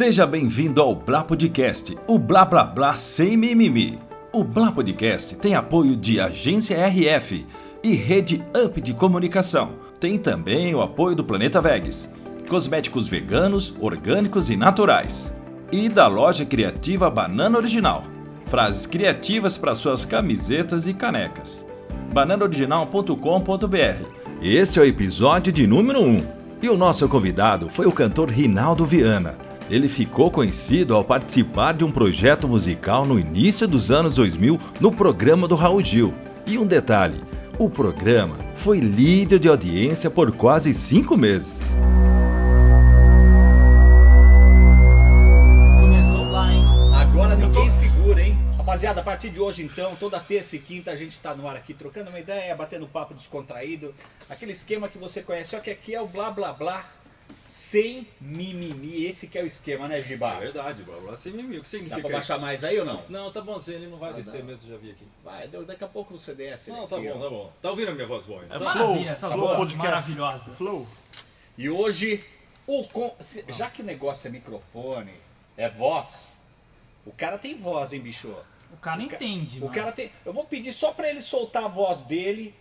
Seja bem-vindo ao Blá Podcast, o Blá Blá Blá sem mimimi. O Blá Podcast tem apoio de Agência RF e Rede Up de Comunicação. Tem também o apoio do Planeta Vegas, cosméticos veganos, orgânicos e naturais. E da loja criativa Banana Original. Frases criativas para suas camisetas e canecas. bananaoriginal.com.br. Esse é o episódio de número 1. E o nosso convidado foi o cantor Rinaldo Viana. Ele ficou conhecido ao participar de um projeto musical no início dos anos 2000 no programa do Raul Gil. E um detalhe: o programa foi líder de audiência por quase cinco meses. Começou lá, hein? Agora ninguém segura, hein? Rapaziada, a partir de hoje então, toda terça e quinta a gente tá no ar aqui trocando uma ideia, batendo papo descontraído, aquele esquema que você conhece, só que aqui é o blá blá blá sem mimimi. Esse que é o esquema, né, Giba? É verdade, blá blá sem mimimi. O que Dá significa pra baixar isso? mais aí ou não? Não, tá bonzinho, ele não vai Ah, descer não. mesmo, já vi aqui. Vai, daqui a pouco você desce. Não, aqui, tá bom, ó. tá bom. Tá ouvindo a minha voz boa? É Tá? maravilha, essas Tá vozes bom. Maravilhosas. Flow. E hoje, o con- se- já que o negócio é microfone, é voz, o cara tem voz, hein, bicho? O cara entende, O mano. cara tem. Eu vou pedir só pra ele soltar a voz dele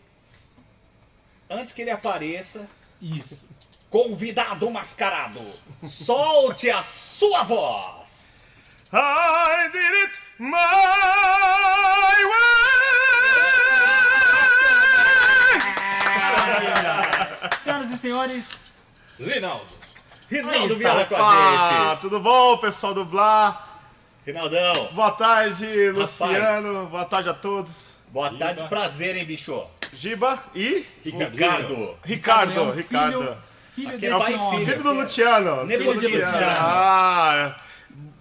antes que ele apareça. Isso. Convidado mascarado, solte a sua voz. I did it my way! Senhoras e senhores, Rinaldo. Rinaldo Viana com a gente. tudo bom, pessoal do Blá? Rinaldão, Boa tarde, Luciano. Boa tarde a todos. boa tarde, prazer, hein, bicho? Giba e Ricardo. Ricardo. é um Ricardo. Filho, filho Aquele desse filho. Filho do Luciano. Filho do Luciano. Ah,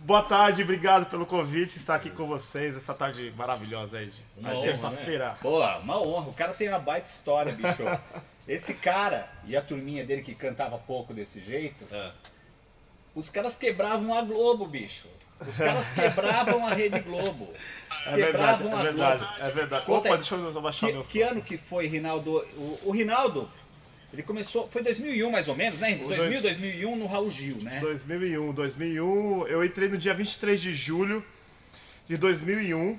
boa tarde, obrigado pelo convite, estar aqui com vocês essa tarde maravilhosa aí. Terça-feira. Pô, uma honra. O cara tem uma baita história, bicho. Esse cara e a turminha dele que cantava pouco desse jeito, É. os caras quebravam a Globo, bicho. Os caras quebravam a Rede Globo. É verdade, Quebravam é a verdade, Globo. é verdade. Opa, deixa eu baixar Que, meu que ano que foi, Rinaldo? O, o Rinaldo, ele começou, foi 2001 mais ou menos, né? 2000, dois- 2001 no Raul Gil, né? 2001, 2001, eu entrei no dia 23 de julho de 2001,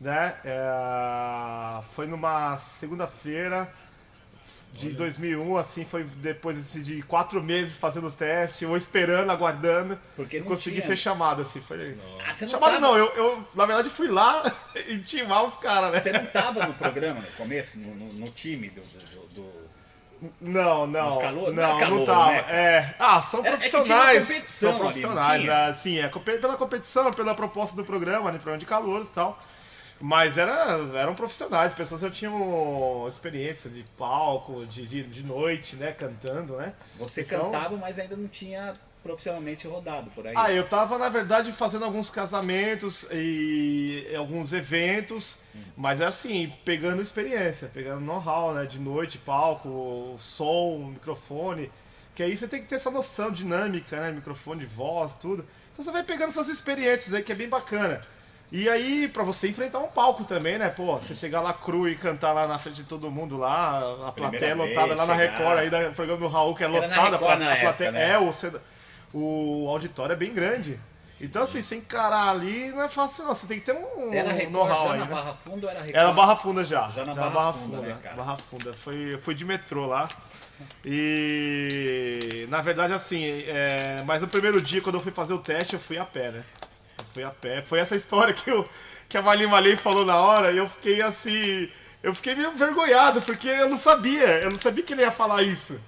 né? É, foi numa segunda-feira de 2001, assim, foi depois de quatro meses fazendo o teste, ou esperando, aguardando, Porque não consegui tinha. ser chamado, assim, foi... Ah, não Chamado tava- não, eu, eu, na verdade fui lá intimar os caras, né? Você não tava no programa no começo, no, no- no time do- do- do... Não, não. Calor- não não, é não, calor, tava. né? É. Ah, são é profissionais. competição são não profissionais, né? Sim, é pela competição, pela proposta do programa, né? Programa de calouros e tal. Mas era, eram profissionais, pessoas que já tinham experiência de palco, de, de, de noite, né? Cantando, né? Você Então- cantava, mas ainda não tinha profissionalmente rodado por aí. Ah, eu tava, na verdade, fazendo alguns casamentos e alguns eventos, mas é assim, pegando experiência, pegando know-how, né? De noite, palco, som, microfone. Que aí você tem que ter essa noção dinâmica, né? Microfone, voz, tudo. Então você vai pegando essas experiências aí que é bem bacana. E aí, pra você enfrentar um palco também, né? Pô, você chegar lá cru e cantar lá na frente de todo mundo lá, a plateia vez, lotada lá na chegar. Record, aí do programa do Raul, que é Era na lotada, Record na a plateia. época, né? É, o, o auditório é bem grande. Então, assim, você encarar ali não é fácil, não. Você tem que ter um, Era know-how já aí, na né? Barra Funda ou era Record? Era Barra Funda já. Já na Era Barra Funda, né, cara? Barra Funda. Foi, fui de metrô lá. E na verdade, assim, é, mas no primeiro dia, quando eu fui fazer o teste, eu fui a pé, né? Eu fui a pé. Foi essa história que, eu, que a Marli Malei falou na hora, e eu fiquei assim. Eu fiquei meio envergonhado, porque eu não sabia. Eu não sabia que ele ia falar isso.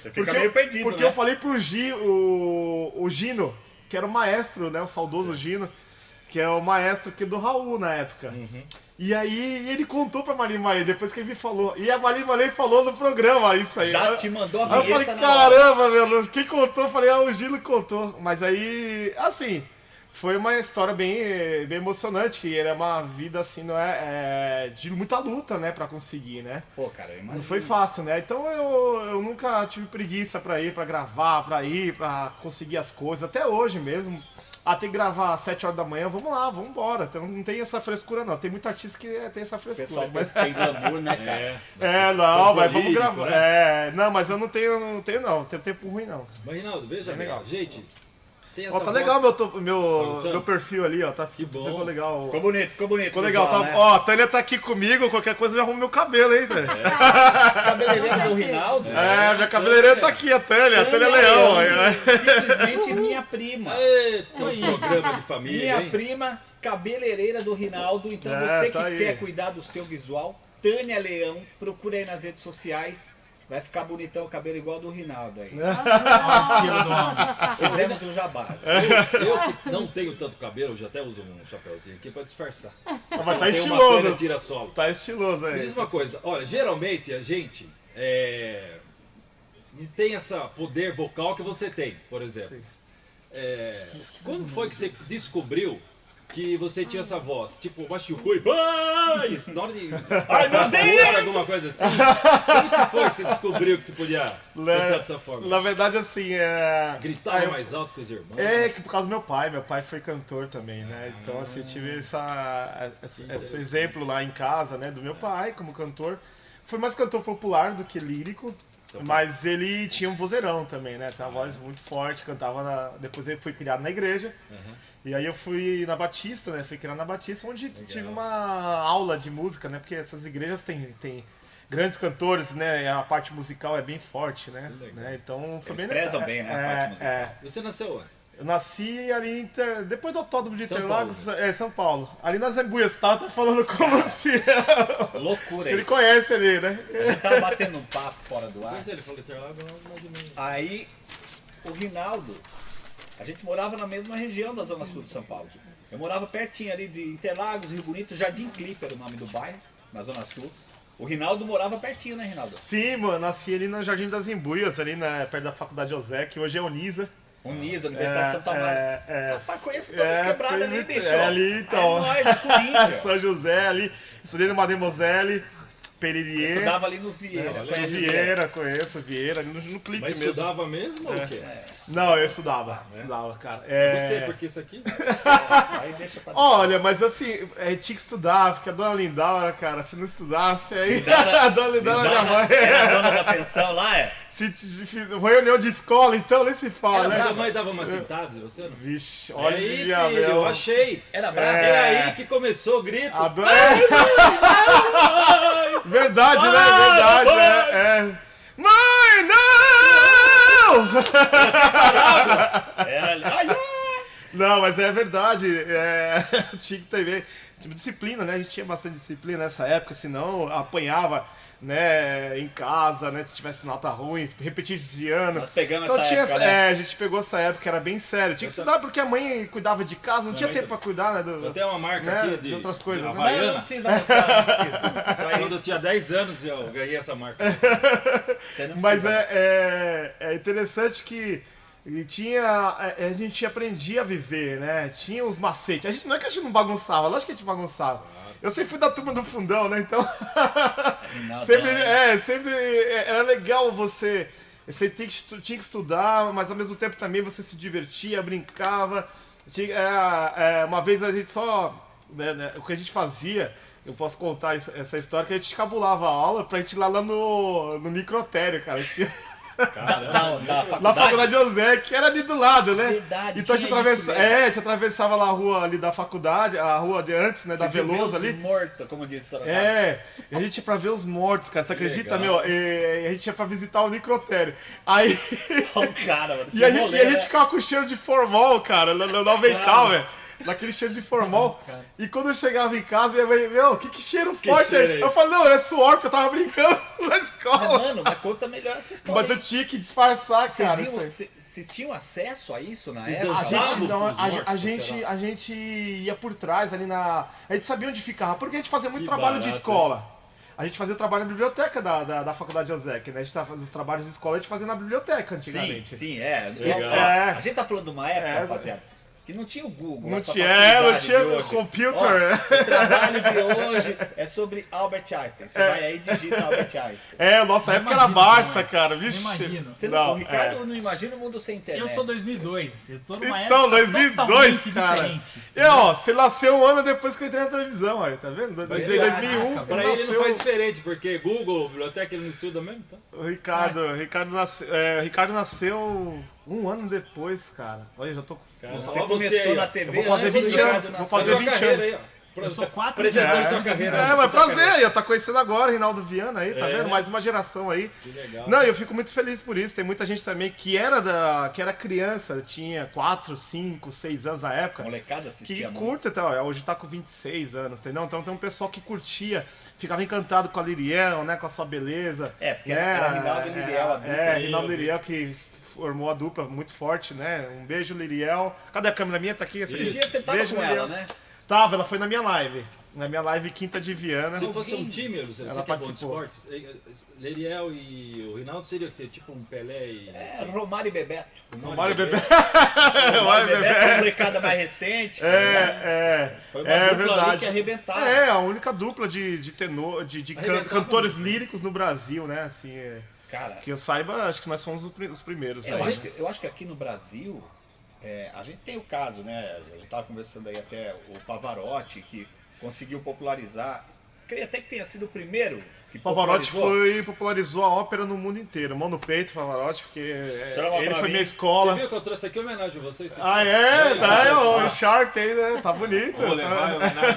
Você fica Porque, meio perdido, porque né? eu falei pro Gi, o, o Gino, que era o maestro, né? O saudoso Gino, que é o maestro que do Raul na época. Uhum. E aí ele contou pra Maria Malê, depois que ele me falou. E a Maria Malê falou no programa isso aí. Já te mandou a Aí eu falei, hora. caramba, meu, quem contou? Eu falei, ah, o Gino contou. Mas aí, assim, foi uma história bem, bem emocionante, que era uma vida, assim, não é, é, de muita luta, né, pra conseguir, né? Pô, cara, eu imagino. Não foi fácil, né? Então eu, eu nunca tive preguiça pra ir, pra gravar, pra ir, pra conseguir as coisas. Até hoje mesmo. Que gravar às 7 horas da manhã, vamos lá, vamos embora. Então não tem essa frescura, não. Tem muita artista que tem essa O frescura. pessoal mas... tem glamour, né, cara? É, não, mas vamos gravar. né? É, não, mas eu não tenho, não tenho, não. Tenho tempo ruim, não. Mas, Rinaldo, veja É legal. gente, tem essa Ó, tá voz. legal meu, to- meu, meu perfil ali, ó. Tá, Que bom. Ficou legal. Ficou bonito, ficou bonito. Ficou legal. visual, Tá, né? Ó, a Tânia tá aqui comigo, qualquer coisa eu arrumo meu cabelo, hein, Tânia? Cabeleireiro do Rinaldo. É, minha cabeleireira tá aqui, a Tânia, a Tânia Leão. Simplesmente minha prima. Eita, um programa de família, Minha hein? prima, cabeleireira do Rinaldo. Então É, você que tá aí. quer cuidar do seu visual, Tânia Leão, procura aí nas redes sociais. Vai ficar bonitão o cabelo igual do Rinaldo aí. Homem. Fizemos um jabá. Eu que não tenho tanto cabelo, eu já até uso um chapéuzinho aqui pra disfarçar. Mas tá Tem estiloso. tira solo. Tá estiloso Me aí. diz uma coisa, olha, geralmente a gente é, tem essa poder vocal que você tem, por exemplo. É, quando foi que você descobriu que você tinha essa voz? Tipo, baixo ui, pai! Isso, na hora de. Ai meu Deus! Alguma coisa assim. Como que foi que você descobriu que você podia cantar dessa forma? Na verdade, assim, é. Gritava Ah, eu- mais alto que os irmãos? É, que por causa do meu pai, meu pai foi cantor também, né? Então, assim, eu tive essa, esse, exemplo lá em casa, né, do meu pai como cantor. Foi mais cantor popular do que lírico, mas ele tinha um vozeirão também, né? Tem uma voz muito forte, cantava na... Depois ele foi criado na igreja. E aí eu fui na Batista, né? Fui criado na Batista, onde tive uma aula de música, né? Porque essas igrejas têm, têm grandes cantores, né? E a parte musical é bem forte, né? né? Então foi Eles bem prezam legal. bem, né, a É, parte musical. é. Você nasceu onde? Eu nasci ali em Inter... depois do autódromo de São Interlagos, é, São Paulo. Ali nas Embuias, tá? Tá falando como se... Loucura Ele conhece ali, né? A gente tava batendo um papo fora do ar. Mas ele falou Interlagos, eu não imaginei. Aí, o Rinaldo, a gente morava na mesma região da Zona Sul de São Paulo. Eu morava pertinho ali de Interlagos, Rio Bonito, Jardim Clipe era o nome do bairro, na Zona Sul. O Rinaldo morava pertinho, né, Rinaldo? Sim, mano, nasci ali no Jardim das Embuias, ali na, perto da Faculdade José, que hoje é Unisa. Unisa, Universidade de Santa Maria. é, é, Rapaz, conheço todas as é, quebradas ali, bicho. É ali, então. É nóis, é Corinthians. São José ali. Estudei no Mademoiselle, Peririer. Estudava ali no Vieira. Conheço o Vieira? Vieira, conheço Vieira, ali no, no clipe Mas mesmo. estudava mesmo ou o quê? Não, eu estudava, estudava, cara. É... Você, porque isso aqui. Aí deixa pra Olha, mas assim, é, tinha que estudar, porque a dona Lindaura, cara, se não estudasse, aí Lindaura- a dona Lindaura, minha mãe, Era a dona da pensão lá, é? se fiz reunião de escola, então nem se fala, Sua né? mãe dava uma cintada em você? Não? Vixe, É olha aí, minha filho, eu meu. achei. Era brava? É É. aí que começou o grito. A dona... Verdade, né? Verdade, é, é. Mãe, não! Era. Ai, ai. Não, mas é verdade. É... Tinha que ter tinha disciplina, né? A gente tinha bastante disciplina nessa época, senão apanhava, né, em casa, né? Se tivesse nota ruim, repetir de ano. Nós pegamos então, essa tinha época, essa- né? É, a gente pegou essa época, era bem sério. Tinha que estudar porque a mãe cuidava de casa, não tinha mãe tempo tá- pra cuidar, né? Do... Até uma marca Né, aqui de de, outras coisas, de né? Não, não precisa mostrar, não precisa. Quando eu tinha 10 anos eu ganhei essa marca. Mas é, é, é interessante que e tinha, a, a gente aprendia a viver, né? Tinha os macetes. A gente, não é que a gente não bagunçava, lógico que a gente bagunçava. Eu sempre fui da turma do fundão, né? Então. Sempre, é. é, sempre é, era legal você. Você tinha que, tinha que estudar, mas ao mesmo tempo também você se divertia, brincava. Tinha- é, é, uma vez a gente só. né, né, o que a gente fazia, eu posso contar essa, história, que a gente cabulava a aula pra gente ir lá, lá no, no microtério, cara. Da, da faculdade. Na faculdade José, que era ali do lado, né? Verdade, então a gente, atravessa, é, a gente atravessava lá a rua ali da faculdade, a rua de antes, né? Da Você viu Veloso os ali. morto, como disse Sorocaba. É, e a gente ia pra ver os mortos, cara. Você acredita, legal. meu? E, a gente ia pra visitar o necrotério. Aí. Olha o cara, mano. e, a gente, rolê, e a gente né? ficava com cheiro de formol, cara, no, no, no avental, velho. Daquele cheiro de formol. e quando eu chegava em casa, minha mãe, meu, que, que cheiro forte cheiro aí. é Eu falei, não, é suor, porque eu tava brincando na Mas, escola. mano, mas conta melhor essa história. Mas eu tinha que disfarçar, Vocês, cara. vocês tinham acesso a isso na Vocês época? A gente, não, a, a gente, a gente ia por trás ali na. A gente sabia onde ficava, porque a gente fazia muito Que trabalho de escola. A gente fazia trabalho na biblioteca da, da, da faculdade Josec, né? A gente tava fazendo os trabalhos de escola, a gente fazia na biblioteca Sim, antigamente. sim, é. Legal. É. A gente tá falando de uma época, É. rapaziada, Que não tinha o Google. Não essa tinha, é, não tinha o computer. Ó, o trabalho de hoje é sobre Albert Einstein. Você vai aí e digita Albert Einstein. É, nossa época era Barça, não, cara. Vixe. imagino. Você não, Não, o Ricardo é. não imagina o mundo sem internet. Eu sou 2002, eu tô numa Então, época 2002, totalmente cara. diferente. E ó, você nasceu um ano depois que eu entrei na televisão, aí, tá vendo? Em ele- 2001, caraca, Pra ele ele não nasceu. faz diferente, porque Google, biblioteca, ele não estuda mesmo, então. O Ricardo, o Ricardo, nasceu, é, o Ricardo nasceu um ano depois, cara. Olha, já tô com. Cara, Você começou você aí, na. TV Eu vou fazer antes do 20 Ricardo anos, vou fazer Sua 20 carreira anos. aí. Eu sou quatro Apresentando de sua carreira. É, mas Sua prazer, carreira. aí, tá conhecendo agora, Rinaldo Viana aí, tá É. vendo? Mais uma geração aí. Que legal. Não, eu fico muito feliz por isso. Tem muita gente também que era da, que era criança, tinha 4, 5, 6 anos na época. Molecada que assistia muito. curta, então, hoje tá com 26 anos, entendeu? Então tem um pessoal que curtia, ficava encantado com a Liriel, né, com a sua beleza. É, porque né? era Rinaldo e Liriel. É, Sim, Rinaldo e Liriel que formou a dupla muito forte, né? Um beijo, Liriel. Cadê a câmera minha? Tá aqui. Esses dias você tava beijo, com Liriel. ela, né? Tava, ela foi na minha live. Na minha live Quinta de Viana. Se fosse um time, Luciano, você Ela que é bom de participou. esportes, eh, eh, Leriel e o Rinaldo seria ter tipo um Pelé e. É, Romário e Bebeto. Romário. Romário Romário e Bebeto, uma molecada mais recente. né? É, é. Foi uma é dupla ali verdade. que arrebentava. É, a única dupla de, de tenor, de, de can- cantores líricos no Brasil, né? Assim, é. Cara, Que eu saiba, acho que nós fomos os pri- os primeiros. eu aí. acho, que, eu acho que aqui no Brasil, é, a gente tem o caso, né? A gente tava conversando aí até o Pavarotti, que conseguiu popularizar. Creio até que tenha sido o primeiro que Pavarotti popularizou. foi popularizou a ópera no mundo inteiro. Mão no peito, Pavarotti, porque é, Chama ele foi mim. minha Você escola. viu que eu trouxe aqui homenagem a vocês? Ah, é? Tá, é o Sharp aí, né? Tá bonito. Vou levar em homenagem,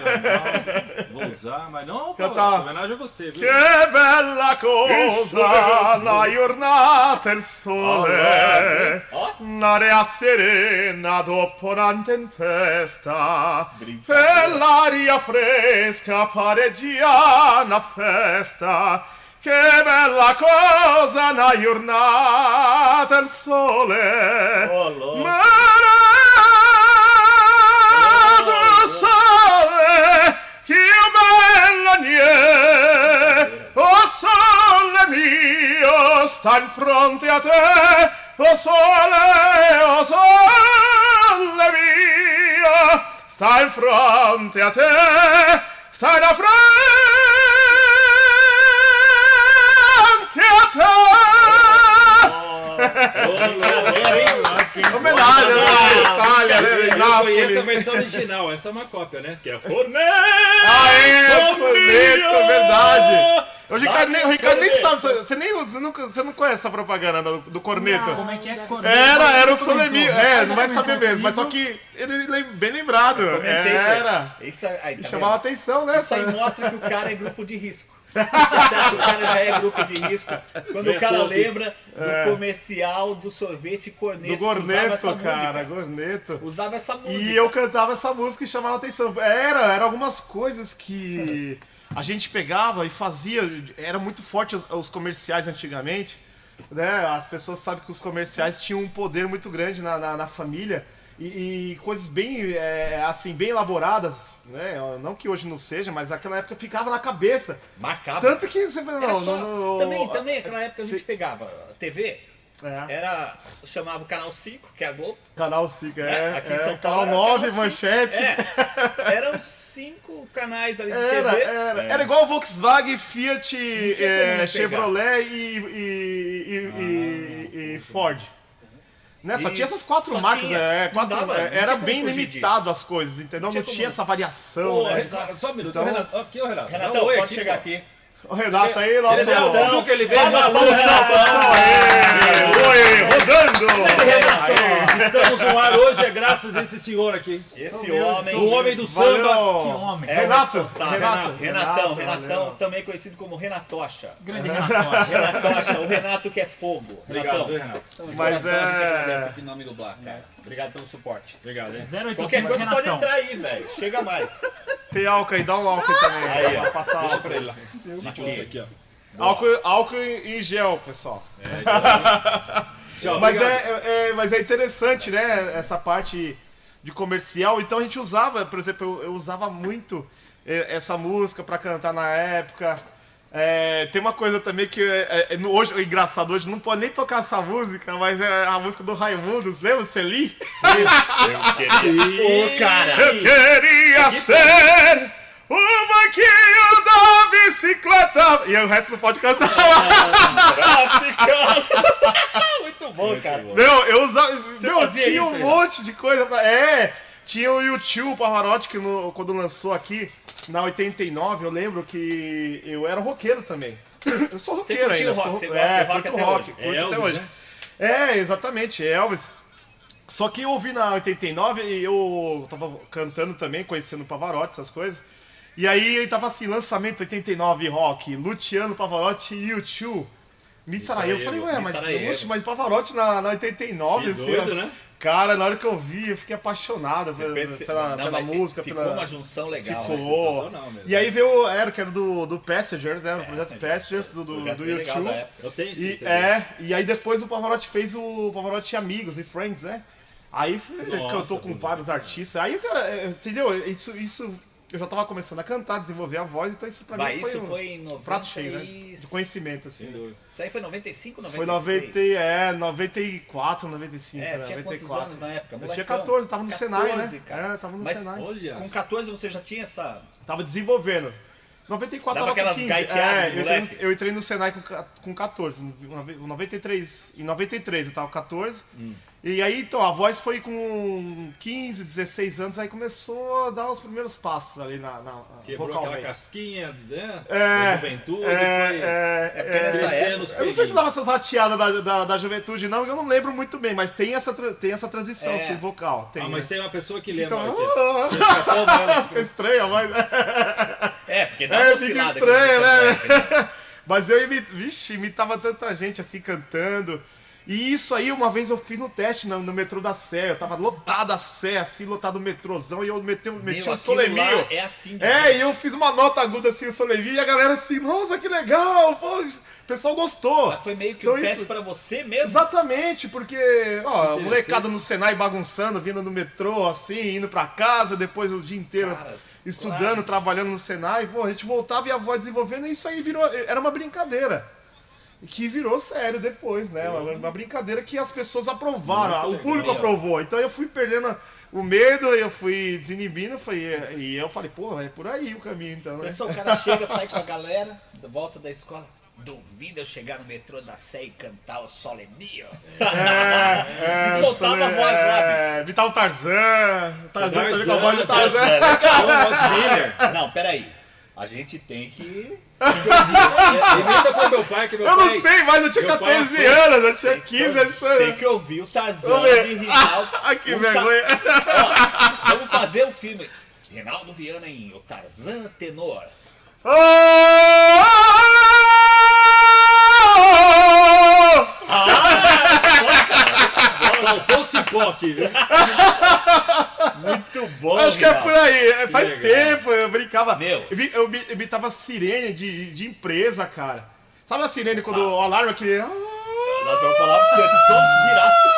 não, vou usar, mas não, Cantar. Paulo, homenagem a você, viu? Che bella cosa la giornata il sole Ó. Un'area serena dopo una tempesta. E l'aria fresca pareggiana festa Che bella cosa la giornata il sole. Marato sole, che bella nie, o sole mio, sta in fronte a te, o sole, o sole mio, sta in fronte a te, sta in fronte a te. Homenagem, né? Itália, né? Eu Nápoles. conheço a versão original, essa é uma cópia, né? Que é Forneto! Aê, Corneto, é verdade. O Ricardo, nem, o Ricardo nem corneto. sabe, você, nem, você, nunca, você não conhece essa propaganda do, do Corneto. Como é que é? Era, era o Comentou. Solemi, é, não vai saber mesmo, mas só que ele lem- bem lembrado. Comentei, Era. Isso aí, E tá chamava vendo? atenção, né? Isso aí mostra que o cara é grupo de risco. O cara já é grupo de risco. Quando Vem o cara lembra do comercial do sorvete Corneto. É. Do Gorneto, cara, música. Gorneto. Usava essa música. E eu cantava essa música e chamava atenção. Era, era algumas coisas que a gente pegava e fazia. Era muito forte os, os comerciais antigamente. Né? As pessoas sabem que os comerciais tinham um poder muito grande na, na, na família. E, e coisas bem, é, assim, bem elaboradas, né? Não que hoje não seja, mas naquela época ficava na cabeça. Macabro. Tanto que você Era não, só- no- no- também, também, naquela época a gente pegava a TV, É. era, chamava o Canal 5, que é a Globo. Canal 5, É, é, aqui em é, São Paulo Canal era 9, Canal 5. Manchete. É, eram cinco canais ali de Era, TV. era. Era igual Volkswagen, Fiat, não Chevrolet e, e- e- e- e Ford. Né? Só E tinha essas quatro só marcas, tinha. é, Não quatro, dava, é, não era bem limitado as coisas, entendeu? Não, tinha tinha como- essa variação, Ô, né? Renato, só um minuto. Então- Renato, aqui, ô Renato. Renatão, um oi pode aqui, chegar pô. aqui. O Renato aí, nosso... Ele é o Dudu que ele veio. Produção, aê! Oi, rodando! Estamos no ar hoje, é graças a esse senhor aqui. Esse homem. O homem do Valeu. samba. Que homem. É Renato. Renato, Renatão, Renato, Renatão, também conhecido como Renatocha. Grande Renato. Renatocha, o Renato que é fogo. Obrigado, Renato. Mas gente agradece é... aqui nome do Blá, cara. Obrigado pelo suporte. Obrigado, hein? 0800 Qualquer coisa pode Renatão. entrar aí, velho. Chega mais. Tem álcool aí, dá um álcool aí também. Aí, ó. Deixa álcool. pra ele lá. Deixa isso aqui, ó. Álcool, álcool em gel, pessoal. Tchau, Mas obrigado. é, é- mas é interessante, né? Essa parte de comercial. Então a gente usava, por exemplo, eu, eu usava muito eh, essa música pra cantar na época. É, tem uma coisa também que é, é, no- hoje, o engraçado hoje não pode nem tocar essa música, mas é a música do Raimundos, lembra, Celi? Ô, cara! Eu queria ser o banquinho da bicicleta. E o resto não pode cantar. Muito bom, cara. Meu, eu usava. Meu, fazia tinha isso um aí, monte de coisa pra. É! Tinha o YouTube, o Pavarotti, que no- quando lançou aqui, na 89, eu lembro que eu era roqueiro também. Eu sou roqueiro ainda. rock, sou- você gosta é, rock curto até rock, hoje. curto É até Elvis, hoje. né? É, exatamente, Elvis. Só que eu ouvi na 89 e eu tava cantando também, conhecendo o Pavarotti, essas coisas. E aí ele tava assim, lançamento 89 rock, Luciano Pavarotti e U2. Missaraí. Eu falei, ué, mas, mas Pavarotti na, na 89, Que assim, doido, ó. né? Cara, na hora que eu vi, eu fiquei apaixonado pela, Perce- pela, Não, pela música, Ficou pela... uma junção legal. Ficou. né? sensacional mesmo. E aí veio, era que era do, do Passengers, né? O projeto Passengers, do, do, do da YouTube. Eu tenho esse E, é, e aí depois o Pavarotti fez o Pavarotti Amigos e Friends, né? Aí Nossa, cantou com vários artistas. Aí, cara, entendeu? Isso, isso eu já tava começando a cantar, desenvolver a voz, então isso pra Mas mim foi, isso um foi em 90 prato cheio, né? De conhecimento, assim. Isso aí foi 95, 96? Foi 90, e- é, 94, 95, É, né? tinha quantos 94. anos na época? Eu tinha Molecão. 14, tava no 14, Senai, né? cara. É, tava no Mas Senai. Olha. Com 14 você já tinha essa... Tava desenvolvendo. 94 Dava tava com aquelas 15. gaiteadas, É, eu entrei, no, eu entrei no Senai com, com 14. Em 93, em 93 eu tava com 14. Hum. E aí, então, a voz foi com 15, 16 anos, aí começou a dar os primeiros passos ali na, na Quebrou vocalmente. aquela casquinha, né? É, da juventude. foi é, É porque nessa os época... Eu não sei se dava essas rateadas da, da, da juventude, não, eu não lembro muito bem, mas tem essa, tem essa transição, É. assim, vocal. Tem, Ah, mas né? tem uma pessoa que Fica- lembra. aqui. Fica estranho, mas... É, porque dá É, uma fica no né? moleque, né? Mas eu imi... Vixe, imitava tanta gente assim cantando. E isso aí, uma vez eu fiz no teste no, no metrô da Sé. Eu tava lotado a Sé, assim, lotado o metrôzão, e eu meti, meti Meu, um lá É assim. É, e eu fiz uma nota aguda assim, o solemio, e a galera assim, nossa, que legal! Pô, o pessoal gostou. Mas foi meio que Então um teste isso- pra você mesmo. Exatamente, porque, ó, molecada no Senai bagunçando, vindo no metrô, assim, indo pra casa, depois o dia inteiro estudando, claro. trabalhando no Senai, pô, a gente voltava e a voz desenvolvendo, e isso aí virou, era uma brincadeira. E que virou sério depois, né? Uma, uma brincadeira que as pessoas aprovaram, Muito o legal. público aprovou. Então eu fui perdendo o medo, eu fui desinibindo, foi, e eu falei, pô, é por aí o caminho, então, né? Pessoal, o cara chega, sai com a galera, volta da escola. Duvida eu chegar no metrô da Sé e cantar o Sole Mio. É, E soltava a voz lá, É, imitava o Tarzan, Tarzan também com a Tarzan, voz do Tarzan. Voz Miller. Não, peraí. A gente tem que. Imita pro meu pai, que meu Eu pai... não sei, mas eu tinha Meu pai é 14 fã. anos, eu tinha 15 anos. Tem que ouvir o Tarzan de Rinaldo. Ai, que vergonha. Ó, vamos fazer o filme. Rinaldo Viana em O Tarzan Tenor. Faltou o cipó aqui, viu? Muito bom, Acho que é por aí. É, Faz legal. tempo, eu brincava. Meu. Eu, imitava sirene de, de empresa, cara. Sabe a sirene quando o alarme é aquele. Nós vamos falar pra você que som virasse.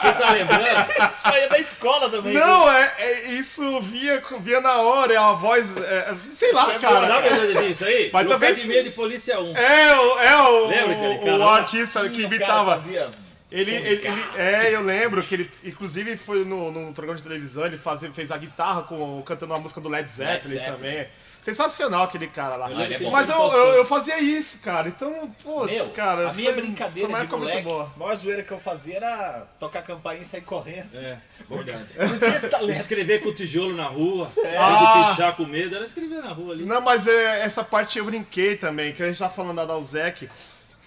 Você tá lembrando? Isso aí é da escola também. viu? Não, é, é- isso via, via na hora, é a voz. é, sei lá, Isso é cara. Sabe onde disso aí? Mas no também Academia de Polícia 1. É, o, é o, Lembra aquele o, cara o lá? artista que o imitava. Ele, ele, ele- é, eu lembro que ele, inclusive, foi no, no programa de televisão, ele fazia, fez a guitarra com, cantando uma música do Led Zeppelin, Zeppelin. também. Sensacional aquele cara lá. ele é bom. Mas eu, eu, eu fazia isso, cara. Então, putz, Meu, cara. a minha foi- brincadeira foi uma de moleque, muito boa. a maior zoeira que eu fazia era tocar campainha e sair correndo. É, verdade. Não tinha esse talento. Escrever com tijolo na rua, Ah. ah. pichar com medo, era escrever na rua ali. Não, mas é, essa parte eu brinquei também, que a gente tá falando da Dalzec.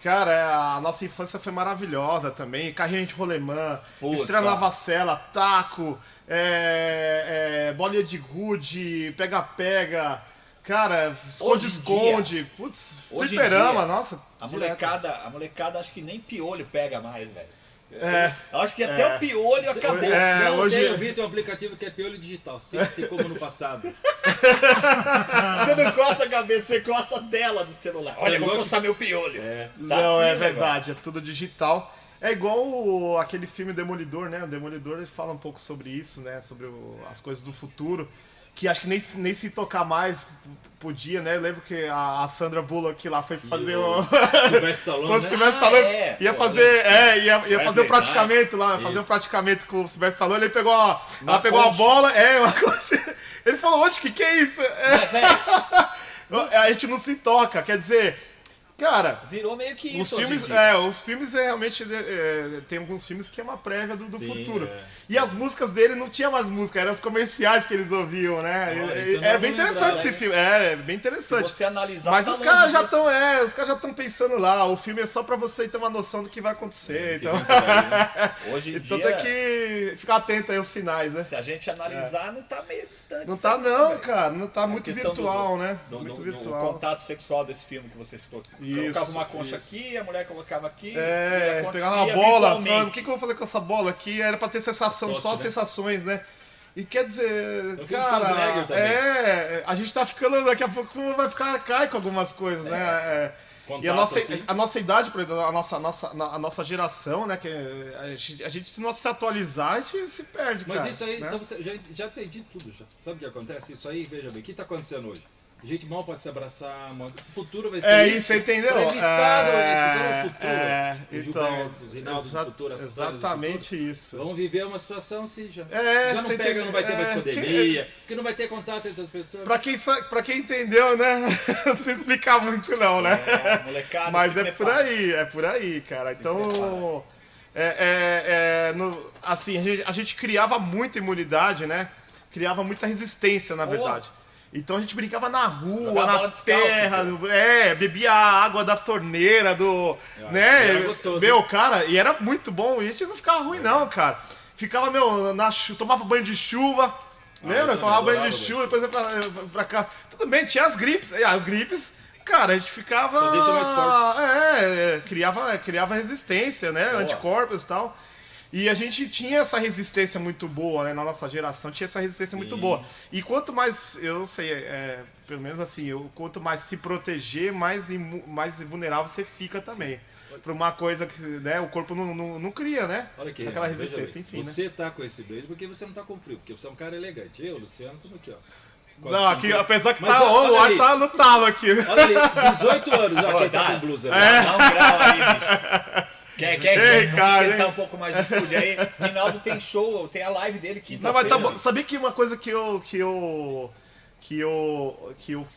Cara, a nossa infância foi maravilhosa também. Carrinho de rolemã, Putz, estrela na vacela, taco, é, é, bolinha de gude, pega-pega. Cara, esconde-esconde. Putz, fliperama, nossa. A direto. molecada, a molecada acho que nem piolho pega mais, velho. É, acho que até o piolho acabou. É, não, hoje- tem, eu vi tem um aplicativo que é piolho digital, sempre assim como no passado. Você não coça a cabeça, você coça a tela do celular. Olha, vou coçar meu piolho. É. Tá não, assim é negócio. verdade, é tudo digital. É igual o- aquele filme Demolidor, né? O Demolidor ele fala um pouco sobre isso, né? Sobre o- as coisas do futuro. Que acho que nem, se- nem se tocar mais podia, né? Eu lembro que a, a Sandra Bullock lá foi fazer o. Sylvester Stallone, o né? Ah, Stallone é, ia fazer, é, ia, ia fazer um praticamento lá, fazer um Isso. praticamento com o Sylvester Stallone, ele pegou a, ela pegou a bola, é, uma coxa. Ele falou, oxe, que que é isso? É, Mas, velho, a gente não se toca, quer dizer, cara, virou meio que os isso. em filmes, é, os filmes é, realmente é, é, tem alguns filmes que é uma prévia do, do Sim, futuro. é. E as músicas dele não tinha mais música, eram os comerciais que eles ouviam, né? Era bem interessante esse hein? filme, é, bem Se interessante. você analisar. Mas tá os caras já estão, é, os caras já estão pensando lá. O filme é só pra você ter uma noção do que vai acontecer. Então, Hoje em então dia, tem que ficar atento aí aos sinais, né? se a gente analisar, não tá meio distante. Não tá não, cara. Não tá muito questão do- virtual, né? do- Muito do- virtual. contato sexual desse filme que você citou. Isso, colocava uma concha isso. aqui, a mulher colocava aqui. É, e pegava uma bola, falando, o que, que eu vou fazer com essa bola aqui? Era pra ter sensação, Toque, só né? sensações, né? E quer dizer, do cara, também. é, a gente tá ficando, daqui a pouco vai ficar arcaico algumas coisas, né? É, e a Contato, nossa, assim. a nossa idade, por exemplo, a nossa, a nossa, a nossa geração, né? Que a gente, a gente se não se atualizar, a gente se perde, Mas cara. isso aí, né? então você já, já entendi tudo já. Sabe o que acontece? Isso aí, veja bem, o que está acontecendo hoje? Gente mal pode se abraçar, mal- o futuro vai ser É isso. isso, entendeu? Pra evitar é, esse é o futuro. é, então, os exa- do futuro, exatamente futuro. isso. Vamos viver uma situação assim já. É, já não pega, entende- não vai ter mais é, pandemia, porque não vai ter contato entre as pessoas. Pra quem, pra quem entendeu, né? Não precisa explicar muito, não, né? É, molecada, Mas se é por aí, é por aí, cara. Então, prepara. é, é- é, no- assim, a gente, a gente criava muita imunidade, né? Criava muita resistência, na verdade. Então a gente brincava na rua, na descalço, terra, pô. é, bebia a água da torneira, do. né? era gostoso, Meu, cara, e era muito bom, e a gente não ficava ruim, não, cara. Ficava, meu, na tomava banho de chuva. Lembra? eu Tomava banho de chuva, depois ia pra, pra cá. Tudo bem, tinha as gripes. As gripes, cara, a gente ficava. Só mais forte. É, é, criava, criava resistência, né? Anticorpos e tal. E a gente tinha essa resistência muito boa, né? Na nossa geração tinha essa resistência muito boa. E quanto mais, eu não sei, é, pelo menos assim, eu, quanto mais se proteger, mais, imu- mais vulnerável você fica também. Pra uma coisa que né, o corpo não, não, não cria, né? Olha aqui, Aquela resistência, enfim, né? Você tá com esse beijo porque você não tá com frio, porque você é um cara elegante. Eu, Luciano, estamos aqui, ó. Não, aqui, apesar que Mas tá, ó, o ar tá no talo aqui. Olha ali, 18 anos, ó, quem tá com blusa. É. Dá um grau aí, bicho. Quer, quer, Ei, quer cara, esquentar hein? um pouco mais de estúdio aí? Rinaldo tem show, tem a live dele quinta Não, mas tá bom. Sabia que uma coisa que eu. que eu. que eu. que eu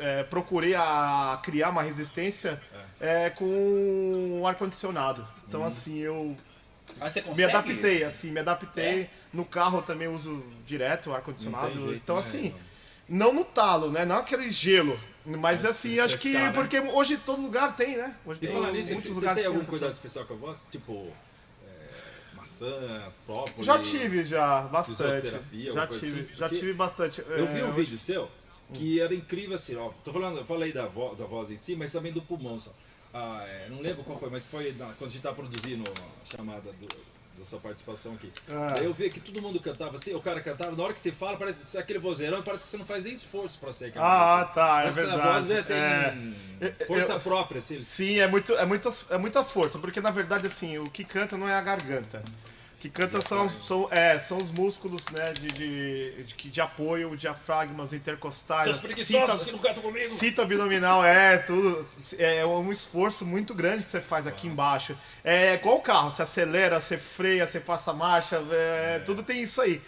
é, procurei a criar uma resistência é, com o ar-condicionado. Então assim, eu você me adaptei, assim, me adaptei. No carro eu também uso direto ar-condicionado. Então né, assim, não no talo, né? Não aquele gelo. Mas assim, acho que. né? Porque hoje todo lugar tem, né? Hoje E tem falar nisso, muitos você lugares tem algum cuidado especial com a voz? Tipo, é, maçã, própolis? Já tive, já, bastante. Já tive, assim? já tive bastante. Eu vi É, um hoje- vídeo seu que era incrível assim, ó. Tô falando, eu falei da voz, da voz em si, mas também do pulmão só. Ah, é, não lembro qual foi, mas foi na- quando a gente tá produzindo a chamada do- da sua participação aqui. Ah. Eu vi que todo mundo cantava assim, o cara cantava, na hora que você fala, parece aquele vozeirão, parece que você não faz nem esforço pra ser aquela Ah, voz. tá, é que verdade. A voz tem É. força Eu- própria, assim. Sim, é, muito, é, muita, é muita força, porque na verdade assim, o que canta não é a garganta. O que canta são, são, é, são os músculos né, de, de, de, de apoio, diafragmas intercostais, Seus preguiçosos cita- que não cantam comigo. Cita abdominal, é, tudo. É um esforço muito grande que você faz aqui embaixo. É igual o carro, você acelera, você freia, você passa marcha, é, tudo tem isso aí.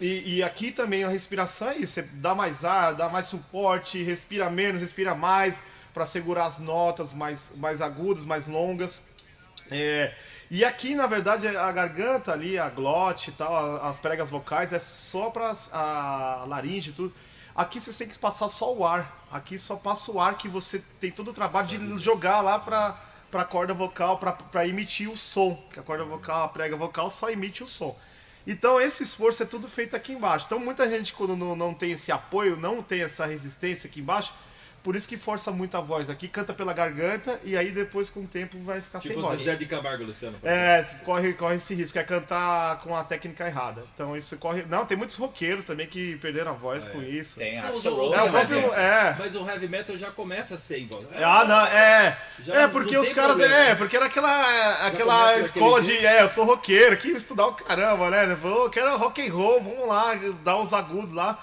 E, e aqui também a respiração é isso, você dá mais ar, dá mais suporte, respira menos, respira mais, para segurar as notas mais, mais agudas, mais longas. É, e aqui, na verdade, a garganta ali, a glote e tal, as pregas vocais, é só para a laringe e tudo. Aqui você tem que passar só o ar. Aqui só passa o ar que você tem todo o trabalho de jogar lá para para corda vocal, para emitir o som. Que a corda vocal, a prega vocal só emite o som. Então esse esforço é tudo feito aqui embaixo. Então muita gente quando não, não tem esse apoio, não tem essa resistência aqui embaixo, por isso que força muito a voz aqui, canta pela garganta e aí depois com o tempo vai ficar sem Tipo voz. Zé de Camargo, Luciano. É, corre, corre esse risco, é cantar com a técnica errada. Então isso corre. Não, tem muitos roqueiros também que perderam a voz com isso. Tem Axl Rose, É o por próprio. exemplo. É. Mas o heavy metal já começa sem voz. Ah, não, é. Já é porque os caras. problema. É, porque era aquela, aquela escola de. É, eu sou roqueiro, que estudar o caramba, né? Falou, quero rock and roll, vamos lá, dar os agudos lá.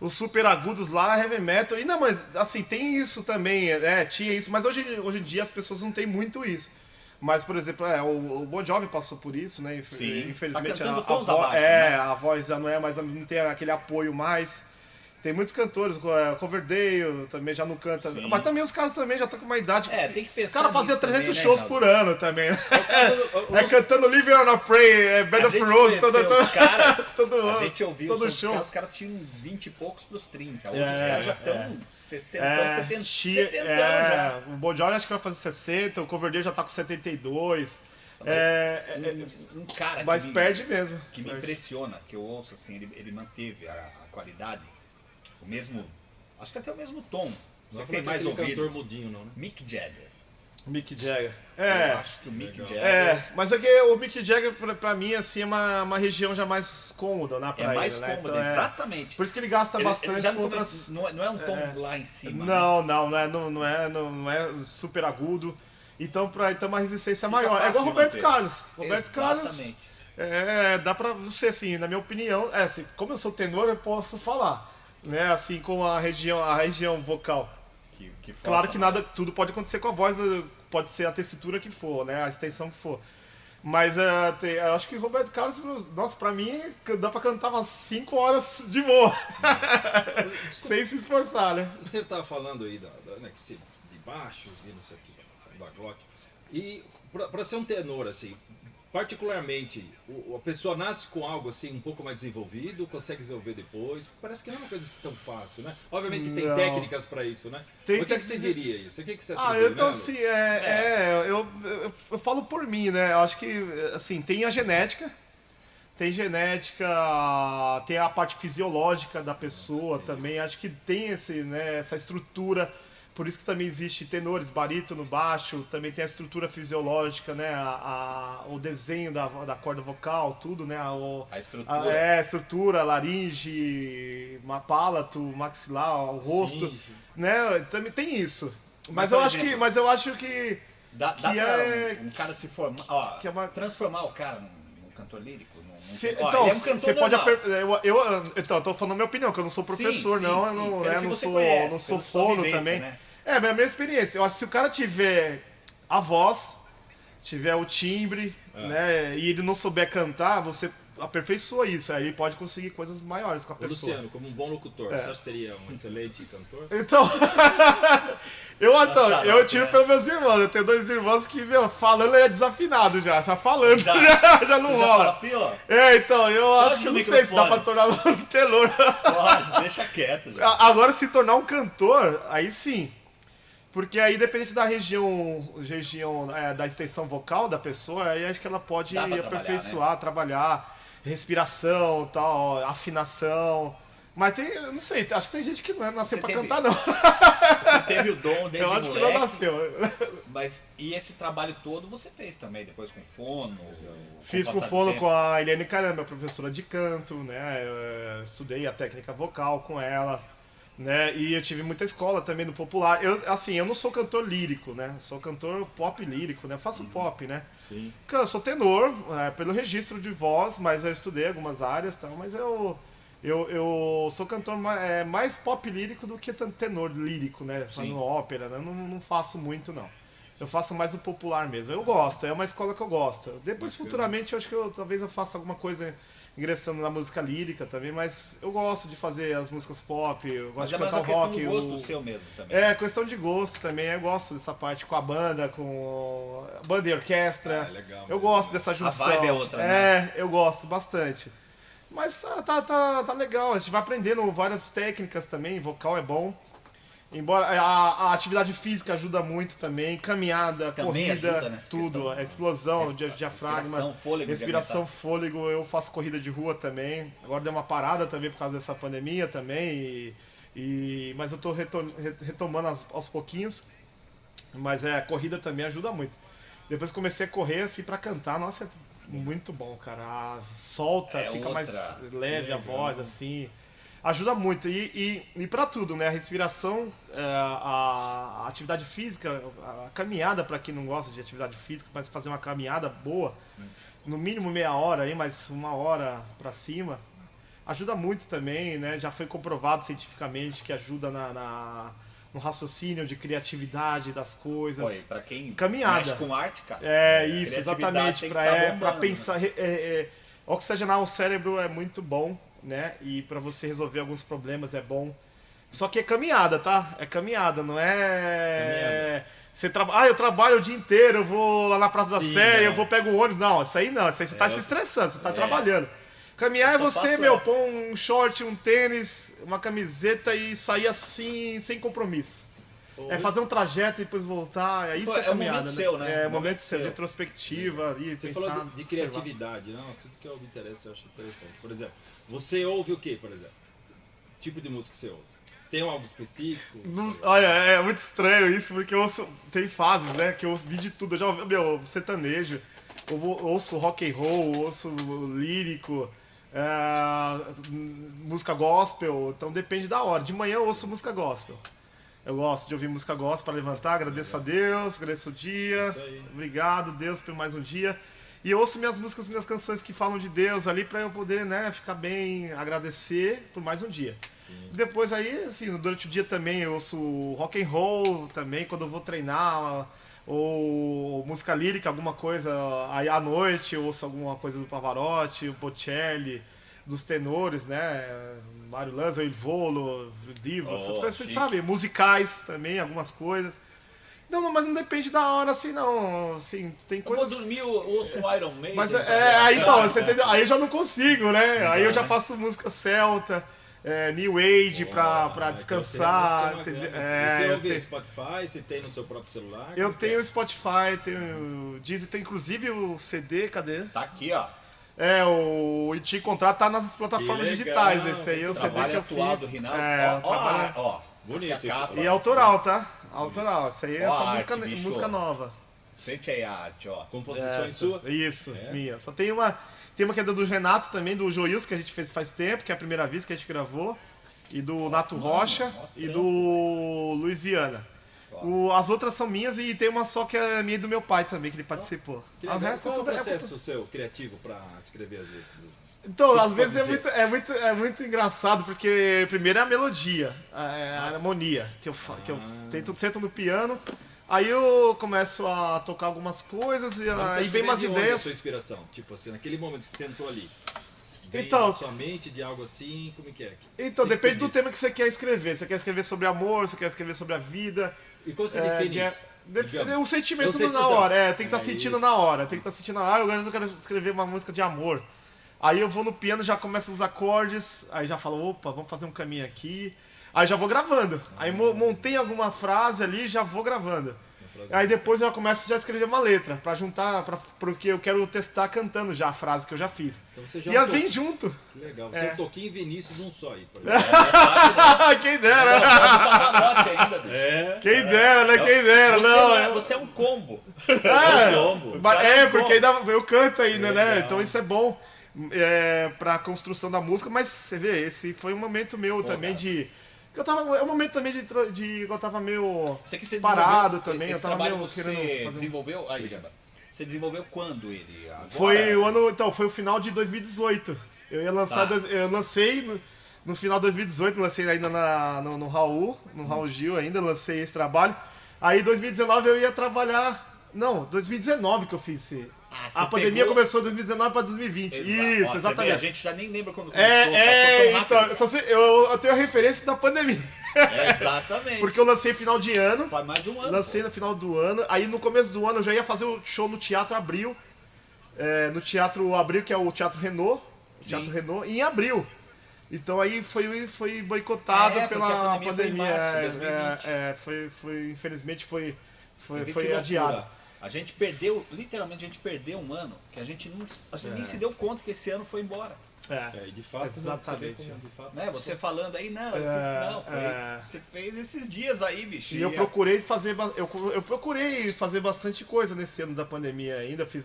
Os super agudos lá, heavy metal. E não, mas assim, tem isso também, é, tinha isso, mas hoje, hoje em dia as pessoas não têm muito isso. Mas, por exemplo, é, o, o Bon Jovi passou por isso, né? Inf- Sim. Infelizmente Tá a, a vo- abaixo, é, né? a voz já não é mais, não tem aquele apoio mais. Tem muitos cantores, é, Coverdale também já não canta. Sim. Mas também os caras também já estão com uma idade. É, tem que Os pensar caras faziam nisso 300 também, né, shows Renato? por ano também, né? O- o- É cantando Living on a Pray, é Bed A of Roses, todo, todo, os caras, todo a ano. gente ouviu todo os show. caras, os caras tinham 20 e poucos pros 30. Hoje É, os caras já é. estão 60, É, 70, chia- 70 é, já. O Bon Jovi acho que vai fazer 60, o Coverdale já tá com 72. É, é, é, Um, um cara mas me, perde mesmo. que me Perde. impressiona, que eu ouço assim, ele, ele manteve a, a qualidade, o mesmo, acho que até o mesmo tom. Não Você é tem mais aquele ouvido. cantor mudinho, não, né? Mick Jagger. Mick Jagger. Eu É, acho que o Mick Legal. Jagger é, mas é que o Mick Jagger pra, pra mim assim é uma, uma região já mais cômoda na é praia, mais né? cômodo, Então, é- exatamente. Por isso que ele gasta Ele- ele bastante já não, outras... não, é, não é um tom lá em cima. né? Não, não, não é, não, não é, não, não é super agudo. Então, pra, então uma resistência Fica maior. É igual Roberto manter. Carlos. Roberto Carlos. Exatamente. É, dá pra você, assim, na minha opinião, é, assim, como eu sou tenor, eu posso falar. Né, assim, com a região, a região vocal. Que, que Claro que nada, tudo pode acontecer com a voz, né, pode ser a textura que for, né, a extensão que for. Mas é, tem- eu acho que Roberto Carlos, nossa, pra mim, dá pra cantar umas 5 horas de boa. Sem se esforçar, né? Você estava falando aí da, da, né, que se, de baixo, de não sei o que, da glote. E para ser um tenor, assim, particularmente, o- a pessoa nasce com algo assim um pouco mais desenvolvido, consegue desenvolver depois. Parece que não é uma coisa tão fácil, né? Obviamente tem Não. técnicas para isso, né? Tem o que, que você diria isso? O que, que você Ah, então né, assim, é, é, eu, eu, eu falo por mim, né? Eu acho que, assim, tem a genética, tem genética, tem a parte fisiológica da pessoa também, acho que tem esse, né, essa estrutura, por isso que também existe tenores, barítono, baixo, também tem a estrutura fisiológica, né, a, a- o desenho da, da corda vocal, tudo, né, a, o- A estrutura. a- é, estrutura, laringe, palato, maxilar, o rosto, Sim, sim. né, também tem isso. Mas, Mas, eu acho que, mas eu acho que Dá, dá que pra é- um, um cara se formar, ó, que é uma- transformar o cara num, num cantor lírico? Ó, então, ele é um você pode. aper- Eu, eu, então, eu tô falando a minha opinião, que eu não sou professor, sim, não, eu sim. não, Pelo né, que não você sou, conhece, não sou fono também. né? É, mas a minha experiência. Eu acho que se o cara tiver a voz, tiver o timbre, É. né, e ele não souber cantar, você aperfeiçoa isso, aí pode conseguir coisas maiores com a pessoa. Luciano, como um bom locutor, É. você acha que seria um excelente cantor? Então, eu, então, xarope, eu tiro né? pelos meus irmãos. Eu tenho dois irmãos que, meu, falando é desafinado já. Já falando, Já. já, já não rola. fala, "Fio, ó, É, então, eu acho Puxa que não sei se dá pra tornar um tenor. pode, deixa quieto. Já. Agora, se tornar um cantor, aí sim. Porque aí, dependente da região, região é, da extensão vocal da pessoa, aí acho que ela pode trabalhar, né? aperfeiçoar, trabalhar, respiração, tal, afinação. Mas tem, eu não sei, acho que tem gente que não é nasceu Você pra teve- cantar, não. Você teve o dom desde Eu acho que não moleque, nasceu. mas e esse trabalho todo você fez também, depois com fono? Fiz com fono com a Eliane Caramba, professora de canto, né? Eu, estudei a técnica vocal com ela, né? E eu tive muita escola também no popular. Eu, assim, eu não sou cantor lírico, né? Sou cantor pop lírico, né? Eu faço pop, né? Sim. Eu sou tenor, é, pelo registro de voz, mas eu estudei algumas áreas, tal, mas eu, eu, eu sou cantor é, mais pop lírico do que tenor lírico, né? Fazendo ópera, né? Eu não, não faço muito, não. Eu faço mais o popular mesmo. Eu gosto, é uma escola que eu gosto. Depois, futuramente, eu acho que eu, talvez eu faça alguma coisa ingressando na música lírica também, mas eu gosto de fazer as músicas pop, eu gosto Mas de é mais cantar questão rock. do gosto o- seu mesmo também. é, questão de gosto também. Eu gosto dessa parte com a banda, com a banda e orquestra. Ah, legal, eu né? gosto dessa junção. vibe é outra, É, eu gosto bastante. Mas tá, tá, tá, tá legal, a gente vai aprendendo várias técnicas também, vocal é bom. Embora a, a atividade física ajuda muito também, caminhada, Também corrida, tudo, a explosão, Respi- dia- diafragma, respiração, fôlego, respiração, fôlego, eu faço corrida de rua também. Agora deu uma parada também por causa dessa pandemia também, e, e- mas eu re- retomando aos, aos pouquinhos. Mas é, a corrida também ajuda muito. Depois comecei a correr assim pra cantar, nossa, é muito bom, cara. A- solta, É fica outra. mais leve a voz, assim. Ajuda muito. E, e, e para tudo, né? A respiração, é, a, a atividade física, a caminhada, para quem não gosta de atividade física, mas fazer uma caminhada boa, no mínimo meia hora aí, mas uma hora para cima, ajuda muito também, né? Já foi comprovado cientificamente que ajuda na, na- no raciocínio de criatividade das coisas. Oi, pra quem Caminhada. mexe com arte, cara. É, isso, criatividade exatamente. Para tá é, pra pensar. é, é, oxigenar o cérebro é muito bom, né? E para você resolver alguns problemas é bom. Só que é caminhada, tá? É caminhada, não é. Você traba... Ah, eu trabalho o dia inteiro, eu vou lá na Praça da Sim, Sé, né? eu vou pegar o ônibus. Não, isso aí não, isso aí você tá se estressando, você tá trabalhando. Caminhar é Eu você, meu, pôr um short, um tênis, uma camiseta e sair assim, sem compromisso. É fazer um trajeto e depois voltar. É isso Pô, é é caminhada, momento seu, né? É É momento momento seu, de retrospectiva ali, Você pensar. falou de, de observar. criatividade, né? Um assunto que eu me interessa, eu acho interessante. Por exemplo, você ouve o que, por exemplo? Tipo de música que você ouve? Tem algo específico? Não- Olha, é muito estranho isso, porque eu ouço. Tem fases, né? Que eu ouvi de tudo. Eu já ouvi, meu, sertanejo, eu ouço rock and roll, ouço lírico, é, música gospel, então depende da hora. De manhã eu ouço música gospel. Eu gosto de ouvir música gospel para levantar, agradeço a Deus, agradeço o dia. Aí. Obrigado, Deus, por mais um dia. E ouço minhas músicas, minhas canções que falam de Deus ali para eu poder, né, ficar bem, agradecer por mais um dia. Depois aí, assim, durante o dia também eu ouço rock and roll também, quando eu vou treinar, ou música lírica, alguma coisa. Aí à noite eu ouço alguma coisa do Pavarotti, o Bocelli, dos tenores, né? Mário Lanza, o Ivolo, Divo, essas Oh, coisas, você chique. sabe? Musicais também, algumas coisas. Não, não, mas não depende da hora, assim, não. Assim, tem Eu vou coisas. dormir, eu ouço Iron Maiden. Mas tá é, é, ligado? aí então, você entendeu? Aí eu já não consigo, né? Aí eu já né? faço música celta, é, New Age pra, pra Ah, descansar. É, você eu ouve tenho- Spotify, você tem no seu próprio celular? eu que é? tenho o Spotify, tenho o Deezer, tem inclusive o CD, cadê? Tá aqui, ó. É, o te contrato tá nas plataformas Que digitais, legal, esse aí é o CD Trabalho que eu atual fiz. do Rinaldo. É, ó, o trabalho- ó, ó. Bonito, é capa. E autoral, tá? Autoral, isso aí é Ó só a música, bicho. música nova. Sente aí a arte, ó. Composições Essa. suas? Isso, É? minha. Só tem uma. Tem uma que é do Renato também, do Joils, que a gente fez faz tempo, que é a primeira vez que a gente gravou. E do Nato Rocha e do Luiz Viana. O- as outras são minhas e tem uma só que é minha e do meu pai também, que ele participou. Que O resto é Qual é o tudo é- processo seu criativo pra escrever as letras? Então, às vezes é muito, é, muito, é muito engraçado, porque primeiro é a melodia, é a harmonia, que eu, que eu Ah. tento, sento no piano, aí eu começo a tocar algumas coisas e Mas aí vem umas de onde a ideias. sua inspiração? Tipo assim, naquele momento que você sentou ali. Vem Então- sua mente de algo assim, como que é? Então, depende do tema que você quer escrever. Você quer escrever sobre amor, você quer escrever sobre a vida. E como você É, define é- isso? Digamos. é um sentimento É na hora, é, tem que estar É sentindo isso. na hora, tem que estar sentindo, ah, agora eu quero escrever uma música de amor. Aí eu vou no piano, já começo os acordes, aí já falo, opa, vamos fazer um caminho aqui. Aí já vou gravando. Aí mo- montei alguma frase ali, já vou gravando. Aí depois eu começo já a escrever uma letra, pra juntar, pra, porque eu quero testar cantando já a frase que eu já fiz. Então você já E é um ela vem junto. Que legal. Você É. é um Toquinho e Vinícius num só aí. Quem dera, né? Pavarotti ainda, bicho. É. Quem dera, né? Quem dera, Você, não. é- é- você é um combo. É, combo. ba- Cara, é, um porque combo. ainda eu canto ainda, né? Legal. Então isso é bom é, pra construção da música, mas você vê, esse foi um momento meu também cara. de. Eu tava, é um momento também de, de. Eu tava meio. Você que você Parado também, esse eu tava trabalho meio você querendo fazer desenvolveu. Aí. Você desenvolveu quando ele? Agora? Foi o ano. Então, foi o final de 2018. Eu ia lançar. Tá. Eu lancei no, no final de 2018, lancei ainda na, no, no Raul, no Raul Gil ainda, lancei esse trabalho. Aí em 2019 eu ia trabalhar. Não, 2019 que eu fiz esse. Ah, a pandemia pegou- começou de 2019 para 2020. Exato. Isso, exatamente. a gente já nem lembra quando começou. É, é, tão então, sei- eu, eu tenho a referência da pandemia. É, exatamente. Porque eu lancei final de ano, Faz mais de um ano. lancei no final do ano, aí no começo do ano eu já ia fazer o show no Teatro Abril, é, no Teatro Abril, que é o Teatro Renault, Teatro Sim. Renault, em abril. Então aí foi, foi boicotado É, pela pandemia pandemia. março é, 2020. é, é, foi, foi, infelizmente foi, foi, foi adiado. A gente perdeu, literalmente a gente perdeu um ano que a gente, não, a gente nem se deu conta que esse ano foi embora. É. É, e de fato, Exatamente. Você como, de fato, Né? Você falando aí, não, eu É, fiz, não, foi, é. você fez esses dias aí, bicho. E eu a- procurei fazer, eu, eu procurei fazer bastante coisa nesse ano da pandemia ainda, fiz,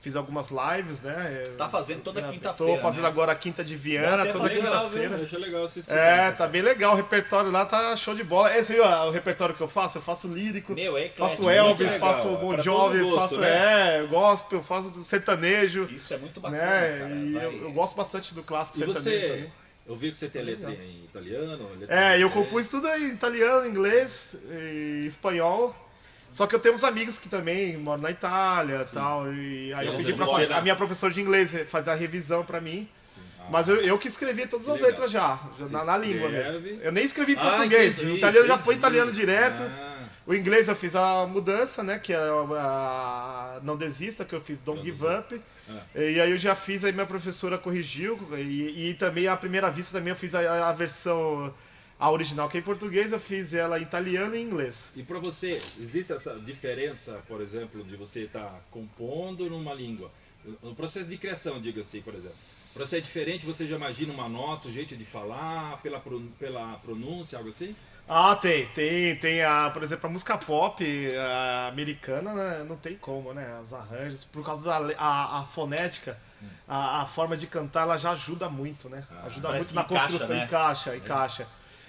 Fiz algumas lives, né? Tá fazendo toda É, quinta-feira, Tô fazendo né? agora a quinta de Viana, toda quinta-feira. Achei legal assistir. É, tá bem legal. O repertório lá tá show de bola. Esse aí, ó, o repertório que eu faço, eu faço lírico. Meu, é eclético, Faço muito Elvis, legal. faço É Bon Jovi, gosto, faço né? é, gospel, faço do sertanejo. Isso é muito bacana, Né? cara. E eu, eu gosto bastante do clássico E sertanejo você, também. eu vi que você tem letra em italiano. letra É, em eu compus tudo em italiano, inglês e espanhol. Só que eu tenho uns amigos que também moram na Itália e tal. E aí eu Eles pedi pra você, né? a minha professora de inglês fazer a revisão pra mim. Mas eu, eu que escrevi todas Que as legal. letras já, já na, na língua mesmo. Eu nem escrevi em Ah, português. entendi, o italiano já foi entendi. italiano direto. Ah, O inglês eu fiz a mudança, né? Que é a Não Desista, que eu fiz Don't Give. Up. E aí eu já fiz, aí minha professora corrigiu. E, e também à primeira vista também eu fiz a, a versão, a original, que é em português, eu fiz ela em italiano e em inglês. E pra você, existe essa diferença, por exemplo, de você estar compondo numa língua? No processo de criação, diga assim, por exemplo. Pra você é diferente, você já imagina uma nota, o jeito de falar, pela, pela pronúncia, algo assim? Ah, tem, tem, tem a, por exemplo, a música pop a americana, né, não tem como, né? Os arranjos, por causa da a, a fonética, a, a forma de cantar, ela já ajuda muito, né? Ajuda Parece muito na encaixa, construção, né? encaixa, encaixa.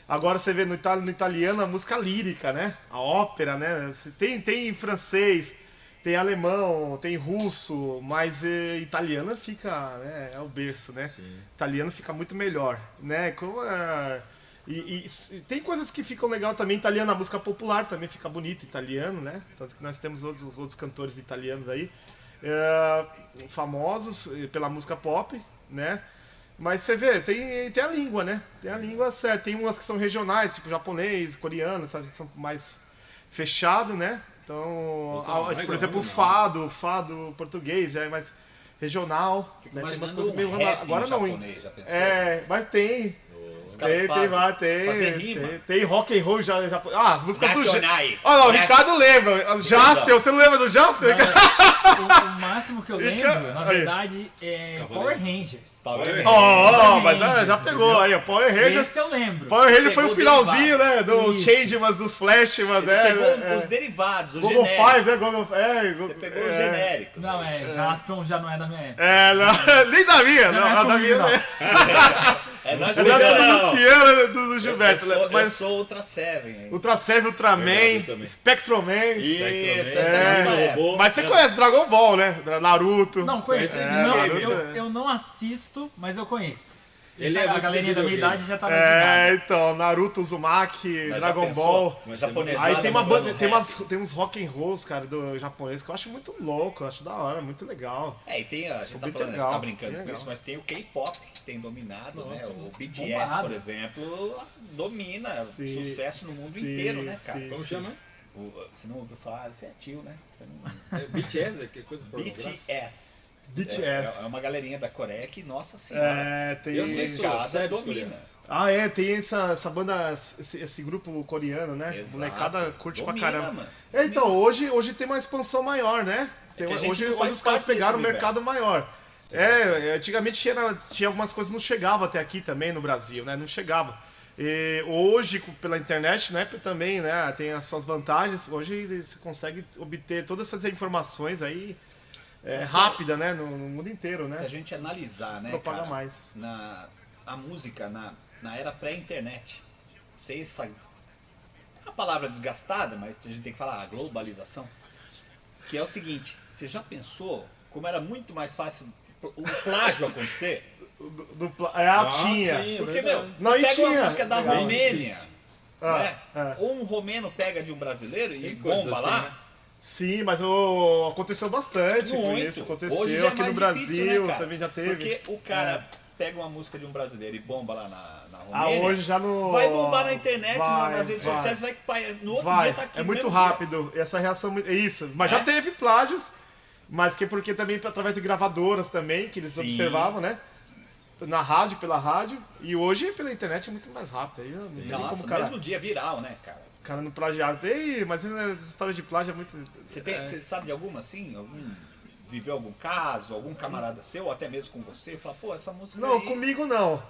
Agora você vê no, itali- no italiano a música lírica, né? A ópera, né? Tem, tem em francês, tem alemão, tem russo, mas eh, italiano fica, né? É o berço, né? Italiano fica muito melhor, né? Como é... E, e s- tem coisas que ficam legal também. Italiano, a música popular também fica bonita, italiano, né? Tanto que nós temos outros, os outros cantores italianos aí, é, famosos eh, pela música pop, né? Mas você vê, tem, tem a língua, né? Tem a língua certa. Tem umas que são regionais, tipo japonês, coreano, essas que são mais fechado, né? Então, a- não, tipo, por exemplo, o legal. fado, o fado português é mais regional. Né? Tem umas coisas um meio rap agora em não, hein? japonês, já pensou? É, mas tem. Os caras Tem, tem, fazem- vai, tem, tem. Tem rock and roll já, já Ah, as músicas do Nacionais. Olha lá, o. Ricardo lembra. O Jasper, você não lembra do Jasper? O, o máximo que eu lembro, na verdade, é Power Rangers. Power. Ó, Power mas ah, já pegou aí, ó. Power Rangers. Esse eu lembro. Power Rangers foi o finalzinho, né? Do Isso. Changemans, dos Flashmans, né? Pegou é, os derivados, os Google genéricos. Five, né? Google, é, Você pegou é, os genéricos. Não, é, Jaspion já não é da minha época. É, não, nem da minha, não, é a da comigo, minha não. é. É É da pegamos. do Luciano e do, do Eu Gilberto. sou, eu mas sou Ultra Seven. hein? Ultra Seven, Ultraman. Spectroman. Isso, Spectrum, essa é a nossa É, época. robô. Mas você conhece Dragon Ball, né? Naruto. Não, conheço. É, não, eu, é. eu não assisto, mas eu conheço. Ele Essa- é a galerinha da minha idade já tá mais É, então, Naruto, Uzumaki, Mas Dragon? Ball. Mas Aí tem uma banda, tem, rap. umas, tem uns rock and rolls, cara, do japonês, que eu acho muito louco, eu acho da hora, muito legal. É, e tem, a gente tá Muito falando, a gente legal, tá brincando com legal. isso, mas tem o K-pop que tem dominado, né? O BTS, bombado. por exemplo, domina Sim, sucesso no mundo sim, inteiro, né, cara? sim. Como chama? O- você não ouviu falar, você é tio, né? Você não... É BTS, é que coisa. BTS. BTS. É, é uma galerinha da Coreia que, nossa senhora, É, tem. Eu sei séries domina. Ah, é, tem essa, essa banda, esse, esse grupo coreano, né? Exato. Molecada curte Domina, pra caramba. mano. É, então, hoje, hoje tem uma expansão maior, né? Tem gente hoje hoje os caras pegaram um mercado maior. É, antigamente tinha, tinha algumas coisas que não chegavam até aqui também no Brasil, né? Não chegava. E hoje, pela internet, né, também, né, tem as suas vantagens. Hoje você consegue obter todas essas informações aí é, rápida, né, no, no mundo inteiro, né? Se a gente analisar, né, Propaga cara, mais. Na, a música na, na era pré-internet, sem essa... é A palavra desgastada, mas a gente tem que falar a globalização. Que é o seguinte, você já pensou como era muito mais fácil o plágio acontecer? Do, do pla- é a Ah, tinha. sim, é Porque, verdade. meu, Não, você e pega uma tinha. música da. Romênia, Ah, né? ah. Ou um romeno pega de um brasileiro e Tem bomba assim, lá. né? Sim, mas aconteceu bastante Muito. isso. Aconteceu Hoje é aqui no mais difícil, Brasil, né, também já teve. Porque o cara pega uma música de um brasileiro e bomba lá na, na Ah, Romênia. hoje já no. Vai bombar na internet, Vai, nas redes vai. sociais, vai que no outro Vai, dia tá aqui. é muito mesmo dia. rápido. Essa reação é isso. Mas É? já teve plágios, mas que porque também através de gravadoras também, que eles Sim. observavam, né? Na rádio, pela rádio. E hoje pela internet é muito mais rápido. Aí não tem Nossa, como o cara, mesmo dia viral, né, cara? O cara não plagiar. Ei, mas essa história de plágio é muito. Você, tem, é. você sabe de alguma assim? Algum, viveu algum caso, algum camarada seu, ou até mesmo com você, fala, pô, essa música Não, aí... comigo não.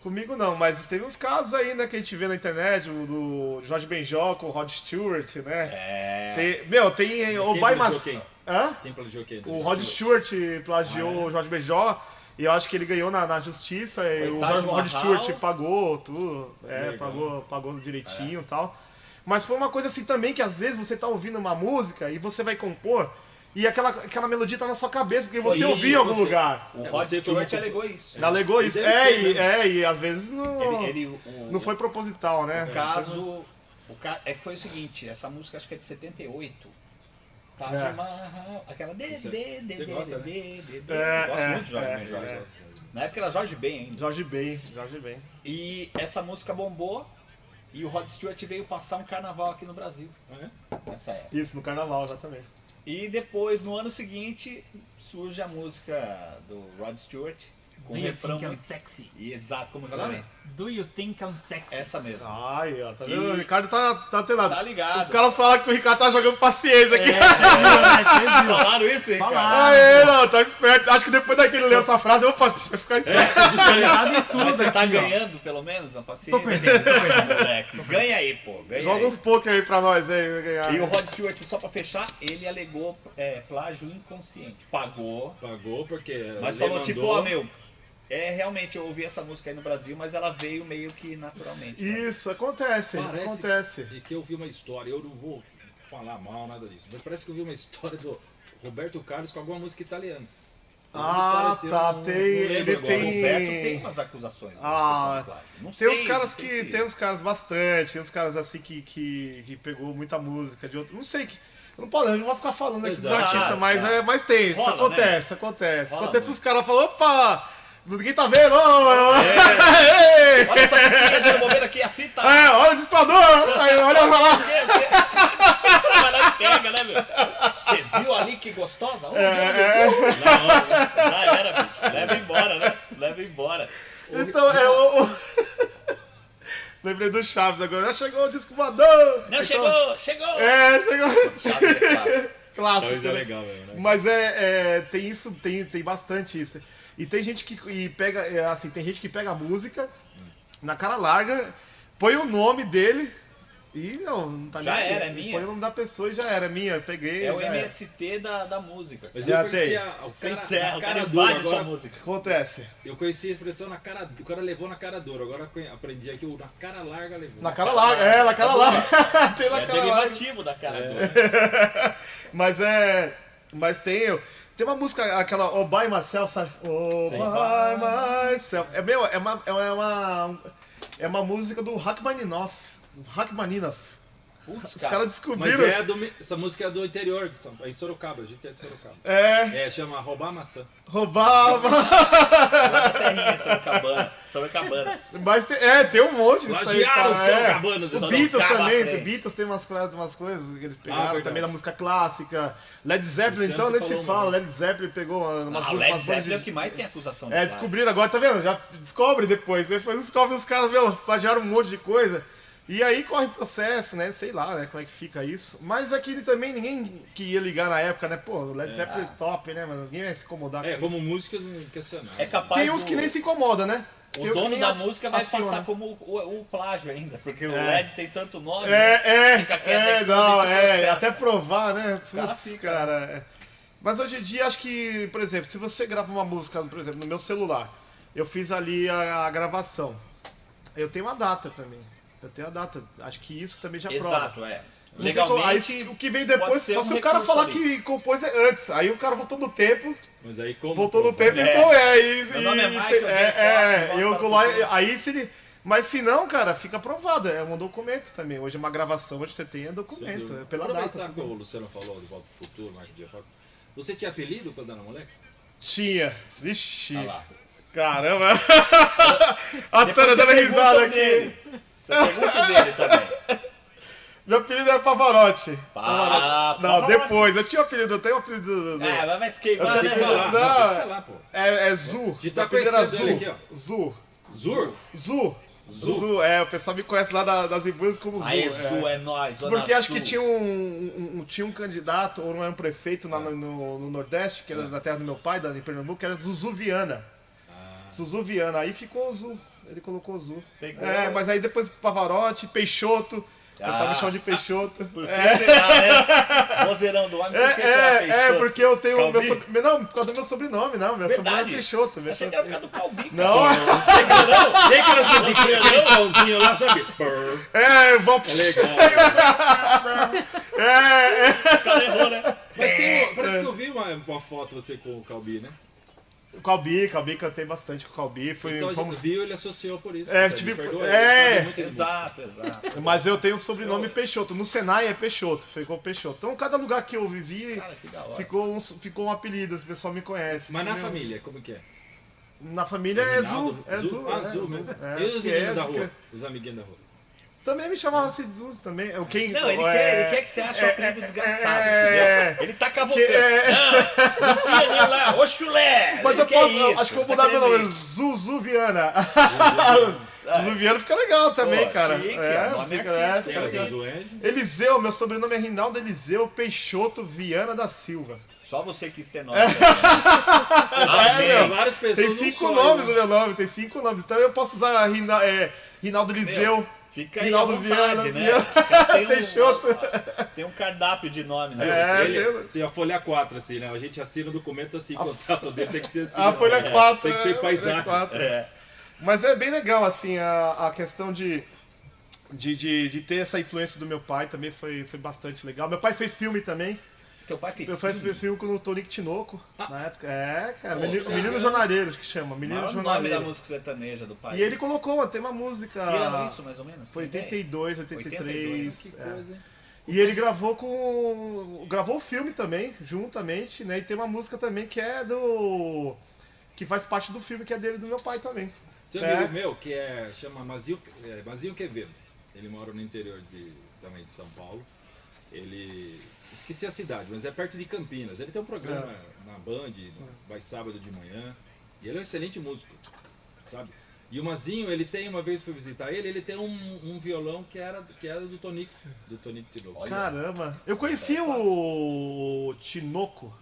Comigo não, mas teve uns casos aí, né, que a gente vê na internet, o do Jorge Benjó com o Rod Stewart, né? É... Tem- meu, tem o Quem Vai beijou Mas... quem? Hã? Quem plagiou quem? O Rod Stewart plagiou o Jorge Benjó. E eu acho que ele ganhou na, na justiça. E Foi o Taj Rod. Stewart pagou tudo. É, pagou, pagou direitinho e tal. Mas foi uma coisa assim também que às vezes você tá ouvindo uma música e você vai compor. E aquela, aquela melodia tá na sua cabeça, porque você Foi ouviu em algum você- lugar. O É, Rod Stewart alegou isso. Alegou E isso. É, ser, e, né? é, e às vezes não, Ele, ele- o, não foi proposital, né? o caso. O ca... É que foi o seguinte, essa música acho que é de 78. Taj É. Mahal, aquela de, Você- de, de, você de, gosta, de, né? de, de, de. É, Eu gosto é, muito de Jorge é, Ben, Jorge. é. Na época era Jorge Ben ainda. Jorge Ben, Jorge Ben. E essa música bombou e o Rod Stewart veio passar um carnaval aqui no Brasil, É? nessa época. Isso, no carnaval, exatamente. E depois, no ano seguinte, surge a música do Rod Stewart com um refrão think I'm muito... sexy? E exato, como é que é? Do you think I'm sexy? Essa mesmo. Ai, ó, tá E- vendo? O Ricardo tá, tá antenado. Tá ligado. Os caras falaram que o Ricardo tá jogando paciência aqui. É, né? Você viu. Falaram isso, Ricardo? Falaram. Aê, não, tá esperto. Acho que depois daquele ler essa frase, opa, deixa eu ficar esperto. Sabe tudo Mas você tá aqui, ó. ganhando, pelo menos, na paciência? Tô perdendo, tô perdendo. Moleque, ganha aí, pô. Ganha Joga aí. uns poker aí pra nós aí. vai ganhar. E o Rod Stewart, só pra fechar, ele alegou é, plágio inconsciente. Pagou, Pagou porque. mas falou mandou- tipo, ó, meu, é realmente eu ouvi essa música aí no Brasil, mas ela veio meio que naturalmente. né? Isso, acontece, Parece acontece. E que eu vi uma história, eu não vou falar mal, nada disso, mas parece que eu vi uma história do Roberto Carlos com alguma música italiana. Ah, assim, eu tá, não- não tem- lembro ele agora. tem- O Roberto tem umas acusações. né, Ah. Não Tem uns sei, caras não sei que. se- Tem uns caras bastante, tem uns caras assim que, que, que pegou muita música de outro. Não sei que. Eu não, posso, eu não vou ficar falando aqui dos artistas, Ah, mas, tá. é, mas tem, isso Rola, acontece, acontece. Rola acontece muito. os caras falam, opa! Ninguém tá vendo? Ô, É. Olha essa fitinha dando bobeira aqui, a fita. É, olha o disparador! Aí, olha lá! Vai lá e pega, né, meu? Você viu ali que gostosa? Onde, É, onde? Não, não, já era, bicho. Leva embora, né? Leva embora. Então, é o. Lembrei do Chaves agora. Já chegou o disco voador! Não, Então, chegou, chegou. É, chegou. Chaves é clássico. Clássico. Talvez é né? legal mesmo, né? Mas é, é, tem isso, tem, tem bastante isso. E tem gente que e pega, é, assim, tem gente que pega a música na cara larga, põe o nome dele e não, não tá Já nem era, é minha. Põe o nome da pessoa e já era, é minha, eu peguei. É o era. MST da, da música. Mas Já eu tem. a, o Sem cara, terra, a o cara cara dura. invade sua Agora, música. Acontece. eu conheci a expressão na cara O cara levou na cara dura. Agora eu aprendi aqui o na cara larga levou. Na cara larga, é, na cara larga. tem na É cara larga. derivativo da cara dura. Mas é. Mas tem. Tem uma música, aquela Oh By Myself, sabe? Oh Sim. By Myself. É, meu, é uma. É uma, é uma música do Rachmaninoff. Rachmaninoff. Putz, Os cara. caras Mas descobriram. é do, essa música é do interior de São Paulo, é em Sorocaba, a gente é de Sorocaba. É, É, chama Roubar Maçã. roubava. Lá na terrinha, Sorocabana. Sorocabana. Mas tem, é, tem um monte disso aí, cara. os É. Sorocabanos. Os essa- Beatles também. The Beatles tem umas, coisas- umas coisas que eles pegaram verdade. também da música clássica. Led Zeppelin, então nem se fala. Led Zeppelin pegou umas Ah, Led Zeppelin é de- o que mais tem acusação de É, plágio. descobriram agora, tá vendo? Já descobre depois. Depois descobre os caras, meu, plagiaram um monte de coisa. E aí corre processo, né? Sei lá, né? Como é que fica isso. Mas aqui também ninguém que ia ligar na época, né? Pô, o Led Zeppelin é top, né? Mas ninguém vai se incomodar É, com isso. como música não questionar. É capaz Tem uns do- que nem se incomoda, né? O Tem dono da música vai aciona. passar como o, o plágio ainda, porque o É. Led tem tanto nome. É, é, Fica quieto, é, não, é, até provar, né? cara Putz, fica, cara. é. Mas hoje em dia, acho que, por exemplo, se você grava uma música, por exemplo, no meu celular, eu fiz ali a, a gravação. Eu tenho a data também. Eu tenho a data. Acho que isso também já prova. Exato, é. Não como- Legalmente. aí, o que vem depois, só um se o cara falar ali. que compôs é antes. Aí o cara voltou no tempo, Mas aí como. voltou no tempo É. e pô, é, e, Meu nome é e- Michael J. é, Fox, é, volta eu lá, aí se ele, mas se não, cara, fica aprovado, é um documento também. Hoje é uma gravação, hoje você tem é documento, é pela data. Aproveitar que tudo. o Luciano falou do Volta pro Futuro, Marco Dia Fox. Você tinha apelido quando era moleque? Tinha, lá. caramba, a você dando risada aqui. dele. Você pergunta o dele também. Meu apelido era Pavarotti. Pá, Não, pá. depois, eu tinha um apelido, eu tenho um apelido do- É, mas vai se queimar, Eu né? Que falar, Não. não, que falar, pô. é, é Zu, De tá apelido era Zu, aqui, Zu, Zur? Zu, Zu. Zu, é, o pessoal me conhece lá da- das Ibuas como Zu. Aí, é. Zu, é nóis. Zona Porque acho que Sul. tinha um, um- tinha um candidato, ou não era um prefeito lá no, no- no Nordeste, que era da terra do meu pai, da, em Pernambuco, que era Zuzu Viana. Zuzu Viana, aí ficou Zu. Ele colocou Zu. Pegou. É, mas aí depois Pavarotti, Peixoto. O pessoal Ah. me chama de Peixoto. Por que será, né? Vozeirão do homem, por que será É, é, é, Peixoto? porque eu tenho meu Calbi? sobrenome. Não, por causa do meu sobrenome, não. Meu sobrenome Verdade. é Peixoto. Meu Achei que era por sobrenome- causa do Calbi. Não? Tem aquelas musiquinhas, aquele solzinho lá, sabe? é, eu vou. É legal. É, é. O cara errou, né? Mas tem, parece que eu vi uma, uma foto você com o Calbi, né? O Calbi, Calbi, cantei bastante com o Calbi. Foi, Então fomos... viu, ele associou por isso. É, tive- me perdoa, é. Exato, exato. Mas eu tenho o sobrenome Peixoto. No Senai é Peixoto, ficou Peixoto. Então, cada lugar que eu vivi, Cara, que ficou um, ficou um apelido, o pessoal me conhece. Mas na Meu- família, como que é? Na família é Zu. Rinaldo? É Zu. Ah, é, Zu Zu, mesmo. é, e meninos é da de rua? que- Os amiguinhos da rua? Também me chamavam de Zu também. Eu, quem, Não, ele, é, quer, ele quer que você ache o apelido desgraçado, é, entendeu? Ele tá que cavocando. é- Não, não tinha nem lá, ô chulé! Mas eu posso. isso, acho que eu vou tá mudar meu nome. isso. Zu, Zu Viana. Zu Viana fica legal também, Pô, cara. chique, é, nome fica, é, fica a legal. Eliseu, meu sobrenome é Rinaldo Eliseu Peixoto Viana da Silva. Só você quis ter nome. É, Tem meu. várias pessoas. Tem cinco nomes né? no meu nome, tem cinco nomes. Então eu posso usar Rina, é, Rinaldo Eliseu. Fica aí Rinaldo à vontade, Viana, né? Viana, Já tem um- Peixoto. Tem um cardápio de nome, né? É, Ele, tem- tem a folha 4, assim, né? A gente assina o documento assim, o contato dele tem que ser assim. A né? folha É, 4. Tem que ser é, paisagem. folha 4. É. Mas é bem legal, assim, a, a questão de, de, de, de ter essa influência do meu pai também foi, foi bastante legal. Meu pai fez filme também. Teu pai fez Eu fiz filme? filme com o Tonico Tinoco, na época. É, cara, Pô, menino, cara. menino Jornaleiro, que chama, Menino Maior nome da Jornaleiro. música sertaneja do país. E ele colocou, tem uma música. Que ano isso, mais ou menos? Foi Tem ideia? 82, 83. é. Coisa, hein? E ele gravou com. gravou o filme também, juntamente, né? E tem uma música também que é do. que faz parte do filme que é dele e do meu pai também. Tem um É. amigo meu que é, chama Mazil, é, Mazil Quevedo. Ele mora no interior de, também de São Paulo. Ele. Esqueci a cidade, mas é perto de Campinas. Ele tem um programa É. na Band, vai sábado de manhã. E ele é um excelente músico, sabe? E o Mazinho, ele tem, uma vez fui visitar ele, ele tem um, um violão que era, que era do Tonico, do Tonico Tinoco. Caramba! Eu conheci o Tinoco.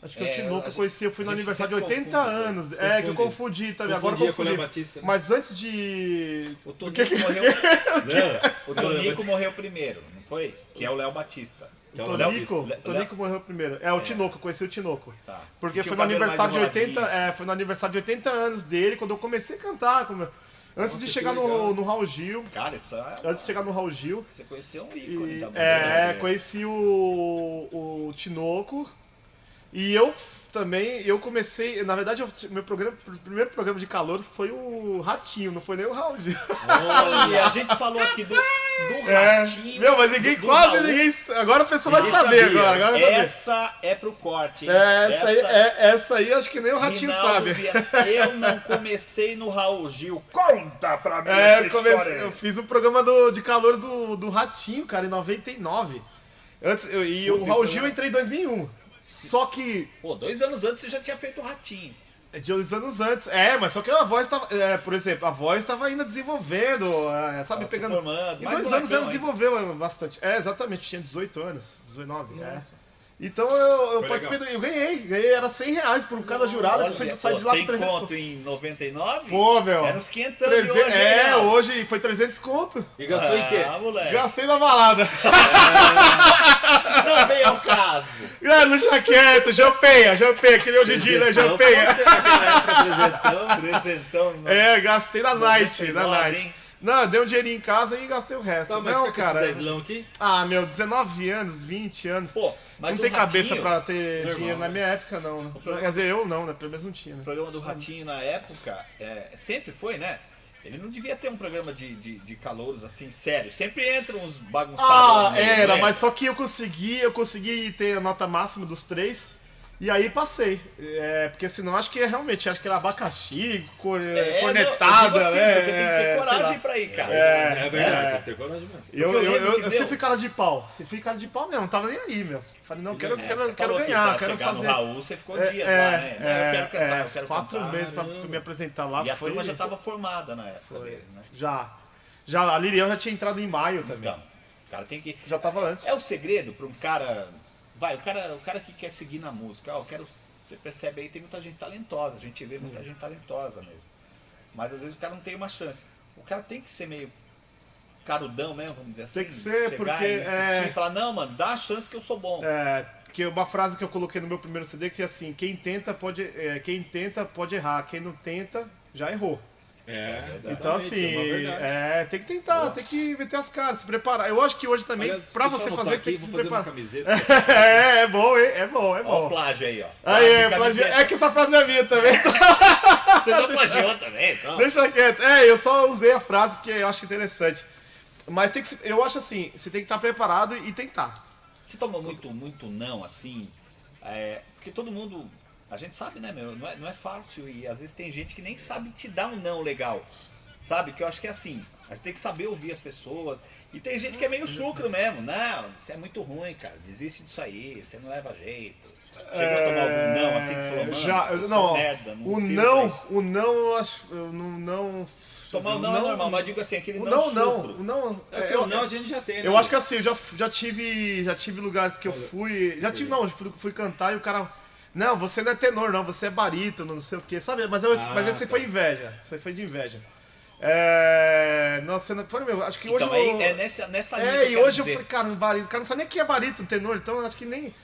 Acho que É, o Tinoco a eu conheci, eu fui a no aniversário de sempre 80 confunde, anos. É, que eu Confunde. confundi também, agora confundi. Batista, né? Mas antes de. O Tonico que morreu. Não, o Tonico morreu primeiro, foi? Que é o Léo Batista. Que é o Tonico, Léo- Tonico morreu primeiro. É, o Tinoco, eu conheci o Tinoco. Tá. Porque Tinha foi o no aniversário de 80, enroladinho, é, foi no aniversário de 80 anos dele, quando eu comecei a cantar. como- Antes Nossa, de chegar no, no Raul Gil. Cara, isso é... Antes de chegar no Raul Gil. Você conheceu um ícone E, da música é, brasileira. conheci o, o Tinoco. E eu também, eu comecei, na verdade, eu, meu programa, o primeiro programa de calouros foi o Ratinho, não foi nem o Raul Gil. Olha, a gente falou aqui do, do É, ratinho. meu, mas ninguém, do quase Raul. ninguém, agora a pessoa vai saber sabia. agora, agora vai saber. Essa é pro corte. hein? É, essa, aí, é, essa aí acho que nem o Ratinho Rinaldo sabe. Viana. Eu não comecei no Raul Gil. Conta pra mim É, essa eu, comecei- história. eu fiz um programa do, de calores do, do Ratinho, cara, em 99. Antes, eu, e o Raul Gil eu entrei em 2001. Só que Pô, dois anos antes você já tinha feito o ratinho. de dois anos antes. É, mas só que a voz tava. é, por exemplo, a voz tava ainda desenvolvendo, é, sabe, Tava se pegando. formando, Em mais dois anos ela desenvolveu é, bastante. É, exatamente, tinha 18 anos, 19. É. Então eu, eu participei do. Eu ganhei, ganhei, era 100 reais por cada jurado, que pô, de lá com 100 300 conto em 99? Pô, meu. Era uns 500 300 de hoje, é, ó? hoje foi 300 conto. E gastou em quê? Ah, moleque. Gastei na balada. Não vem ao caso. Ah, deixa quieto, Jampeia, Jampeia, que nem o Didi, né, Jampeia. Presentão. no- É, gastei na night, na 99, night. hein? Não, dei um dinheirinho em casa e gastei o resto. Tá, mas não, cara. esse aqui. Ah, meu, 19 anos, 20 anos. Pô, mas não o tem cabeça Ratinho, pra ter Normal, dinheiro. Na né? minha época, não. Quer dizer, eu não, né? Pelo menos não tinha, O né? programa do Ratinho na época, é, sempre foi, né? Ele não devia ter um programa de, de, de calouros assim, sério. Sempre entram uns bagunçados. Ah, meio, era, né? mas só que eu consegui, eu consegui ter a nota máxima dos três. E aí passei. É, porque senão acho que é realmente, acho que era abacaxi, cor, É, não, eu cornetada, digo assim, né? Porque tem que ter é, coragem pra ir, cara. É, verdade, tem que ter coragem mesmo. Eu, eu eu, eu, eu sempre cara de pau. Se fica cara de pau mesmo, não tava nem aí, meu. Falei, não, quero, É, quero, você quero ganhar, pra quero fazer. no Raul, você ficou É, dias é, lá, né? Não, eu quero cantar, é, eu quero quatro cantar. meses pra caramba. me apresentar lá. E a foi, turma já tava formada na época foi. dele, né? Já. Já, a Lirian já tinha entrado em maio também. Então, o cara tem que... Já tava antes. É o segredo pra um cara... Vai, o cara, o cara que quer seguir na música, ó, eu quero... Você percebe aí, tem muita gente talentosa, a gente vê muita gente talentosa mesmo. Mas às vezes o cara não tem uma chance. O cara tem que ser meio carudão mesmo, vamos dizer assim. Tem que ser, chegar porque, e é- e falar, não, mano, dá a chance que eu sou bom. É, que uma frase que eu coloquei no meu primeiro CD que é assim, quem tenta pode, é, quem tenta pode errar, quem não tenta já errou. É, Então exatamente, assim, é verdade. é, tem que tentar, tem que meter as caras, se preparar. Eu acho que hoje também, Aliás, pra você fazer, aqui, tem que vou se fazer uma preparar. camiseta. É, é bom, hein? É bom, é Ó o bom. plágio aí, ó. Aí, é, Plágio, é que essa frase não é minha também. Você já plagiou também, então. Deixa quieto. É, eu só usei a frase porque eu acho interessante. Mas tem que, se- eu acho assim, você tem que estar preparado e tentar. Você toma muito, muito não, assim, é, porque todo mundo, a gente sabe, né, meu, não é, não é fácil e às vezes tem gente que nem sabe te dar um não legal, sabe? Que eu acho que é assim, a gente tem que saber ouvir as pessoas e tem gente que é meio chucro mesmo, não, você é muito ruim, cara, desiste disso aí, você não leva jeito. Chegou a tomar algum não, assim, que você falou, Já, não, merda, não o não, isso." o não, eu acho, eu não, não Tomar o não, é normal, mas digo assim, aquele o não, não, não, chucro. o não, É eu, o não a gente já tem, né? eu acho que assim, eu já, já tive, já tive lugares que eu fui, já tive, não, eu fui, fui cantar e o cara, não, você não é tenor, não, você é barítono, não sei o que, sabe? Mas, eu, Ah, mas esse tá. foi inveja, foi, foi de inveja. É, nossa, não- foi meu, acho que hoje Então, eu, aí é nessa, nessa linha que É, e hoje eu dizer. falei, cara, um barítono, o cara não sabe nem quem é barítono, tenor, então eu acho que nem.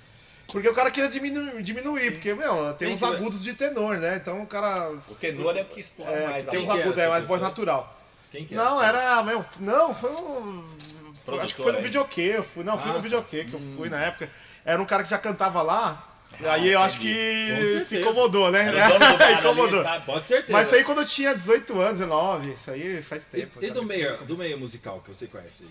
Porque o cara queria diminuir, diminuir porque, meu, tem uns é? agudos de tenor, né? Então o cara. O tenor é o que explora É, mais tem uns é agudos, é essa mais voz natural. Quem que é? Não, era. Meu, não, foi um. foi- acho que foi no aí. videokê, eu fui. Não, fui Ah, no tá. videokê que eu fui na época. Era um cara que já cantava lá. Aí eu acho que se incomodou, né? Bar ali, incomodou. sabe? Pode ser Mas isso aí quando eu tinha 18 anos, 19, isso aí faz E, tempo. e tá do, meio, do meio musical que você conhece?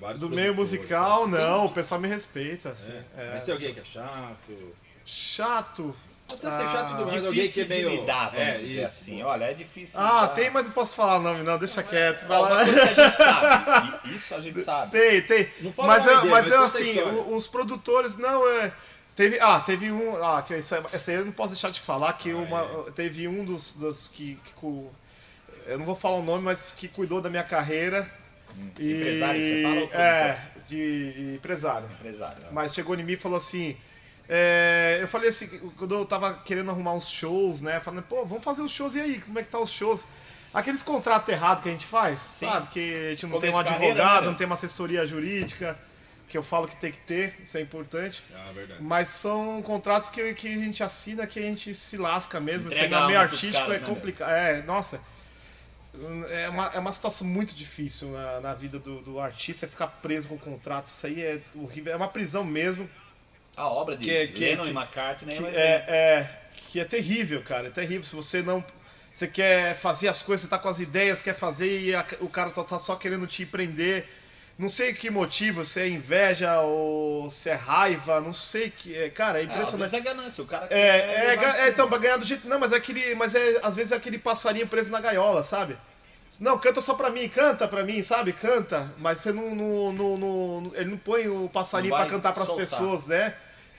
Vários Do meio musical, né? não, o pessoal me respeita, assim. É. é. Mas tem alguém que é chato. Chato. Pode até ser chato Ah, do mas alguém que Difícil é meio. de lidar, vamos é, dizer isso. assim. Olha, é difícil. Ah, lidar. tem, mas não posso falar o nome, não, deixa quieto. lá. uma coisa que a gente sabe. e Isso a gente sabe. Tem, tem. Não fala Mas, eu, dele, mas mas eu, assim, os produtores, não, é. Teve, ah, teve um. Ah, essa, essa aí eu não posso deixar de falar, que uma, teve um dos, dos que, que Eu não vou falar o nome, mas que cuidou da minha carreira. e, empresário que você fala ou produtor? É, de, de empresário. Empresário. né? Mas chegou em mim e falou assim. é, eu falei assim, quando eu tava querendo arrumar uns shows, né? Falando, pô, vamos fazer os shows, e aí? Como é que tá os shows? Aqueles contratos errados que a gente faz, sabe? Que a gente não Começo tem um de carreira, advogado, né? não tem uma assessoria jurídica, que eu falo que tem que ter, isso é importante. Ah, verdade. Mas são contratos que, que a gente assina que a gente se lasca mesmo. Isso aí no meio artístico caras, é né, complicado. É, nossa. É uma, é uma situação muito difícil na, na vida do, do artista, é ficar preso com o contrato. Isso aí é horrível. É uma prisão mesmo. A obra de Que- que- Lennon que- e McCartney que é é, é, que é terrível, cara. É terrível. Se você não. Você quer fazer as coisas, você tá com as ideias, quer fazer e a- o cara tá, tá só querendo te prender. Não sei que motivo, se é inveja ou se é raiva, não sei que. É, cara, é Ah, às impressionante. vezes é ganância. O cara É, é, assim, é, então, pra ganhar do jeito. Não, mas é aquele. Mas é, às vezes é aquele passarinho preso na gaiola, sabe? Não, canta só pra mim, canta pra mim, sabe? Canta. Mas você não. não, não, não- ele não põe o passarinho vai cantar pras soltar. pessoas, né?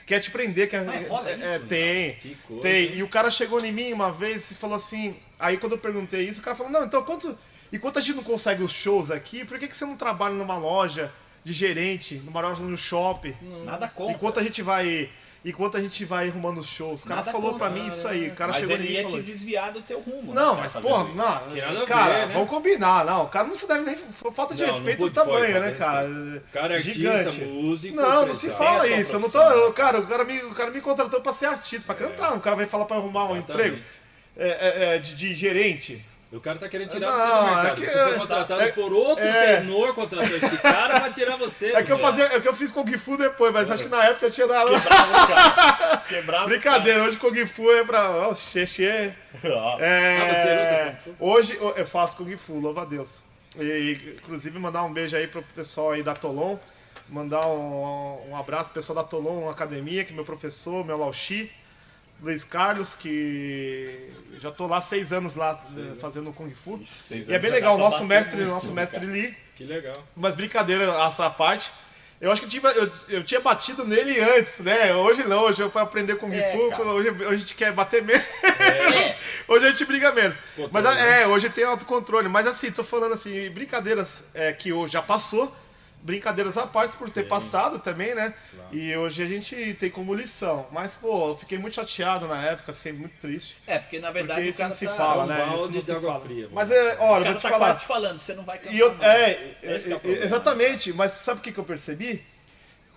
Quer te prender, quer. Mas rola é, isso, é, tem. Que coisa, tem. E o cara chegou em mim uma vez e falou assim. Aí quando eu perguntei isso, o cara falou, não, então quanto. Enquanto a gente não consegue os shows aqui, por que, que você não trabalha numa loja de gerente, numa loja no shopping? Nada contra. Enquanto a gente vai. Enquanto a gente vai arrumando os shows. O cara Nada falou contra, pra mim isso aí. O cara Mas chegou ele ia falou. te desviar do teu rumo. Não, né, mas isso. não, Que nada a cara, ver, né? vamos combinar, não. O cara não se deve nem. Falta de Não, respeito não do tamanho, né, cara? O cara é artista, Gigante. músico, Não, não se fala É isso. Eu não tô. eu- cara, o cara, me, o cara me contratou pra ser artista, pra cantar. O cara vai falar pra arrumar um Exatamente. emprego é, é, é, de, de gerente. O cara tá querendo tirar Não, você do mercado. é que- você foi contratado é- por outro é- tenor, contratou esse cara pra tirar você. É que eu cara. fazia, é que eu fiz Kung Fu depois, mas acho que na época eu tinha dado. Quebrava o cara. Quebrava Brincadeira, hoje Kung Fu é pra. Xexê. cara. Ó, É, Ah, você luta Kung Fu? Hoje eu eu faço Kung Fu, louva a Deus. E, inclusive mandar um beijo aí pro pessoal aí da Tolon. Mandar um, um abraço pro pessoal da Tolon Academia, que é meu professor, meu Lauchi. Luiz Carlos, que já tô lá seis anos lá eh, fazendo Kung Fu. seis E é anos bem legal, pra nosso mestre, muito, nosso né, mestre cara? Lee. Que legal. Mas brincadeira essa parte. Eu acho que eu tinha, eu, eu tinha batido nele antes, né? Hoje não, hoje eu para aprender Kung É, Fu, cara. hoje, hoje a gente quer bater menos. É. hoje a gente briga menos. Controle, Mas né? é, hoje tem autocontrole. Mas assim, tô falando assim, brincadeiras é, que hoje já passou. Brincadeiras à parte por ter passado também, né? E hoje a gente tem como lição. Mas, pô, eu fiquei muito chateado na época, fiquei muito triste. É, porque na verdade Porque isso não se tá, fala, um né? Isso não se fala. fria. Mas, é, olha, O eu vou tá falar. quase te falando, você não vai cantar. E eu, não. é, é é, exatamente, mas sabe o que, que eu percebi?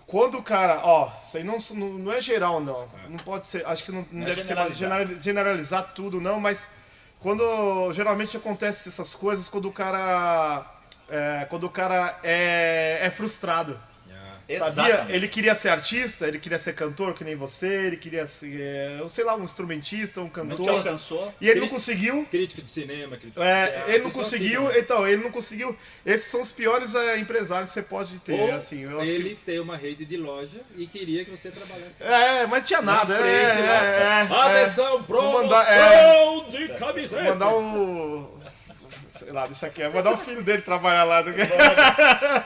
Quando o cara, ó, isso aí não, não, não é geral não, não pode ser, acho que não, não é deve ser generalizar. generali- generalizar tudo não, mas quando geralmente acontece essas coisas quando o cara, é, quando o cara é, é frustrado. Sabia? Exatamente. Ele queria ser artista, ele queria ser cantor que nem você, ele queria ser, é, eu sei lá, um instrumentista, um Não te cantor. alcançou. E ele não conseguiu, Crítico de cinema, crítico de é, teatro, ele não isso conseguiu, assim, então, ele não conseguiu. Esses são os piores é, empresários que você pode ter, Ou assim. Eu acho ele tem uma rede de loja e queria que você trabalhasse. que... É, mas tinha nada, Na frente, é, é, é, Atenção, Vou promoção mandar- é. de camiseta! é. Mandar o... Sei lá, deixa aqui. Mandar o filho dele trabalhar lá. do que-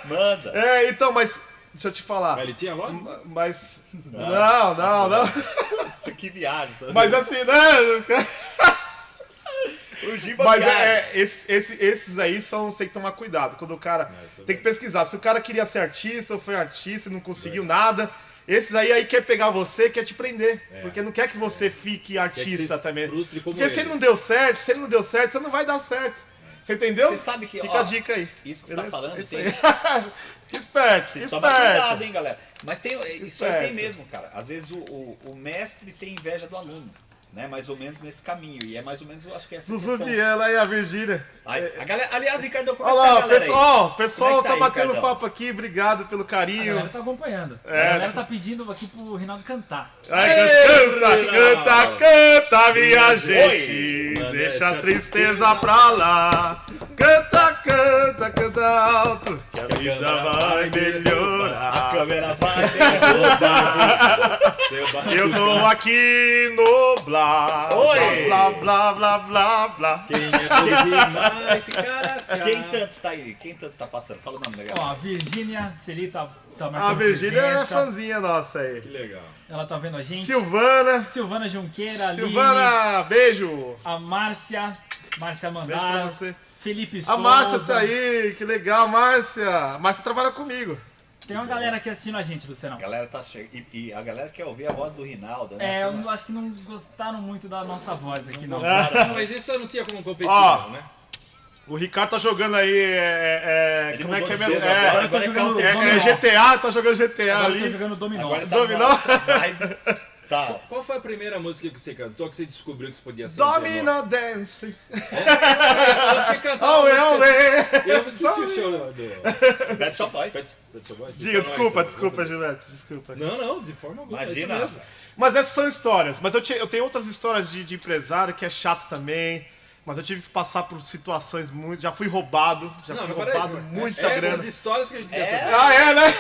Manda. É, então, mas... Deixa eu te falar. Mas ele tinha loja? Mas... Não, não, não. Isso aqui viagem. tá? Mas assim, né? o Giba Mas é, é, esses, esses, esses aí são, tem que tomar cuidado. Quando o cara. isso é tem que pesquisar. Se o cara queria ser artista ou foi artista e não conseguiu nada. Esses aí, aí quer pegar você, quer te prender. Porque não quer que você fique artista também. Porque se ele. ele não deu certo, se ele não deu certo, você não vai dar certo. Você entendeu? Você sabe que, Fica ó, a dica aí. isso que você tá falando, Isso tem- esperto, fica Toma cuidado, hein, galera. Mas tem, isso aí tem mesmo, cara. Às vezes o, o, o mestre tem inveja do aluno. Né? Mais ou menos nesse caminho. E é mais ou menos, eu acho que é essa Zuzu questão. Viela e a Virgínia. A galera, aliás, Ricardo, como Olha é que tá a lá, galera aí? pessoal, pessoal é que tá, tá aí, batendo Ricardão? papo aqui, obrigado pelo A carinho. galera tá acompanhando. É. A galera tá pedindo aqui pro Reinaldo cantar. Ai, Ei, canta, Reinaldo. canta, canta, minha gente. Mano, Deixa a tristeza pra lá. Canta, canta, canta alto. Que a vida vai melhorar. A câmera vai derrubar. Eu tô aqui no blá. Oi. Blá, blá, blá, blá, blá. Quem é esse cara. Quem tanto tá aí? Quem tanto tá passando? Fala o nome da galera. Ó, a Virgínia Celi tá, tá A marcando Virgínia é presença. fãzinha nossa aí. Que legal. Ela tá vendo a gente. Silvana. Silvana Junqueira, Aline, Silvana, beijo. a Márcia, Márcia Beijo pra Mandar, você. Felipe A Souza. Márcia tá aí, que legal, Márcia. A Márcia trabalha comigo. Tem uma galera aqui assistindo a gente, Luciano. A galera tá chegando. E, e a galera quer ouvir a voz do Rinaldo, né? É, eu não- acho que não gostaram muito da nossa voz aqui, não. Não, mas isso eu não tinha como competir, Ó. não, né? O Ricardo tá jogando aí. É, é, Ele como é mudou que é de mesmo? É, agora, agora é jogando counter. é, é dominó. GTA, tá jogando GTA Agora ali. jogando dominó. Agora tá Dominó? numa outra vibe. Tá. Qual foi a primeira música que você cantou que você descobriu que você podia ser? um? Domino Dance. Você cantou Oh, é, música- oh, é. Eu assisti o show do... Pet Shop Boys. Pet- Pet Shop Boys? Diga, desculpa, não, desculpa, Gilberto, desculpa. Não, não, de forma alguma. é Imagina. mesmo. Mas essas são histórias. Mas eu, te- eu tenho outras histórias de, de empresário que é chato também. Mas eu tive que passar por situações muito. Já fui roubado. Já Não, fui não, peraí. roubado muita Essas grana. histórias que a gente É. saber. Ah, é, né?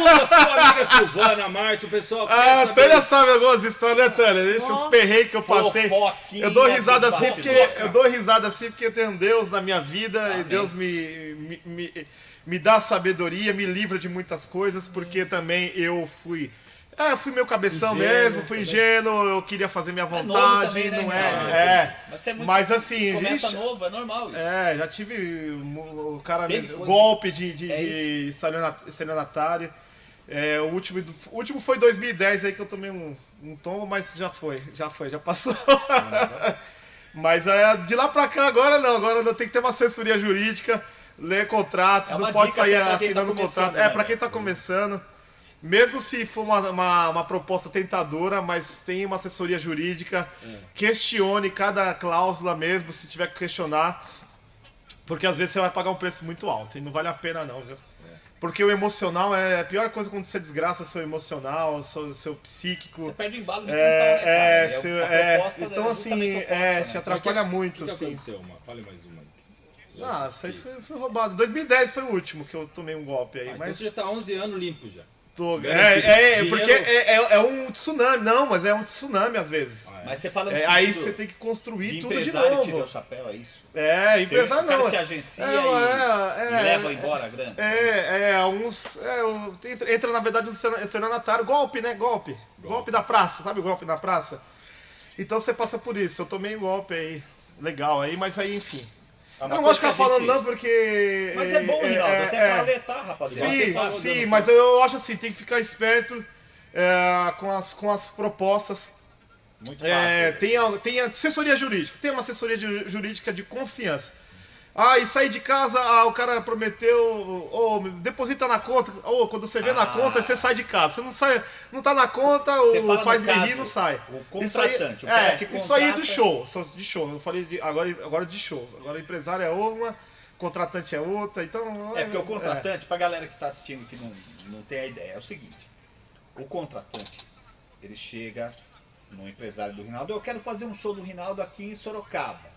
O da sua amiga Silvana, Marte, o pessoal Ah, a saber. Tânia sabe algumas histórias, né, Tânia? Deixa os perreios que eu passei. Eu dou risada assim porque eu dou risada assim porque eu tenho um Deus na minha vida e Deus me, me, me, me dá sabedoria, me livra de muitas coisas, porque também eu fui. É, eu fui meu cabeção Ingênuo mesmo, fui também. ingênuo, eu queria fazer minha É novo vontade, também, né, não é. É. É muito- Mas assim, Começa ixi, novo, é normal isso. é, já tive o cara Teve coisa- golpe de, de, É de estelionat- estelionatário. É, o, último, o último foi em 2010 aí que eu tomei um, um tombo, mas já foi, já foi, já passou. mas é, de lá pra cá agora não, agora não tem que ter uma assessoria jurídica, ler contratos, É não pode sair tá assinando começando, contrato. É, né, pra quem tá começando. Mesmo se for uma, uma, uma proposta tentadora, mas tem uma assessoria jurídica, É. questione cada cláusula mesmo, se tiver que questionar. Porque às vezes você vai pagar um preço muito alto e não vale a pena não, viu? Porque o emocional é a pior coisa quando você desgraça seu emocional, seu, seu psíquico. Você perde o embalo de É, cantar, né, cara? é, É seu- é, então da- assim, é, né? te atrapalha muito, O que assim. aconteceu, uma? Fale mais uma. Ah, isso aí foi, foi roubado. 2010 foi o último que eu tomei um golpe aí, Ah, então mas você já tá 11 anos limpo já. Tô... Ganha É, é, dinheiro. porque é, é, é um tsunami, não, mas é um tsunami às vezes. Mas você fala no É, aí você tem que construir de tudo de empresário que te deu novo. o chapéu, é isso? É, empresário o cara não. te agencia é, e, é, e é, leva é, embora a grana. É, é, uns. É, o- entra, entra, na verdade um estelionatário, golpe, né? Golpe. golpe. da praça, sabe o golpe da praça? Então você passa por isso. Eu tomei um golpe aí, legal aí, mas aí, enfim. É Eu não gosto de ficar falando gente- não, porque... Mas é bom, Rinaldo, é, até é. pra alertar, rapaziada. Sim, sim, mas eu acho assim, tem que ficar esperto é, com, as, com as propostas. Muito É, fácil. tem, a- tem a assessoria jurídica, tem uma assessoria ju- jurídica de confiança. Ah, e sair de casa, ah, o cara prometeu, ou deposita na conta, ou quando você vê na Ah. conta, você sai de casa. Você não sai, não tá na conta, Você ou faz rir, não sai. o Isso aí- contratante, o cara é, te isso aí do contrata- show, só de show. Eu falei de- agora, agora de shows. Agora empresário é uma, contratante é outra, então... É porque o contratante, pra galera que tá assistindo que não, não tem a ideia, é o seguinte. O contratante, ele chega no empresário do Rinaldo, eu quero fazer um show do Rinaldo aqui em Sorocaba.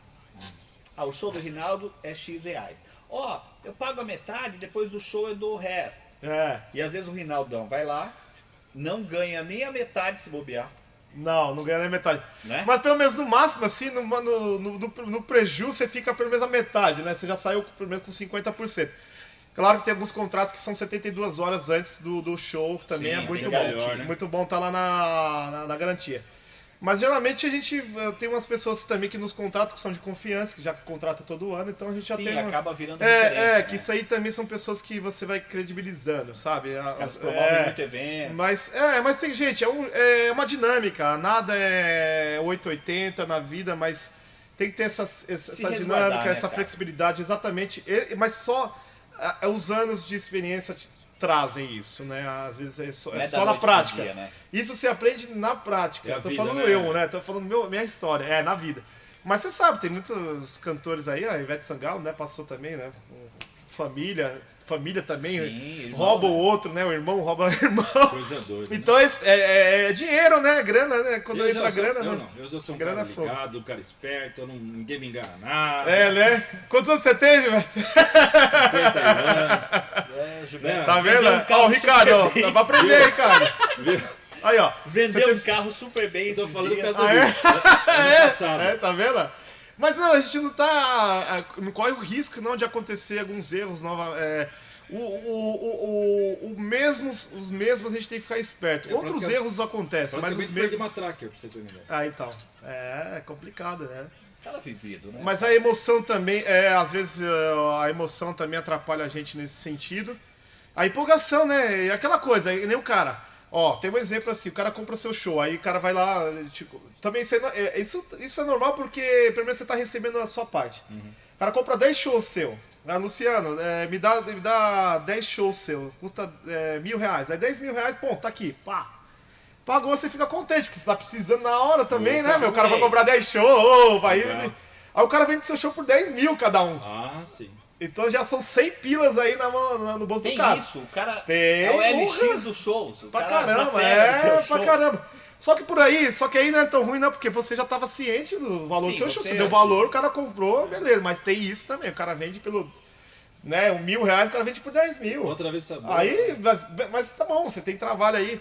Ah, o show do Rinaldo é X reais. Ó, eu pago a metade, depois do show eu dou o resto. É, E às vezes o Rinaldão vai lá, não ganha nem a metade se bobear. não, não ganha nem metade. Né? Mas pelo menos no máximo, assim, no, no, no, no, preju, você fica pelo menos a metade, né? Você já saiu pelo menos com 50%. Claro que tem alguns contratos que são 72 horas antes do, do show, que também Sim, é muito bom. garantia, né? Muito bom tá lá na, na, na garantia. Mas geralmente a gente eh, tem umas pessoas também que nos contratam que são de confiança, que já contrata todo ano, então a gente já Sim, tem. uma- acaba virando É, é, né? que isso aí também são pessoas que você vai credibilizando, sabe? Os caras As- promovem é. muito evento. Mas, é, mas tem gente, é, um- é uma dinâmica, nada é 880 na vida, mas tem que ter essa, essa, essa dinâmica, né, essa cara? flexibilidade, exatamente. Mas só ah, os anos de experiência trazem isso, né? Às vezes é só, é é só na prática. dia, né? Isso você aprende na prática. É tô vida, falando né? eu, né? Tô falando meu, minha história, é, na vida. Mas você sabe, tem muitos cantores aí, a Ivete Sangalo, né? Passou também, né? Família, família também, Sim, rouba né? o outro, né? O irmão rouba o irmão. Coisa doida. né? Então é, é- é dinheiro, né? Grana, né? Quando Eu entra sou- grana, eu né? não, eu já sou um Grana cara é fogo. ligado, um cara esperto, eu não, ninguém me engana nada. É, né? Quantos anos você tem, Gilberto? 50 anos. É, Gilberto. Tá vendo? um carro Ó, o Ricardo, ó. Dá pra aprender, Ricardo. Viu? Aí, ó. Vendeu um tem- carro super bem Eu tô falando dias. Ah, é? passado. É, tá vendo? Mas não, a gente não tá. Não corre o risco não de acontecer alguns erros nova. É, o, o, o, o, o mesmos, os mesmos a gente tem que ficar esperto. É, Outros erros acontecem, mas os mesmos. uma tracker, pra você ter uma ideia. Ah, então. É, é complicado, né? Cara vivido, né? Mas a emoção também, é, às vezes é, a emoção também atrapalha a gente nesse sentido. A empolgação, né? E aquela coisa, nem o cara. Ó, tem um exemplo assim, o cara compra seu show, aí o cara vai lá, tipo, também isso é, é, isso, isso é normal porque primeiro você tá recebendo a sua parte. O cara compra 10 shows seu. Ah, Luciano, é, me, dá, me dá 10 shows seu, custa é, mil reais. Aí 10 mil reais, pô, tá aqui, pá. Pagou, você fica contente, porque você tá precisando na hora também, né, meu? O cara vai comprar 10 shows, vai. Legal. Aí o cara vende seu show por 10 mil cada um. Ah, sim. Então já são 100 pilas aí na mão, na- no bolso Tem do cara. isso, o cara Tem, é o LX dos shows. O Pra cara caramba, do é, pra caramba. Só que por aí, só que aí não é tão ruim, não, porque você já tava ciente do valor Sim, do seu show. você- deu valor, o cara comprou, beleza. Mas tem isso também, o cara vende pelo. Né, um mil reais, o cara vende por 10 mil. Outra vez sabor. Aí, mas, mas tá bom, você tem trabalho aí.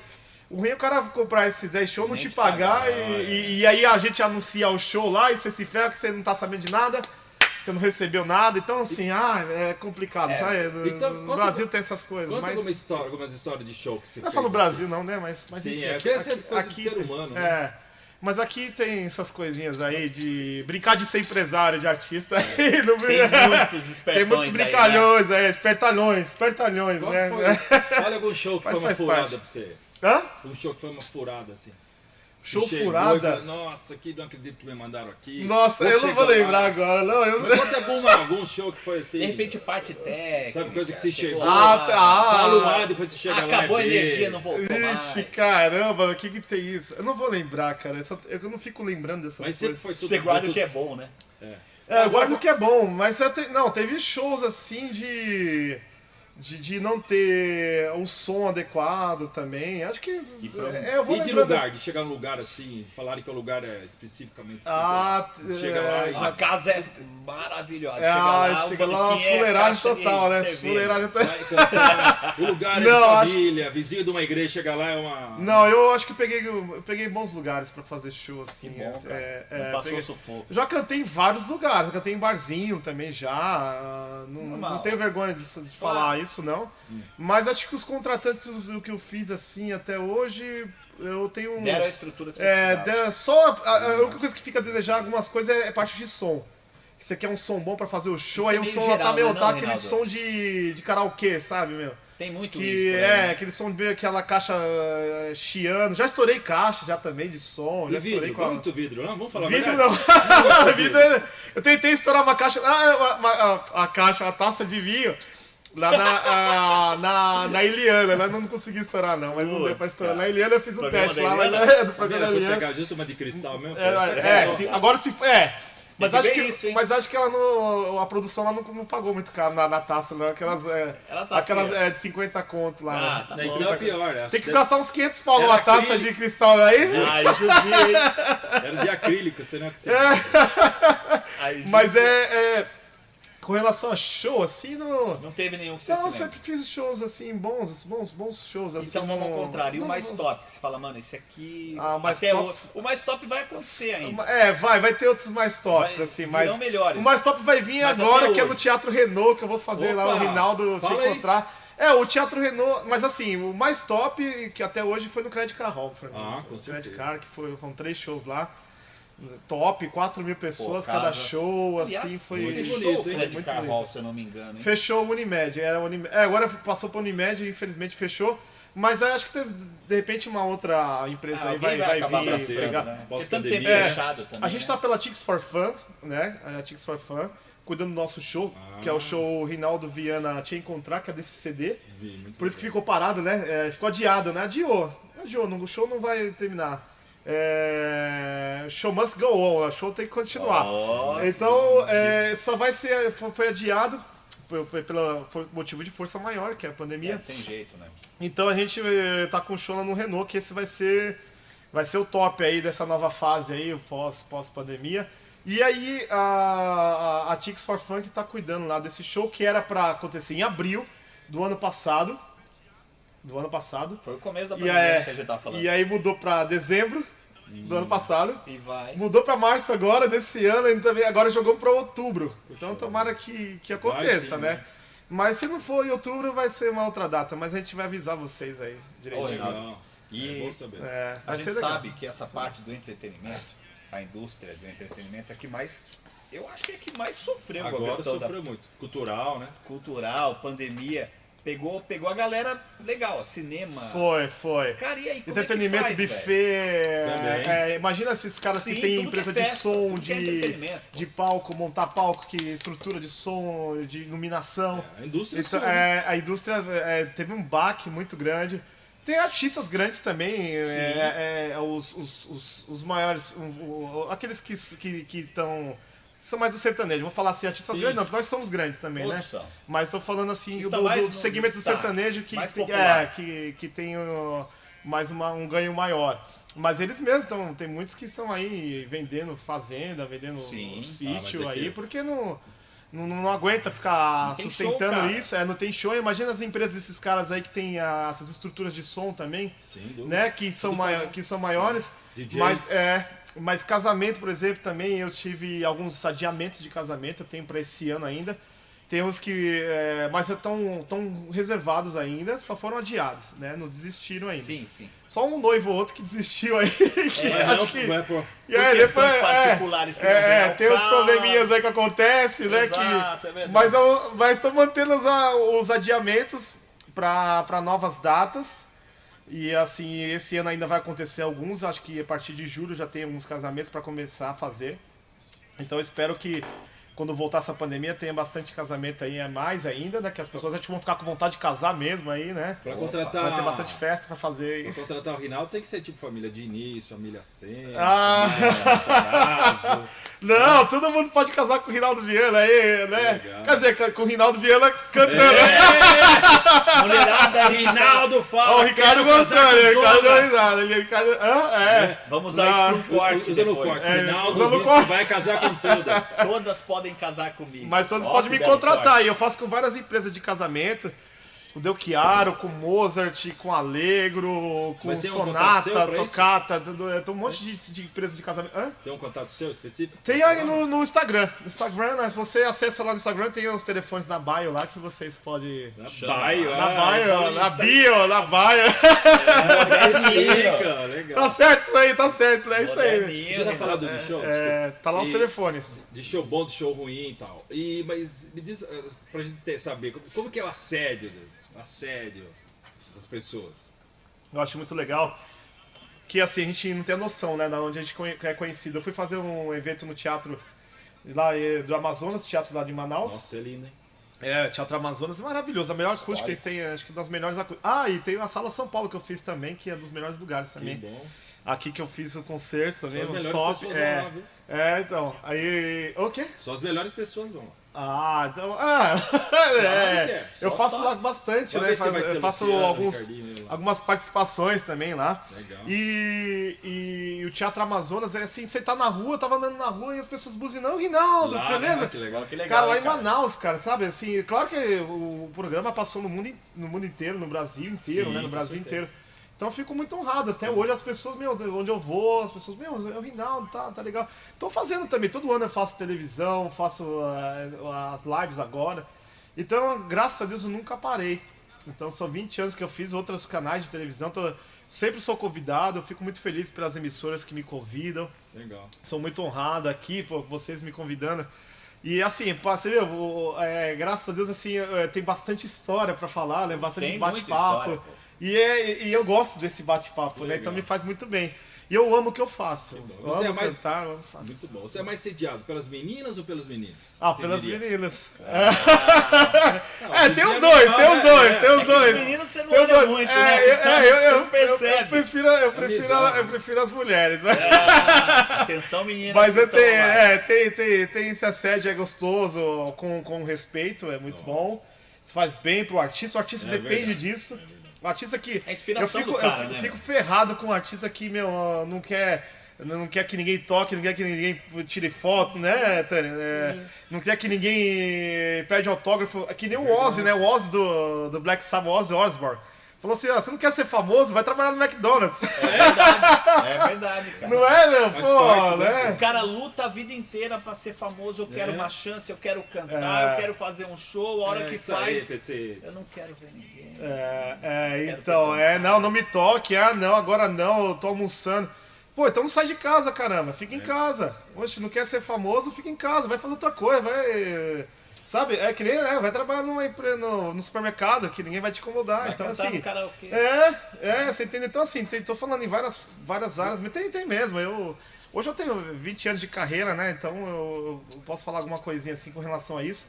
O ruim é o cara comprar esses 10 shows, não te pagar, pagar, e, é. e- e aí a gente anuncia o show lá e você se ferra que você não tá sabendo de nada, você não recebeu nada, então assim, ah, é complicado, sabe? No, Então, no Brasil tem essas coisas, Conta mas alguma história, algumas histórias de show que você não é só no assim. Brasil não, né? Mas, mas Sim, enfim, é, aqui, aqui- coisa de aqui ser humano, né? É. Mas aqui tem essas coisinhas aí de brincar de ser empresário, de artista. aí não- Tem muitos espertões Tem muitos aí, né? brincalhões, é, espertalhões, espertalhões, Qual né? foi? Olha algum show que Mas foi uma furada parte. pra você. Hã? Um show que foi uma furada, assim. Show chegou furada? Nossa, que não acredito que me mandaram aqui. Nossa, eu não vou lembrar lá. agora, não. Eu... Mas conta alguma, algum show que foi assim. De repente parte técnica. Sabe coisa que você chegou Ah, tá. Fala Ah, ar, depois você chega lá. Acabou a energia, não voltou Vixe, mais. caramba, o que que tem isso? Eu não vou lembrar, cara. Eu, só- eu não fico lembrando dessas Mas sempre coisas. foi tudo. Você guarda tudo- o que é bom, né? É, eu guardo o que é bom, mas não, teve shows assim de, de. de não ter o som adequado também. Acho que. pra- É, eu vou E de lugar, de chegar num lugar assim, falarem que o lugar é especificamente assim, Ah, você chega é, lá e A casa é maravilhosa. É, ah, chega lá uma é fuleiragem total, né? Fuleiragem total. cantar. O lugar é Não, de acho- família, vizinho de uma igreja, chega lá é uma. Não, eu acho que peguei, eu peguei bons lugares pra fazer show, assim. Bom, é, Não é, passou peguei- sufoco. Já cantei em vários lugares, já cantei em barzinho também já. ah, Não, não tenho vergonha de, de falar isso, não. Mas acho que os contratantes, o, que eu fiz assim até hoje, eu tenho um. Deram a estrutura que você É, precisava. der- só a, a- a única coisa que fica a desejar algumas coisas é, é parte de som. você quer um som bom pra fazer o show, Isso aí é o meio som geral, tá meio né, tá não, aquele som de, de karaokê, sabe, meu? Tem muito Que isso. aí, é, né? aquele som de aquela caixa eh, chiando. Já estourei caixa já também de som, E já estourei vidro, com a... muito vidro, não? Vamos falar Vidro não. vidro, é- eu tentei estourar uma caixa. Ah, uma- uma- a, a caixa, a taça de vinho. Lá na, a- na, na Iliana? Não consegui estourar, não, mas não deu pra Putz, estourar. cara. Na Iliana eu fiz um Programa teste lá, mas é do programa da Iliana. pegar justo uma de cristal mesmo. É, é, sim, agora se. É. Mas acho, que, isso, mas acho que ela não, a produção lá não, não pagou muito caro na, na taça, não. Aquelas, é, tá aquelas certa. é, de 50 conto lá. Ah, né? tá pior, né? Tem que gastar uns 500 pau numa taça acrílico. de cristal aí. Ah, hein? Era de acrílico, senão que você... Aí, Mas é, é, Com relação a show, assim, não. Não teve nenhum que você Não, eu se sempre fiz shows assim, bons, bons, bons shows assim. Então vamos ao não- contrário. E o não- mais não- top? Que você fala, mano, esse aqui. Ah, o mais top- O, o mais top vai acontecer ainda. É, vai, vai ter outros mais tops, Vai- assim, mas. melhores. O mais top vai vir Mas agora, que é no Teatro Renault, que eu vou fazer lá, o Opa, Rinaldo te fala aí. encontrar. É, o Teatro Renault, mas assim, o mais top que até hoje foi no Credit Car Hall pra mim. Ah, com O Credit certeza. Car, que foi, foram três shows lá. Top, 4 mil pessoas Pô, cada show, Aliás, assim, foi. muito Fechou bonito, hein? Fred Muito Carvalho, bonito. se eu não me engano, hein? Fechou o Unimed. Era Unimed. É, agora passou para Unimed, infelizmente fechou. Mas acho que teve, de repente uma outra empresa Ah, aí vai, vai, acabar vir pegar. né? Porque tanto tempo É. fechado também. A gente né? tá pela Tix for Fun, né? A Tix for Fun, cuidando do nosso show, que é o show Rinaldo Viana Te Encontrar, que é desse CD. Vi, muito Por isso que ficou parado, né? É, ficou adiado, né? Adiou. Adiou, não- o show não vai terminar. É, show must go on, o show tem que continuar. Nossa, então, é, só vai ser. Foi, adiado pelo motivo de força maior, que é a É, pandemia. tem jeito, né? Então a gente eh, tá com show lá no Renault, que esse vai ser vai ser o top aí dessa nova fase aí, o pós pandemia. E aí a, a, a Tix for Funk tá cuidando lá desse show que era pra acontecer em abril do ano passado. Do ano passado. Foi o começo da E, pandemia é, que a gente tava falando. e aí mudou pra dezembro do ano passado. E vai. Mudou pra março agora desse ano e também agora jogou pra outubro. Então tomara que, que aconteça, sim, né? né? Mas se não for em outubro vai ser uma outra data, mas a gente vai avisar vocês aí direitinho. Legal. E É bom saber. É, a gente sabe que essa parte do entretenimento, a indústria do entretenimento é que mais. Eu acho que é que mais sofreu com a Agora questão sofreu muito. Cultural, né? da cultural, pandemia. Pegou, pegou a galera legal, cinema. Foi, foi. Cara, e aí? é que Entretenimento, faz, velho? buffet. Também. é, imagina esses caras Sim, que têm que é empresa festa, de som, que é de, de palco, montar palco, que estrutura de som, de iluminação. A indústria Então, som, né? é, a indústria é, teve um baque muito grande. Tem artistas grandes também, é, é, os, os, os, os maiores, aqueles que estão. Que, que são mais do sertanejo. Vou falar assim, artistas Sim. grandes, não, nós somos grandes também, né? são. Mas estou falando assim do, do- do segmento do sertanejo que, é, que, que tem uh, mais uma- um ganho maior. Mas eles mesmos estão. Tem muitos que estão aí vendendo fazenda, vendendo Sim. sítio Ah, mas é aí, que- porque não, não, não aguenta ficar Não sustentando show, isso, é, não tem show. Imagina as empresas desses caras aí que tem ah, essas estruturas de som também, dúvida. né? Que são, mai que são maiores. DJs. Mas, é, mas casamento, por exemplo, também eu tive alguns adiamentos de casamento, eu tenho para esse ano ainda. Tem uns que. É, mas estão tão reservados ainda, só foram adiados, né? Não desistiram ainda. Sim, sim. Só um noivo ou outro que desistiu aí. que Mas acho não, que. vai por- E aí, depois, é, que é, tem os probleminhas aí que acontecem, né? Exato, que, é verdade. mas eu- mas estou mantendo os, os adiamentos para novas datas. E assim, esse ano ainda vai acontecer alguns. Acho que a partir de julho já tem alguns casamentos para começar a fazer. Então espero que quando voltar essa pandemia tenha bastante casamento aí a mais ainda, né? Que as pessoas acho que vão ficar com vontade de casar mesmo aí, né? Pra contratar. Vai ter bastante festa para fazer aí. Pra contratar o Rinaldo tem que ser tipo família Diniz, família Senna, Ah. Parazzo. Não, todo mundo pode casar com o Rinaldo Viana aí, né? Legal. Quer dizer, com o Rinaldo Viana cantando. Mulherada aí. Rinaldo fala! Ó, o Ricardo com o Ricardo deu risada. Ele, Ricardo, ah, é. Vamos usar Não, isso para um corte Usando o depois. corte. É, Rinaldo corte. vai casar com todas. Todas podem casar comigo. Mas todos Ó, podem me contratar. E eu faço com várias empresas de casamento. O Del Chiaro, com Mozart, com Allegro, com um Sonata? Tocata, tudo- é, tem um monte de, de empresas de casamento. Hã? Tem um contato seu específico? Tem aí no, no Instagram. No Instagram, né? Se você acessa lá no Instagram, tem os telefones na bio lá que vocês podem. Na bio, Na ah, bio, na bio, na bio. Chica, legal. tá certo isso aí, tá certo. É isso aí. Já tá né? falando de show? É, tá lá os E- telefones. De show bom, de show ruim e tal. E, mas me diz, eh, pra gente ter, saber, como, como que é o assédio, né? Assédio das pessoas? Eu acho muito legal. Que assim, a gente não tem a noção, né, da onde a gente é conhecido. Eu fui fazer um evento no teatro lá eh, do Amazonas, teatro lá de Manaus. Nossa, é lindo, hein? É, Teatro Amazonas é maravilhoso. A melhor acústica que tem, acho que das melhores acústicas. Ah, e tem a Sala São Paulo que eu fiz também, que é dos melhores lugares Que também. bom. Aqui que eu fiz o concerto também, São as melhores top. pessoas É, vão lá, viu? é, então. Aí. O quê? Só as melhores pessoas vão lá. Ah, então. Ah, é. é. Eu Só faço tá. lá bastante, Vamos né? Faz- eu faço Luciano, alguns, lá. algumas participações também lá. Legal. E, e o Teatro Amazonas é assim, você tá na rua, tava andando na rua e as pessoas buzinando, Rinaldo, Lá, beleza? né? Que legal. Que legal, Cara, lá hein, em Manaus, cara, sabe? Assim, claro que o programa passou no mundo, no mundo inteiro, no Brasil inteiro, Sim, né? No Brasil certeza. inteiro. Então eu fico muito honrado. Até hoje as pessoas, meu, onde eu vou, as pessoas, meu, é o Rinaldo, tá, tá legal. Tô fazendo também, todo ano eu faço televisão, faço ah, as lives agora. Então, graças a Deus, eu nunca parei. Então são 20 anos que eu fiz outros canais de televisão. Tô, sempre sou convidado, eu fico muito feliz pelas emissoras que me convidam Legal. sou muito honrado aqui por vocês me convidando. E assim, você viu, é, graças a Deus, assim, é, tem bastante história pra falar, né? Bastante bate-papo. E, é- e eu gosto desse bate-papo, né? Então me faz muito bem. E eu amo o que eu faço. Eu Você amo é mais- cantar, eu faço. Muito bom. Você é mais sediado pelas meninas ou pelos meninos? Ah, Você pelas diria? meninas. Não, É, hoje tem em os dia dois, tem os né? dois, É. tem os dois. Meninos você não olha muito, É, né? eu, Então, é, eu, eu, não eu, percebe. eu prefiro, eu, prefiro, eu prefiro as mulheres. né? Atenção, meninas. Mas que eu tenho, lá. é, tem, tem, tem esse assédio, é gostoso, com, com respeito, é muito bom. Isso faz bem pro artista, o artista É depende verdade. disso. O artista que. É a inspiração eu fico, do cara, eu né, fico ferrado com um artista que, meu, não quer. Não quer que ninguém toque, não quer que ninguém tire foto, né, Tânia? É, não quer que ninguém pede autógrafo. É Que nem o Ozzy, né? O Ozzy do, do Black Sabbath, Ozzy Osbourne. Falou assim, ó, você não quer ser famoso? Vai trabalhar no McDonald's. É verdade, cara. Não é, meu? Faz Pô, parte, né? né? O cara luta a vida inteira pra ser famoso. Eu quero É. uma chance, eu quero cantar, É. eu quero fazer um show. A hora É, que aí, faz, você- eu não quero ver ninguém. É, é, então, é, não, não me toque, ah, não, agora não, eu tô almoçando. Pô, então não sai de casa, caramba, fica em casa. Oxe, não quer ser famoso, fica em casa, vai fazer outra coisa, vai. Sabe, é que nem, é, vai trabalhar numa no, no supermercado, que ninguém vai te incomodar. Vai então, assim. karaokê. É, é, você entende? Então, assim, tem, tô falando em várias, várias áreas, mas tem, tem mesmo. Eu, hoje eu tenho 20 anos de carreira, né? Então eu, eu posso falar alguma coisinha assim com relação a isso.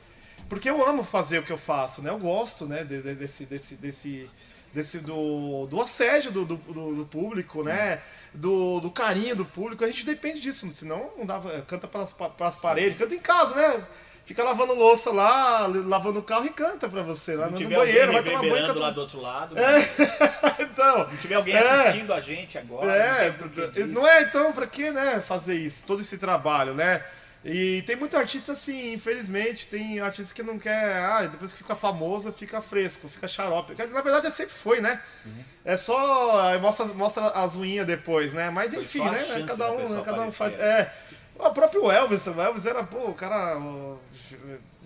Porque eu amo fazer o que eu faço, né? Eu gosto, né, de- de- desse, desse, desse, desse do, do assédio do, do, do- público, né? Do, do carinho do público. A gente depende disso, senão não dava. Canta pelas, pa- pelas paredes, canta em casa, né? Fica lavando louça lá, lavando o carro e canta pra você. lá Se não no tiver banheiro, vai tomar banho. canta- lá do outro lado, então, se não tiver alguém é. assistindo a gente agora, é, não não é então pra que, né, fazer isso, todo esse trabalho, né? E tem muito artista assim, infelizmente, tem artista que não quer, ah, depois que fica famoso, fica fresco, fica xarope. Quer dizer, na verdade, sempre foi, né? Uhum. É só mostra, mostra as unhas depois, né? Mas enfim, né? Cada da um, né? cada um faz. É. O próprio Elvis, o Elvis era, pô, o cara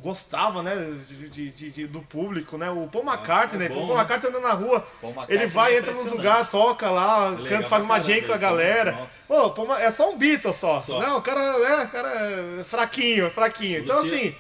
gostava, né, de, de- de- de- do público, né? O Paul McCartney, é bom, o Paul né? McCartney andando na rua, ele vai, é entra nos lugares, toca lá, legal canta, faz uma jam com a galera. nossa. Pô, é só um Beatle só. Só. Não, o cara, né, o cara é fraquinho, fraquinho. Então, assim,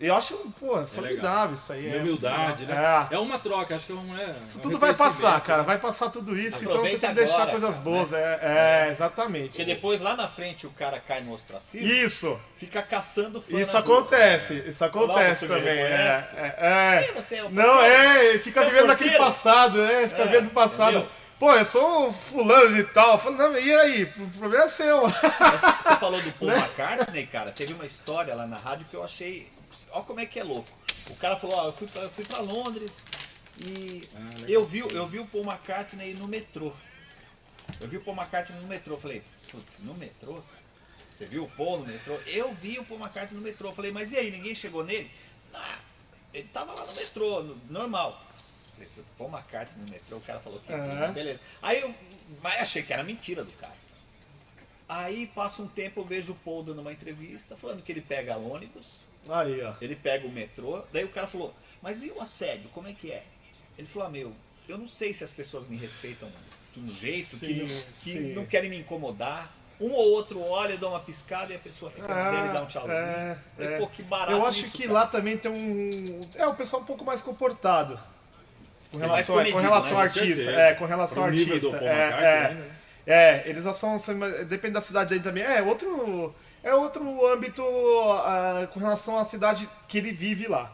eu acho, pô, formidável isso aí. É humildade, né? É. É uma troca, acho que é um. É, Isso um tudo vai passar, cara. né? Vai passar tudo isso, então você Aproveita tem que deixar agora, coisas cara, boas. né? É, é, exatamente. Porque depois lá na frente o cara cai no cima, Isso, fica caçando fã isso na rua. acontece, isso acontece também. É, reconhece? é, é. É Não, é, fica Você é vivendo naquele porteiro? passado, né? Fica É, vendo o passado. entendeu? Pô, eu sou um fulano de tal. Falo, não, e aí? O problema é seu. Mas Você falou do Né? Paul McCartney, cara. Teve uma história lá na rádio que eu achei. Olha como é que é louco. O cara falou: Ó, eu fui pra, eu fui pra Londres e Ah, eu, vi, eu vi o Paul McCartney no metrô. Eu vi o Paul McCartney no metrô. Falei: Putz, no metrô? Você viu o Paul no metrô? Eu vi o Paul McCartney no metrô. Falei: Mas e aí, ninguém chegou nele? Ah, ele tava lá no metrô, no- normal. Falei, Paul McCartney no metrô, o cara falou que É. beleza. Aí eu mas achei que era mentira do cara. Aí passa um tempo, eu vejo o Paul dando uma entrevista falando que ele pega ônibus, Aí, ó. ele pega o metrô, daí o cara falou, mas e o assédio, como é que é? Ele falou, ah, meu, eu não sei se as pessoas me respeitam de um jeito, que, Sim, não, que não querem me incomodar. Um ou outro olha, dá uma piscada e a pessoa fica Ah, dele dá um tchauzinho. é, Falei, é. Pô, que barato Eu acho isso, que cara. lá também tem um. É, o pessoal um pouco mais comportado. Com relação, mais com comedido, relação né? ao Com artista. certeza. É, com relação ao Pro artista. É, é. né? É, eles já são. são- Depende da cidade aí também. É outro. É outro âmbito ah, com relação à cidade que ele vive lá.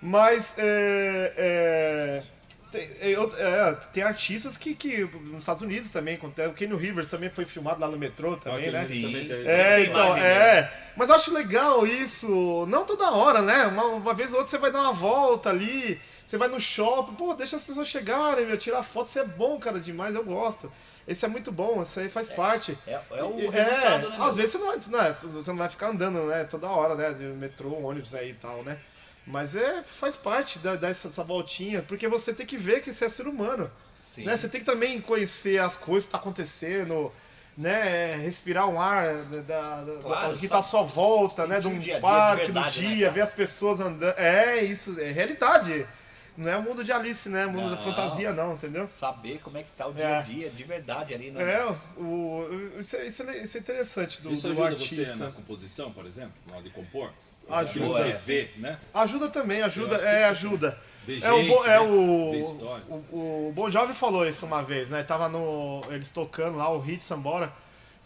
Mas é, é, tem, é, é, tem artistas que, que. Nos Estados Unidos também, acontece. o Kenny Rivers também foi filmado lá no metrô também, Ah, né? sim. também tem- É, então, é. Mas eu acho legal isso. Não toda hora, né? Uma, uma vez ou outra você vai dar uma volta ali. Você vai no shopping, pô, deixa as pessoas chegarem, meu, tirar foto, isso é bom, cara, demais, eu gosto. Esse é muito bom, isso aí faz parte. É, é o E- resultado, né? às vezes você não, vai- né, você não vai ficar andando, né, toda hora, né, de metrô, ônibus aí e tal, né. Mas é, faz parte da, dessa essa voltinha, porque você tem que ver que você é ser humano. Sim. Né? Você tem que também conhecer as coisas que tá acontecendo, né? Respirar um ar da, da- da- Claro, do que só tá à sua volta, né? De um dia a dia de parque verdade, do né, dia, cara? ver as pessoas andando. É isso, é realidade. Não é o mundo de Alice, né? O mundo da Não. fantasia, não, entendeu? Saber como é que tá o dia É. a dia, de verdade ali, né? É, o, isso, é, isso é- isso é interessante do, Isso do ajuda artista. você na composição, por exemplo, na hora de compor? Ajuda. Você É. vê, né? Ajuda também, ajuda, é, ajuda. Ver É, o, gente, Bo- é né? o, Ver história. o, o Bon Jovi falou isso uma vez, né? Tava no. Eles tocando lá, o Hit Sambora,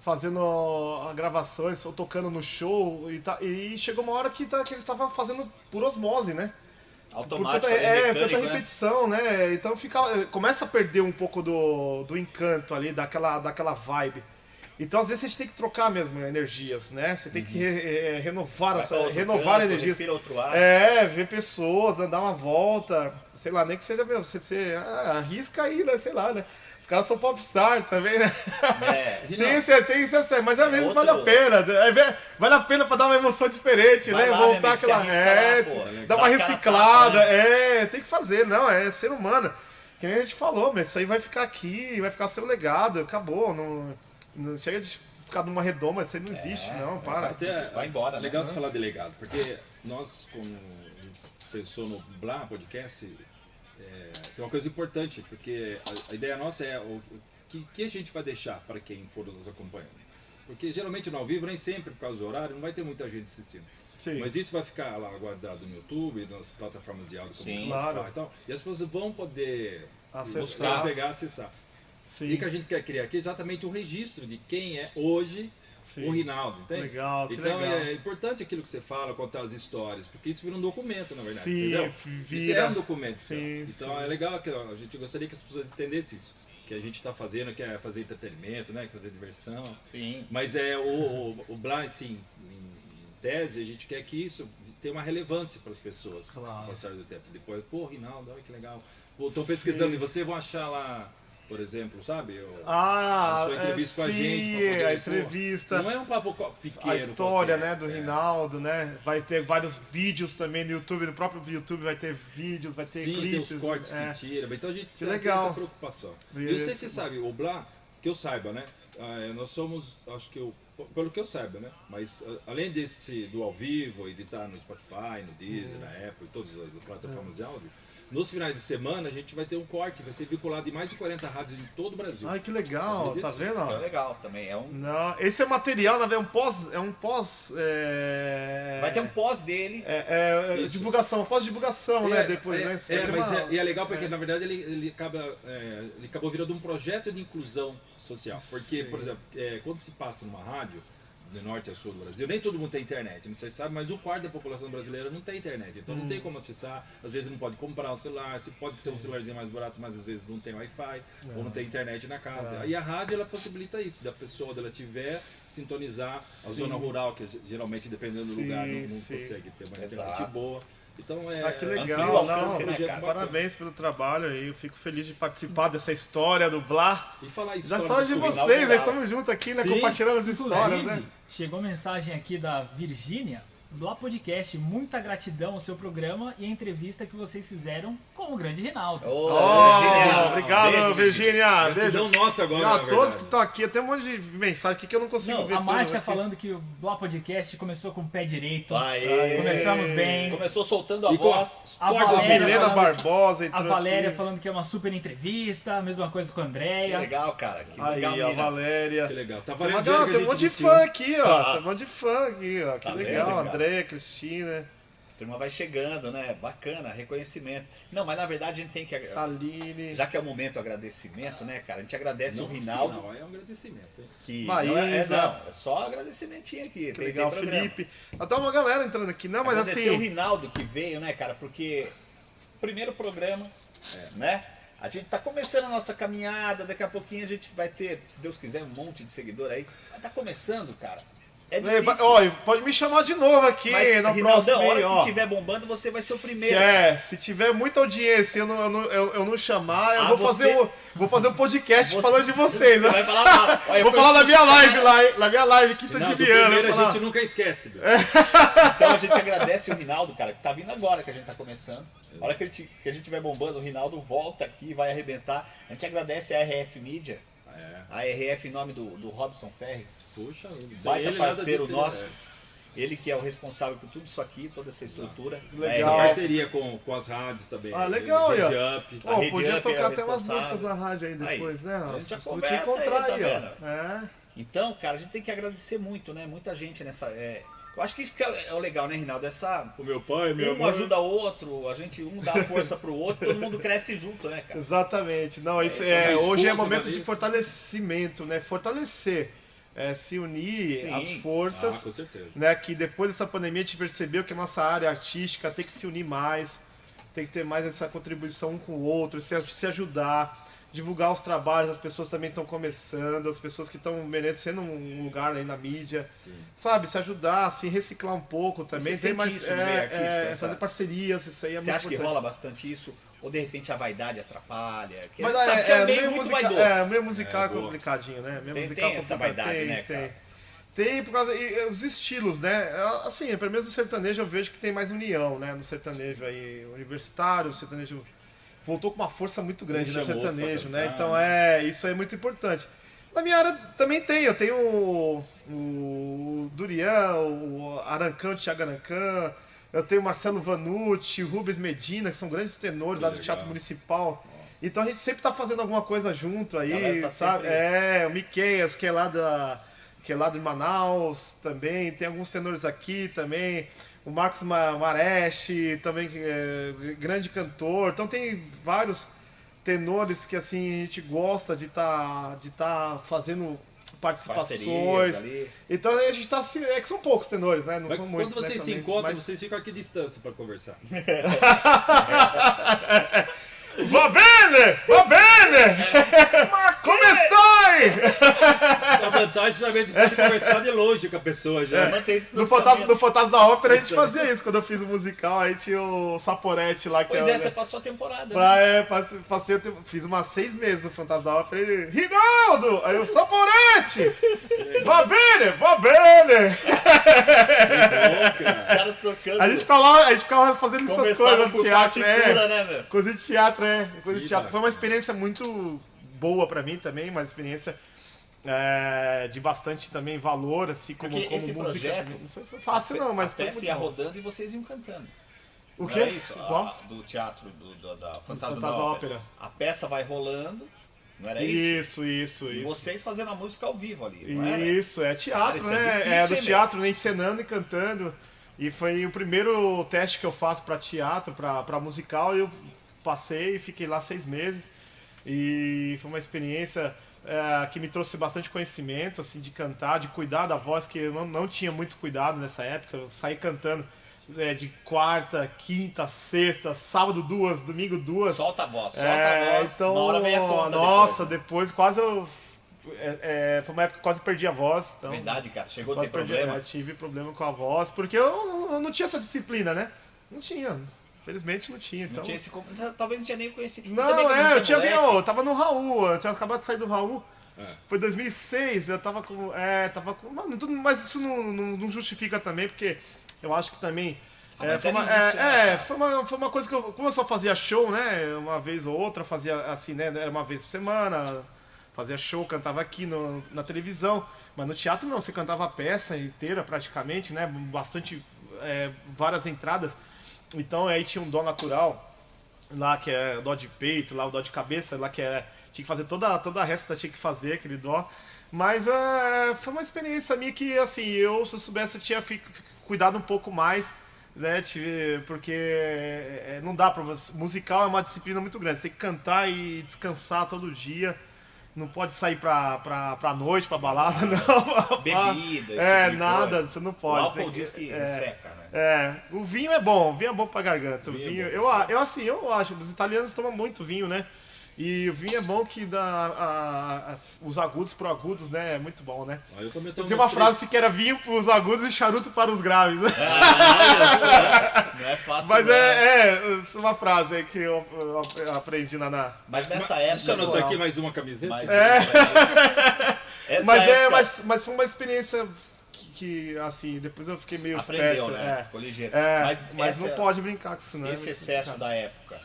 fazendo a gravações, ou tocando no show, e, tá, e chegou uma hora que, tá, que ele tava fazendo por osmose, né? Automático, tanta, é, mecânico, tanta né? repetição, né? Então fica, começa a perder um pouco do, do encanto ali, daquela, daquela vibe. Então, às vezes, a gente tem que trocar mesmo energias, né? Você tem que re- é, renovar, Vai a sua, renovar energias. respira outro ar. É, ver pessoas, andar uma volta, sei lá, nem que seja meu, você, você ah, arrisca aí, né? Sei lá, né? Os caras são popstar também, né? É. tem esse, tem esse assim, mas às vezes outro- vale a pena. né? É, Vale a pena pra dar uma emoção diferente, Vai né? lá, Voltar se aquela. É, lá, dar Dá uma cara reciclada, é, tem que fazer, não, é ser humano. Que nem a gente falou, mas isso aí vai ficar aqui, vai ficar seu legado, acabou. Não, não chega de ficar numa redoma, isso aí não existe, não, para. Até Vai embora, né? legal você falar de legado, porque nós, como a gente pensou no Blá Podcast, é, tem uma coisa importante, porque a, a ideia nossa é o, o que, que a gente vai deixar para quem for nos acompanhando. Porque geralmente no ao vivo, nem sempre por causa do horário, não vai ter muita gente assistindo. Sim. Mas isso vai ficar lá guardado no YouTube, nas plataformas de áudio como Sim. Claro. e tal. E as pessoas vão poder Acessar. buscar, pegar, acessar. Sim. E o que a gente quer criar aqui é exatamente o registro de quem é hoje Sim. o Rinaldo, entende? Legal, que então legal. é importante aquilo que você fala, contar as histórias, porque isso vira um documento, na verdade, Sim, entendeu? vira. Isso é um documento. seu. Sim, então sim. é legal que a gente gostaria que as pessoas entendessem isso. Que a gente está fazendo, que é fazer entretenimento, né? Fazer diversão. Sim. Mas é o, o, o Blá, assim, em, em tese, a gente quer que isso tenha uma relevância para as pessoas Claro. com o passar do tempo. Depois, pô, Rinaldo, olha que legal. Pô, estão pesquisando Sim. e você vão achar lá, por exemplo, sabe? O- Ah, a entrevista é, com a gente. sim, poder, a entrevista. Não é um papo pequeno. a história, qualquer. né, do É. Rinaldo, né? Vai ter vários vídeos também no YouTube, no próprio YouTube vai ter vídeos, vai ter Sim, clipes. tem os cortes é. que tira. Então a gente Que tem legal. essa preocupação. E não sei se você sabe, o Blá, que eu saiba, né? ah, nós somos, acho que eu, pelo que eu saiba, né? Mas ah, além desse do ao vivo e de estar no Spotify, no Deezer, na Apple todas as plataformas de áudio, nos finais de semana a gente vai ter um corte, vai ser vinculado em mais de 40 rádios em todo o Brasil. Ai, que legal, tá vendo? Isso é legal também. É um... Não, esse é material, na verdade, é um pós. É um pós. É... Vai ter um pós dele. É, é, divulgação, pós-divulgação, né? Depois, é, né? Isso é, mas uma- é, e é legal porque na verdade ele, ele, acaba, ele acabou virando um projeto de inclusão social. Porque, Sim. por exemplo, quando se passa numa rádio, do norte a sul do Brasil, nem todo mundo tem internet, não sei se sabe, mas um quarto da população brasileira não tem internet. Então Hum. não tem como acessar, às vezes não pode comprar um celular, se pode ter um celularzinho mais barato, mas às vezes não tem Wi-Fi, ou não tem internet na casa. É. E a rádio ela possibilita isso, da pessoa onde ela tiver, sintonizar a Sim. zona rural, que geralmente dependendo do Sim, lugar não, não sim. consegue ter uma internet boa. Então é. Ah, que legal, alcance, não, né? Parabéns pelo trabalho aí. Eu fico feliz de participar dessa história do Blá. E falar isso. Da história de vocês, nós estamos juntos aqui, né? Sim. Compartilhando as histórias, né? Chegou mensagem aqui da Virgínia. Blá Podcast. Muita gratidão ao seu programa e a entrevista que vocês fizeram com o grande Rinaldo. Ô, Oh, Virgínia, obrigado, beijo, Virgínia. Beijo. Gratidão nossa agora, E na a todos que estão aqui, tem um monte de mensagem aqui que eu não consigo Não, ver A Márcia falando que o Blá Podcast começou com o pé direito. Aê. Começamos bem. Começou soltando a E voz. A Valéria Milena falando- Barbosa A Valéria aqui. falando que é uma super entrevista, a mesma coisa com a Que Andréia. legal, cara. Que Aí, legal, a meninas. Valéria. Que legal. Tá valendo que tem um monte de fã aqui, ó. Ah. Tem um monte de fã aqui, ó. Que Tá legal. cara? André, Cristina, A turma vai chegando, né? Bacana, reconhecimento. Não, mas na verdade a gente tem que. Aline. Já que é o momento agradecimento, né, cara? A gente agradece Não, o Rinaldo. final, é um agradecimento. hein? Que Maísa. não é, é, não, é só agradecimentinho aqui. Que tem, legal, tem. Felipe. Até uma galera entrando aqui. Não, mas Agradecer o assim. Rinaldo que veio, né, cara? Porque primeiro programa, né? A gente tá começando a nossa caminhada, daqui a pouquinho a gente vai ter, se Deus quiser, um monte de seguidor aí. Mas tá começando, cara. É É, difícil. ó, pode me chamar de novo aqui mas, na Rinaldão, hora ó. que tiver bombando, você vai ser o primeiro. Se, é, se tiver muita audiência e eu não, eu, não, eu, eu não chamar, eu Ah, vou, você- fazer o, vou fazer um podcast Você- falando de vocês. Você vai falar. Olha, Vou falar na minha live lá, hein? Na minha live, quinta Não, de Viana. primeiro a gente nunca esquece. Bill. Então a gente agradece o Rinaldo, cara, que tá vindo agora que a gente tá começando. A hora que, ele que a gente estiver bombando, o Rinaldo volta aqui, vai arrebentar. A gente agradece a RF Mídia, É. a RF em nome do, do Robson Ferri. Puxa, Baita ele parceiro disso, nosso. é. Ele que é o responsável por tudo isso aqui, toda essa estrutura. Legal. Essa parceria com, com as rádios também. Ah, legal, Rede ó. Up. Rede podia Up é tocar até umas músicas na rádio aí depois, Aí, né? a gente já conversa te encontrar aí, aí, tá ó. É. Então, cara, a gente tem que agradecer muito, né? Muita gente nessa. é, Eu acho que isso que é é o legal, né, Rinaldo? Essa. O meu pai, meu Um mãe. ajuda o outro, a gente um dá força pro outro, todo mundo cresce junto, né, cara? Exatamente. Não, isso isso, é, minha hoje é momento de fortalecimento, né? Fortalecer, é, se unir Sim. as Ah, forças, com certeza. né? Que depois dessa pandemia a gente percebeu que a nossa área artística tem que se unir mais, tem que ter mais essa contribuição um com o outro, se, se ajudar, divulgar os trabalhos, as pessoas também estão começando, as pessoas que estão merecendo um lugar aí na mídia, sabe? Se ajudar, se reciclar um pouco também, Você sente mais, isso é, artístico, é, fazer parcerias, isso aí é Você acha que importante. rola bastante isso? Ou de repente a vaidade atrapalha? Que a Mas gente sabe é, que é é, um meio meio muito musical, vaidoso. é, meio musical é, É, complicadinho, né? Meio Tem- musical tem essa complicado. vaidade, tem, né, tem. cara? Tem por causa e, os estilos, né? É, Assim, pelo menos no sertanejo eu vejo que tem mais união, né? No sertanejo aí universitário, o sertanejo voltou com uma força muito grande no pra sertanejo, né? Então é, isso é muito importante. Na minha área também tem, eu tenho o, o Durian, o Arancão, o Thiago Arancã, eu tenho Marcelo Vanucci, Rubens Medina, que são grandes tenores lá do legal. Teatro Municipal. Então a gente sempre tá fazendo alguma coisa junto aí, tá sabe? sempre- É, o Miqueias, que é lá da. que é lá de Manaus também, tem alguns tenores aqui também. O Marcos Ma- Mareste, também que é grande cantor. Então tem vários tenores que assim a gente gosta de estar de tá fazendo participações. Então a gente tá se. É que são poucos tenores, né? Não Mas são quando muitos. vocês né, se também. encontram, Mas- vocês ficam a que distância pra conversar? Va bene! Va bene! Come stai? A vantagem também de pode conversar de longe com a pessoa já. Mantém No. Fantasma, no Fantasma da Ópera a gente fazia isso. Quando eu fiz o musical, aí tinha o Saporete lá que Pois é, é, você passou a temporada. Pra- né? é, passei, passei, fiz umas seis meses no Fantasma da Ópera e Rinaldo! Aí o Saporete! Va bene! Va bene! Os caras tocando. A gente ficava, a gente ficava fazendo essas coisas no teatro, partitura, é. né, meu? Coisa de teatro, é. Coisa de teatro. Foi uma experiência muito boa pra mim também, uma experiência é, de bastante também valor, assim, como, Porque como esse música. projeto-. Não foi, foi fácil não, mas a foi peça muito ia rodando e vocês iam cantando. O quê? era isso? Qual? A- do teatro do, do- da Fantasma, Fantasma da Ópera. Ópera. A peça vai rolando, não era isso? Isso, isso, E isso. vocês fazendo a música ao vivo ali, não era? Isso, é teatro, Cara, é né? difícil, É, do teatro, né? encenando e cantando. E foi o primeiro teste que eu faço pra teatro, pra musical, e eu passei e fiquei lá seis meses. E foi uma experiência é, que me trouxe bastante conhecimento, assim, de cantar, de cuidar da voz, que eu não, não tinha muito cuidado nessa época. Eu saí cantando é, de quarta, quinta, sexta, sábado duas, domingo duas. Solta a voz, solta É, a voz. então, uma hora vem a conta nossa, depois. depois quase eu. é, é, foi uma época que quase perdi a voz. Então, Verdade, cara. Chegou a ter perdi, problema. é, tive problema com a voz, porque eu, eu não tinha essa disciplina, né? Não tinha. Felizmente não tinha. Então... Não tinha esse... Talvez não tinha nem conhecido. Não, que é, eu tinha vindo, eu tava no Raul, eu tinha acabado de sair do Raul. É. Foi 2006, eu tava com. É, tava com. Mas isso não, não, não justifica também, porque eu acho que também. Ah, é, foi, era uma, início, é, né, é, foi, uma, foi uma coisa que eu. Como eu só fazia show, né? Uma vez ou outra, fazia assim, né? Era uma vez por semana, fazia show, cantava aqui no- na televisão. Mas no teatro não, você cantava a peça inteira praticamente, né? Bastante. é, várias entradas. Então aí tinha um dó natural lá que é dó de peito, lá o dó de cabeça, lá que é. Tinha que fazer toda, toda a resta, tinha que fazer aquele dó. Mas é, foi uma experiência minha que, assim, eu, se eu soubesse, eu tinha fi- fi- cuidado um pouco mais, né? tive- porque é, não dá pra você. Musical é uma disciplina muito grande. Você tem que cantar e descansar todo dia. Não pode sair pra, pra, pra noite, pra balada, não. Bebida, É, tipo nada, coisa. você não O pode. álcool tem que- diz que é. seca, né? É, o vinho é bom, o vinho é bom pra garganta. O Vinho é vinho, bom, eu, eu assim, eu acho, os italianos tomam muito vinho, né? E o vinho é bom que dá a- a- os agudos pro agudos, né? É muito bom, né? Aí eu também Tem uma frase que era vinho pros agudos e charuto para os graves. né? Não é fácil. Mas não. é, é uma frase aí que eu, eu- aprendi lá na. Mas nessa época. Deixa eu anotar aqui mais uma camiseta. Mas, É. Essa Mas é, época mas, mas foi uma experiência que, assim, depois eu fiquei meio Aprendeu, esperto. né? É, Ficou ligeiro. é, mas mas, essa- não pode brincar com isso, não. é Esse excesso da época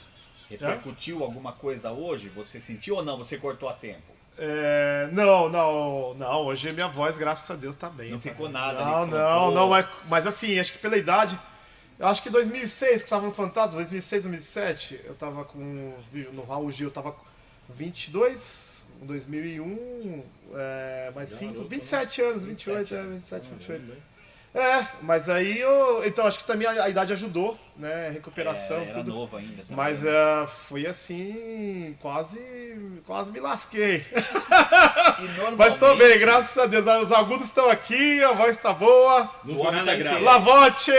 repercutiu alguma coisa hoje? Você sentiu ou não? Você cortou a tempo? É, não, não, não. Hoje minha voz, graças a Deus, tá bem. Não tá ficou bem. nada Não, não, não. Mas, mas assim, acho que pela idade. Eu acho que 2006, que tava no Fantasma, 2006, 2007, eu tava com. No Raul Gil, eu tava com 22, em 2001, é, mais 5, 27 anos, 28, é, 27, 28. É, mas aí eu. Então acho que também a, a idade ajudou, né? Recuperação, É, era tudo. novo ainda. também, Mas né? é, foi assim, quase, quase me lasquei. Normalmente, Mas tô bem, graças a Deus. Os agudos estão aqui, a voz tá boa. Não foi nada grave. Lavote!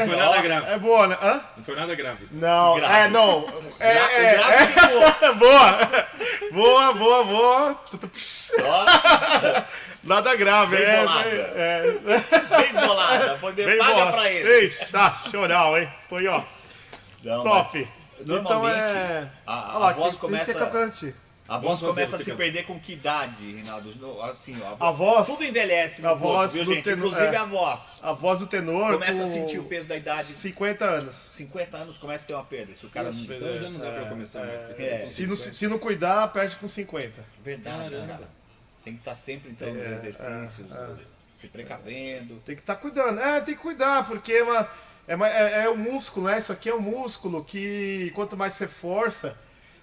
Não foi nada grave. É boa, né? Hã? Não foi nada grave. Não, Grave. é, não. É, Gra- é, é, boa. Boa, boa, boa. Nada grave, Bem é, bolada. é, bem bolada. Foi bem, Bem paga boa. pra ele. Sensacional, hein? Foi, ó, Não, top. mas normalmente, então é. a- Olha lá, a voz começa- que é. A voz Vamos fazer começa a você se perder com que idade, Reinaldo? No- Assim, ó, A voz- Tudo envelhece no a corpo, voz viu, do gente? tenor- Inclusive é. a voz. A voz do tenor. Começa a com sentir o peso da idade. 50 anos. 50 anos começa a ter uma perda. Se o cara não. Então já não dá pra começar mais. porque é. tá Se não, 50. se não cuidar, perde com 50. Verdade, Caramba. cara. Tem que estar sempre então nos exercícios, se precavendo. Tem que estar cuidando. É, tem que cuidar, porque é, uma, é, uma- é, é um músculo, né? Isso aqui é um músculo que quanto mais você força,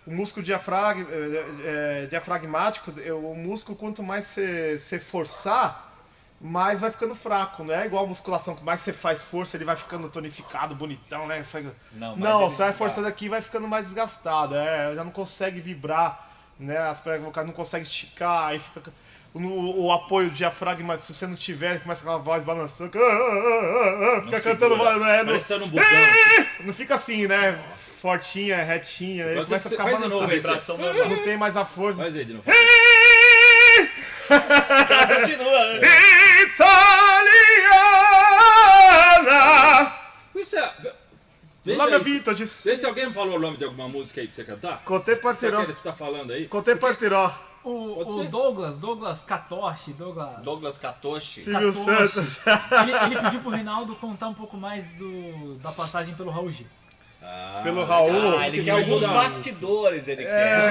o músculo diafrag, é, é, diafragmático, é, o músculo quanto mais você, você forçar, mais vai ficando fraco. Não é igual a musculação, que mais você faz força, ele vai ficando tonificado, bonitão, né? Não, não você vai forçando aqui e vai ficando mais desgastado. É, já não consegue vibrar, né? As pregas vocais não consegue esticar, aí fica. O, o apoio diafragma, se você não tiver, começa com a voz balançando. Fica cantando né? Não, Parecendo um busão. não fica assim, né? Fortinha, retinha. Faz começa a ficar faz de novo balançando. aí, Vibração normal. Não tem mais a força. Faz aí de novo. Continua, né? Italiana! Isso é... Veja é aí, Vitor, Vê disse. se alguém falou o nome de alguma música aí pra você cantar. Contei partiró. você tá falando aí? Contei partiró. O, o? Douglas, Douglas Katoshi, Douglas. Douglas Katoshi. Silvio. Santos. Ele, ele pediu pro Reinaldo contar um pouco mais do, da passagem pelo Raul Gil. Ah, Pelo Raul. Ah, ele que quer alguns bastidores, ele É,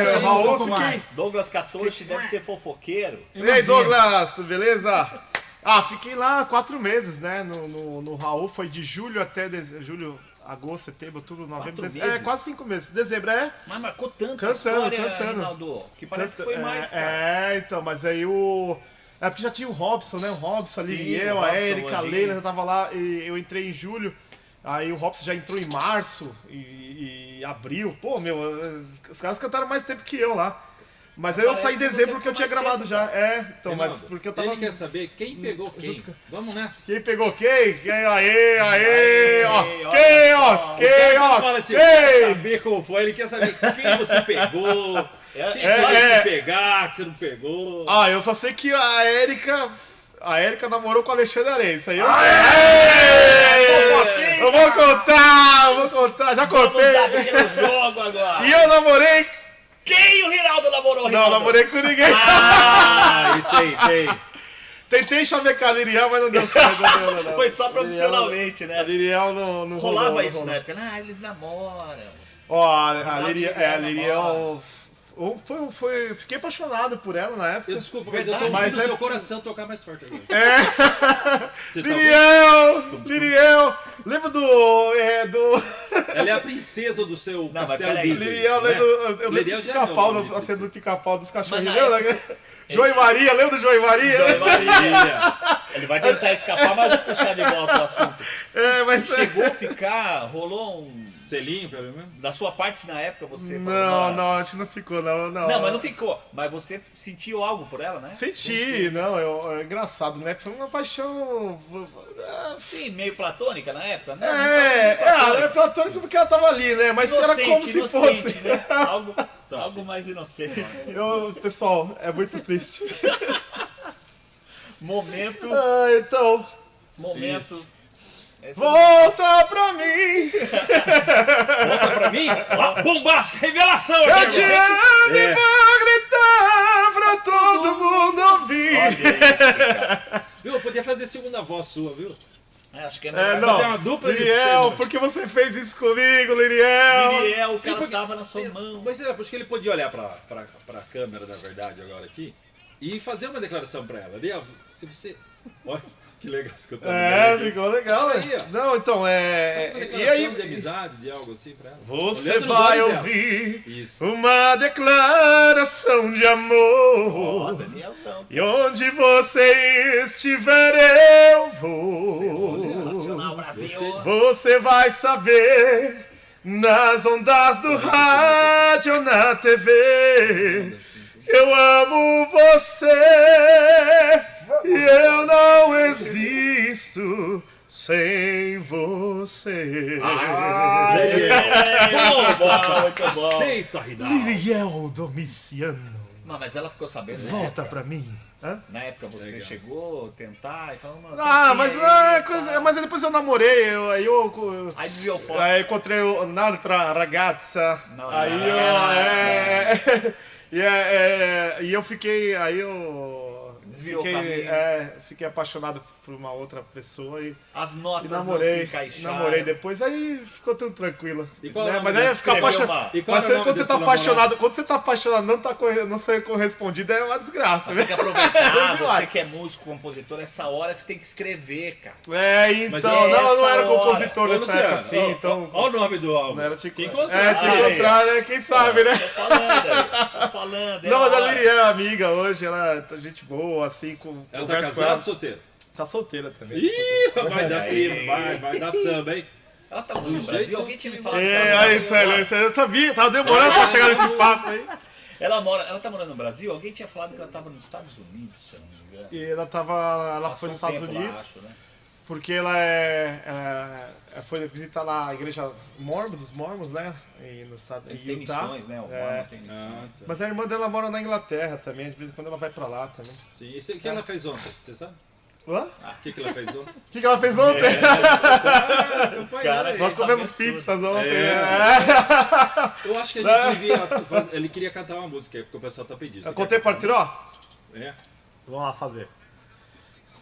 quer. um Raul, pouco fiquei. Douglas Katoshi deve ser fofoqueiro. Ei, Douglas, tudo beleza? Ah, fiquei lá quatro meses, né? No, no, no Raul, foi de julho até dezembro, julho, agosto, setembro, tudo, novembro, dezembro. É, quase cinco meses. Dezembro é. Mas marcou tanto Cantando, história, cantando. Reinaldo, que parece que foi mais, é, cara. É, então, mas aí o. É porque já tinha o Robson, né? O Robson ali, Sim, eu, o a Robson, Erika, a. Leila, já tava lá, e eu entrei em julho. Aí o Robson já entrou em março e, e abril. Pô, meu, os caras cantaram mais tempo que eu lá. Mas aí eu Parece saí em dezembro porque eu tinha gravado já. É, então, mas porque eu tava. Ele quer saber quem pegou quem. com- Vamos nessa. Quem pegou quem? Quem? Aê, aê, ó. Aê, Quem, ó? Quem, ó? Ele fala assim, quer Quem? saber como foi, ele quer saber quem você pegou, É, quem é, pode é. pegar, que você não pegou. Ah, eu só sei que a Erika. A Erika namorou com o Alexandre Areia. Isso aí eu. Fofoquinha! Eu vou contar, eu vou contar, já Vamos contei. abrir o jogo agora. E eu namorei. Quem o Rinaldo namorou, Não, Reinaldo? namorei com ninguém. Ah, tem, tem. Tentei chavecar a Liriel, mas não deu certo. Não, não, não. Foi só profissionalmente, A né? Liriel não, não rolou, Rolava não isso rolou. na época. Ah, eles namoram. Ó, a, a, Rolava Liriel, é, a Liriel. Foi, foi, fiquei apaixonado por ela na época. Eu desculpa, mas eu tô Verdade. ouvindo Mas é- seu coração tocar mais forte agora. É. Você tá? Liriel! Liriel! Lembra do. É, do. Ela é a princesa do seu mas castelo peraí, Disney. Liriel, né? lembra do. Eu lembro do é pica-pau, a cena do pica-pau dos cachorrinhos. Mas Lembra? época João e Maria, lembra do João e Maria? Maria. Ele vai tentar escapar, mas vou puxar de volta o assunto. É, mas. Chegou a ficar, rolou um. Selinho, pelo menos. Da sua parte na época, você falou, Não, "Ah, não, a gente não ficou, não, não. Não, mas não ficou. Mas você sentiu algo por ela, né? Senti, não, é, é engraçado, né? Foi uma paixão. é, Sim, meio platônica na época, né? É, é, é platônico porque ela tava ali, né? Mas era Inocente, como se inocente, fosse. Né? Algo, algo mais inocente. Eu, pessoal, é muito triste. Momento, Ah, então, momento. É, volta pra mim! Volta pra mim. Bombástica revelação Eu te amo e É. vou gritar pra todo mundo ouvir! Olha isso. Viu? Eu podia fazer segunda voz sua, viu? É, Acho que é É, melhor. não, fazer uma dupla de Liriel, temas. por que você fez isso comigo, Liriel? Miriel, o cara Porque- tava na sua mão. Mas é, acho que ele podia olhar pra, pra, pra câmera, na verdade, agora aqui, e fazer uma declaração pra ela. Ó, se você. Olha, que legal isso que eu tô É, ficou legal, né? ó. Não, então, Faça é. uma E aí, de amizade, de algo assim pra ela. Você vai ouvir uma declaração de amor. Danielzão. E onde você estiver, eu vou. Sensacional, Brasil. Você vai saber nas ondas do rádio na TV. Eu amo você e eu não existo sem você. Ah, muito bom, muito bom. Aceita a ridade. Liriel Domiciano, Não, mas ela ficou sabendo. né? volta pra mim. Hã? Na época você chegou a tentar e falou, "Mano, Ah, mas, ah, aí, coisa, tá?" mas depois eu namorei, eu, aí eu, eu Aí desviou foto. Aí encontrei un'altra ragazza. Não, aí não, eu. não, É, e, é, é, e eu fiquei. Aí eu. Desviou o fiquei, caminho. é, fiquei apaixonado por uma outra pessoa e, As e notas não se namorei. encaixaram. Namorei depois, aí ficou tudo tranquilo. É né? Mas aí ficar apaixonado. qual Mas o quando você tá apaixonado, quando você tá apaixonado, não, tá, corre- não ser correspondido é uma desgraça, né? Tem que aproveitar, Demais. você que é músico, compositor, essa hora que você tem que escrever, cara. É, Mas então, é não, não essa era hora. compositor Ô, nessa Luciano, época assim, ó, então. ó o nome do álbum. Não era te, Te é, encontrar. te encontrar, né? Quem sabe, né? Tô falando aí, tô falando. é Não, mas a hora. Liriel é amiga hoje, ela é gente boa, assim, com, Ela tá conversa com casada ela. ou solteira? Tá solteira também. Ih, vai dar clima, vai, vai dar samba, hein? Ela tá morando no Brasil, alguém tinha me falado. que É, ela aí. Tele, você sabia, tava demorando pra chegar nesse papo aí. Ela mora, ela tá morando no Brasil? Alguém tinha falado que ela tava nos Estados Unidos, se eu não me engano. E ela tava, ela Passou foi um nos Estados tempo lá, Unidos, acho, né? Porque ela é, é, foi visitar lá a igreja mormon, dos mormons, né, e no estado Eles têm missões, né? O É. Mormon tem missões. Ah, tá. Mas a irmã dela mora na Inglaterra também, de vez em quando ela vai pra lá também. Sim, isso, o que ela fez ontem, você sabe? Hã? O que, que ela fez ontem? O que, que ela fez ontem? Ah, acompanha Cara. Nós comemos tudo. pizzas ontem, É. né? Eu acho que a gente devia. Ele queria cantar uma música, porque o pessoal tá pedindo. Eu contei partiró? É. Vamos lá fazer.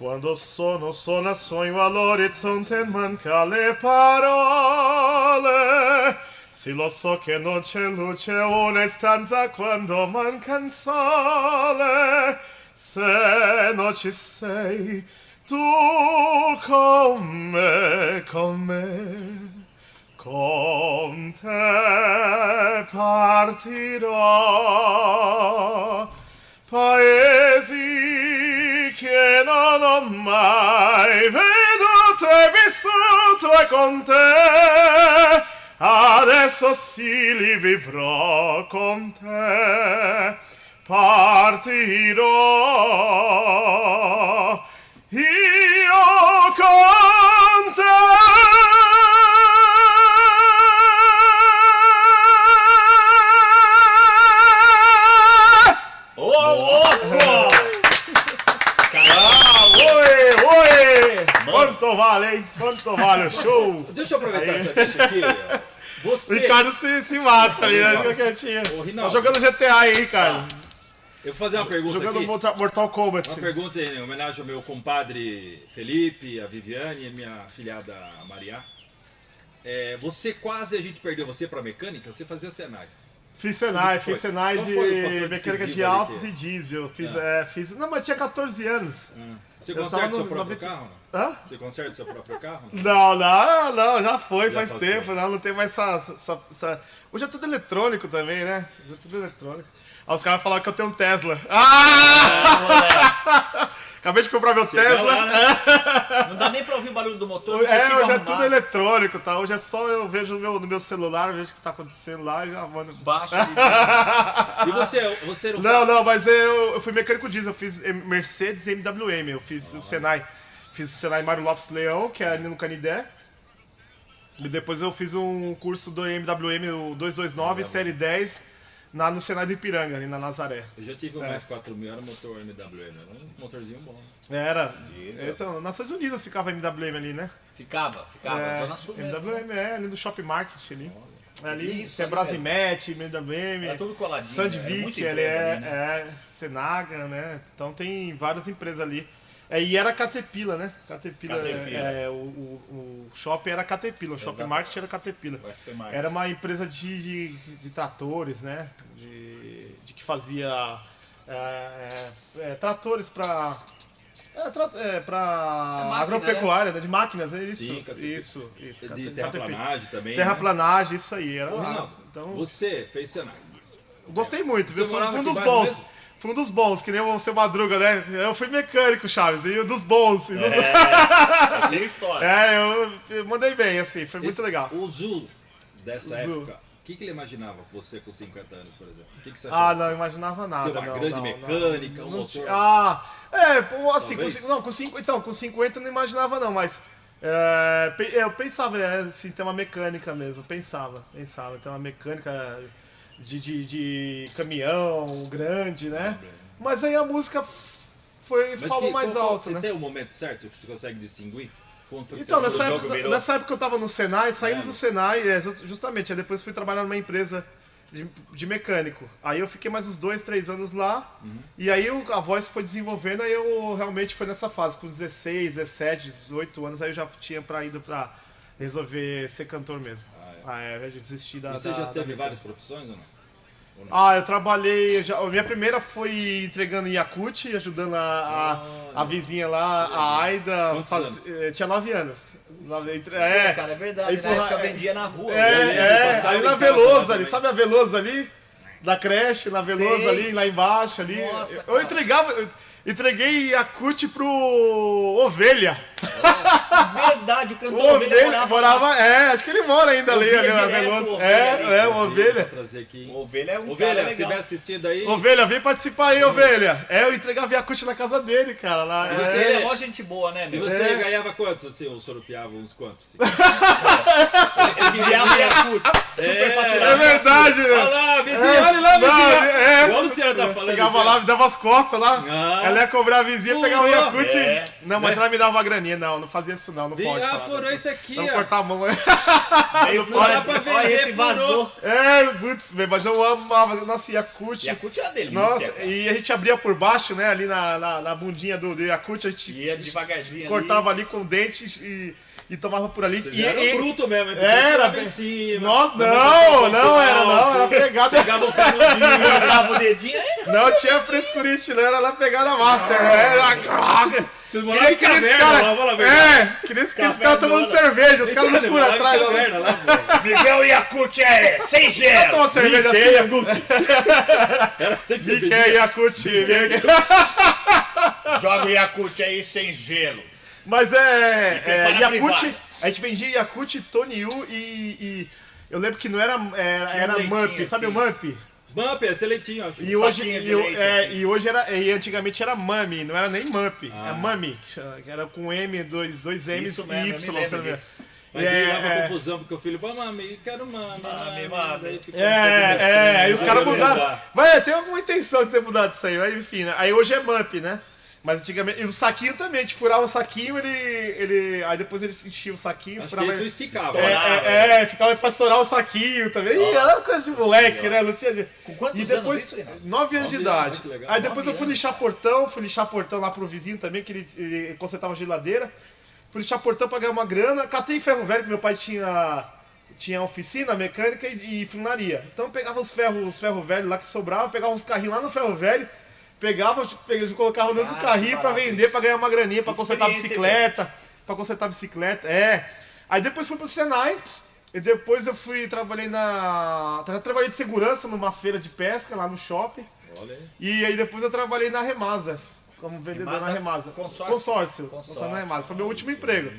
Quando sono sono sogno all'orizzonte manca le parole. Sì lo so che non c'è luce una stanza quando manca il sole. Se non ci sei tu con me, con me con te partirò. Paesi che non ho mai veduto e vissuto con te. Adesso sì li vivrò con te. Partirò. Io con Quanto vale, hein? Quanto vale show? Deixa eu aproveitar essa deixa aqui. ó. O Você. Ricardo se, se mata ali, né? Fica quietinho. Ô, Tá jogando GTA aí, Ricardo. Eu vou fazer uma pergunta Jogando aqui. Mortal Mortal Kombat. Uma pergunta em homenagem ao meu compadre Felipe, a Viviane e a minha filhada Maria. É, você quase a gente perdeu você pra mecânica, você fazia Senai. Fiz Senai, fiz Senai de mecânica de ali autos que- e diesel. Fiz, Ah. é, fiz. Não, mas tinha 14 anos. Você conserta seu próprio 90 carro? Hã? Você conserta seu próprio carro? Não, não, não, já foi, Já faz passou. tempo, não, não tem mais essa, essa- essa- Hoje é tudo eletrônico também, né? Hoje é tudo eletrônico. Aí os caras falaram que eu tenho um Tesla. Ah! Acabei de comprar meu Chega Tesla. lá, né? Não dá nem pra ouvir o barulho do motor. É, hoje é arrumar. tudo eletrônico, tá? Hoje é só eu vejo no meu, no meu celular, vejo o que tá acontecendo lá e já mando. Baixo. E você, você era um Não, não, mas eu, eu fui mecânico diesel, eu fiz Mercedes e MWM, eu fiz o Senai. Fiz o Senai Mário Lopes Leão, que é ali no Canidé. E depois eu fiz um curso do MWM, o 229, série 10, na, no Senai do Ipiranga, ali na Nazaré. Eu já tive um É. F4000, era motor MWM, era um motorzinho bom. Era. Então, Nações Unidas ficava MWM ali, né? Ficava, ficava. É, Zona Sul mesmo. MWM, é, ali no Shopping Market ali. Ali, Isso, tem ali Brasimet, MWM. Era tudo coladinho. Sandvik, ele empresa é, ali, né? é Senaga, né? Então tem várias empresas ali. É, e era Caterpillar, né? Caterpillar, Caterpillar. É, o, o, o shopping era Caterpillar, o shopping Exato. market era Caterpillar. Era uma empresa de, de, de tratores, né? De, de que fazia é, é, é, tratores para é, tra, é, pra máquina, agropecuária, né? de máquinas, é isso. Sim, Caterpillar. isso, isso. De Caterpillar. terraplanagem também. Terraplanagem, isso aí, era Né? Ô, lá. Rinaldo, Então, você fez Senai. Gostei muito, viu? Foi, um dos bons. Foi um dos bons, que nem o seu Madruga, né? Eu fui mecânico, Chaves, e um dos bons. e dos- Tem história. É, eu, eu mandei bem, assim, foi muito Esse- legal. O Zul dessa O Zul. época, o que, que ele imaginava você com 50 anos, por exemplo? O que, que você Ah, achava? não, eu imaginava nada. Tem uma não, grande não, mecânica, não, um motor. Ah, é, assim, com, Talvez. não, com cinco, então, com 50 eu não imaginava não, mas é, eu pensava, é, assim, ter uma mecânica mesmo, pensava, pensava, ter uma mecânica de, de, de caminhão grande, né? Mas aí a música foi, Mas falou que- mais qual- alto, Você né? tem o momento certo que você consegue distinguir? Então, nessa época, nessa época eu tava no Senai, saindo É. do Senai, é, ju- justamente, aí depois fui trabalhar numa empresa de, de mecânico. Aí eu fiquei mais uns dois, três anos lá, Uhum. e aí o- a voz foi desenvolvendo, aí eu realmente foi nessa fase, com 16, 17, 18 anos, aí eu já tinha pra ido pra resolver ser cantor mesmo. Ah, é, eu desisti da. Você da- já teve várias profissões ou não? Ah, eu trabalhei. Já, a minha primeira foi entregando em Yakut, ajudando a, a, a vizinha lá, a Aida. Faz- eh, tinha nove anos. Nove- entre- É, Cara, é verdade. Aí, Na época vendia na rua. é, Eu lembro, é, ali na lá ali, sabe a Veloso ali? Da creche, na Veloso Sei. ali, lá embaixo ali. Nossa, eu cara. entregava, eu entreguei Yakut pro Ovelha. Verdade, o cantor O ovelha Ovelha morava. morava, é, acho que ele mora ainda ali, ali na o Veloso. Ovelha É, é, o Ovelha. Trazer aqui. hein? Ovelha é um Ovelha, cara se estiver assistindo aí, Ovelha, vem participar aí, Ovelha. É, eu entregava Yakut na casa dele, cara. Lá, E é. Você ele é mó gente boa, né, E meu? você É. ganhava quantos? Assim, ou soropiava uns quantos? Ele vivia a Yakut. É verdade, Olha meu. lá, vizinha, olha lá, é. Igual o Luciano tá falando. Chegava lá, me dava as costas lá. Ela ia cobrar a vizinha, Furou. pegava o Yakut. É. Não, mas ela me dava uma graninha. Não, não fazia isso não, não Vi- pode. ah, falar furou isso aqui, Vamos ó. cortar a mão. Veio Não pra vender, Olha esse vazou. é, putz, velho, mas eu amava. Nossa, Yakut. Yakut é uma delícia. Nossa, cara. e a gente abria por baixo, né, ali na, na, na bundinha do, do Yakut, a gente Ia devagarzinho ali. cortava ali com o dente e, e tomava por ali. Você E, era e- bruto mesmo, Era, em cima. Nossa, dava não, não era, não, era pegada. Pegava o. Botava o dedinho. Não tinha frescurite, não, era lá pegada master. É, ah, Vocês moravam em que aqueles caverna cara- lá. É, que nem aqueles Caverna caras tomando cerveja, os caras não em atrás. caverna lá, pô. Miguel Yakut é sem gelo. Toma cerveja assim. Yakut. Era sempre Miquel Yakut. Joga o Yakut aí sem gelo. Mas é, é Yakut, a gente vendia Yakut, Tony U e, e eu lembro que não era, era, Tinha era um Mump, sabe assim. o Mump? Bump, esse leitinho, acho. E hoje, e, leite, é, assim. e hoje era, e antigamente era Mami, não era nem Mump, Ah. é Mami, que era com M, dois, dois M's Isso e mesmo, me Y, disso. Mas É, aí dava é. confusão, porque o filho, "Bom, mami, quero mami, Mami, mami. mami. Daí ficou É, é, aí os caras mudaram. mudar. Vai, tem alguma intenção de ter mudado isso aí, mas enfim, né? Aí hoje é Mump, né? Mas antigamente. E o saquinho também, a gente furava o saquinho, ele. ele aí depois ele enchia o saquinho, Acho que furava. isso esticava. É, é, é, ficava pra estourar o saquinho também. Ih, era uma coisa de moleque, né? Não tinha. Com quantos e depois, anos isso, nove anos de idade. que legal. Aí depois eu fui anos. lixar portão, fui lixar portão lá pro vizinho também, que ele, ele consertava geladeira. Fui lixar portão pra ganhar uma grana. Catei ferro velho, que meu pai tinha, tinha oficina mecânica e, e funilaria. Então eu pegava os ferros os ferro velho lá que sobrava, pegava uns carrinhos lá no ferro velho, pegava, pegava colocava dentro do Ah, carrinho pra barato. vender, pra ganhar uma graninha, pra Muita consertar bicicleta, pra consertar a bicicleta, é. Aí depois fui pro Senai, e depois eu fui, trabalhei na... tra- Trabalhei de segurança numa feira de pesca lá no shopping. Olha. E aí depois eu trabalhei na Remasa, como vendedor Remasa? na Remasa. Consórcio? Consórcio. Consórcio. Na Remasa. Foi meu último emprego.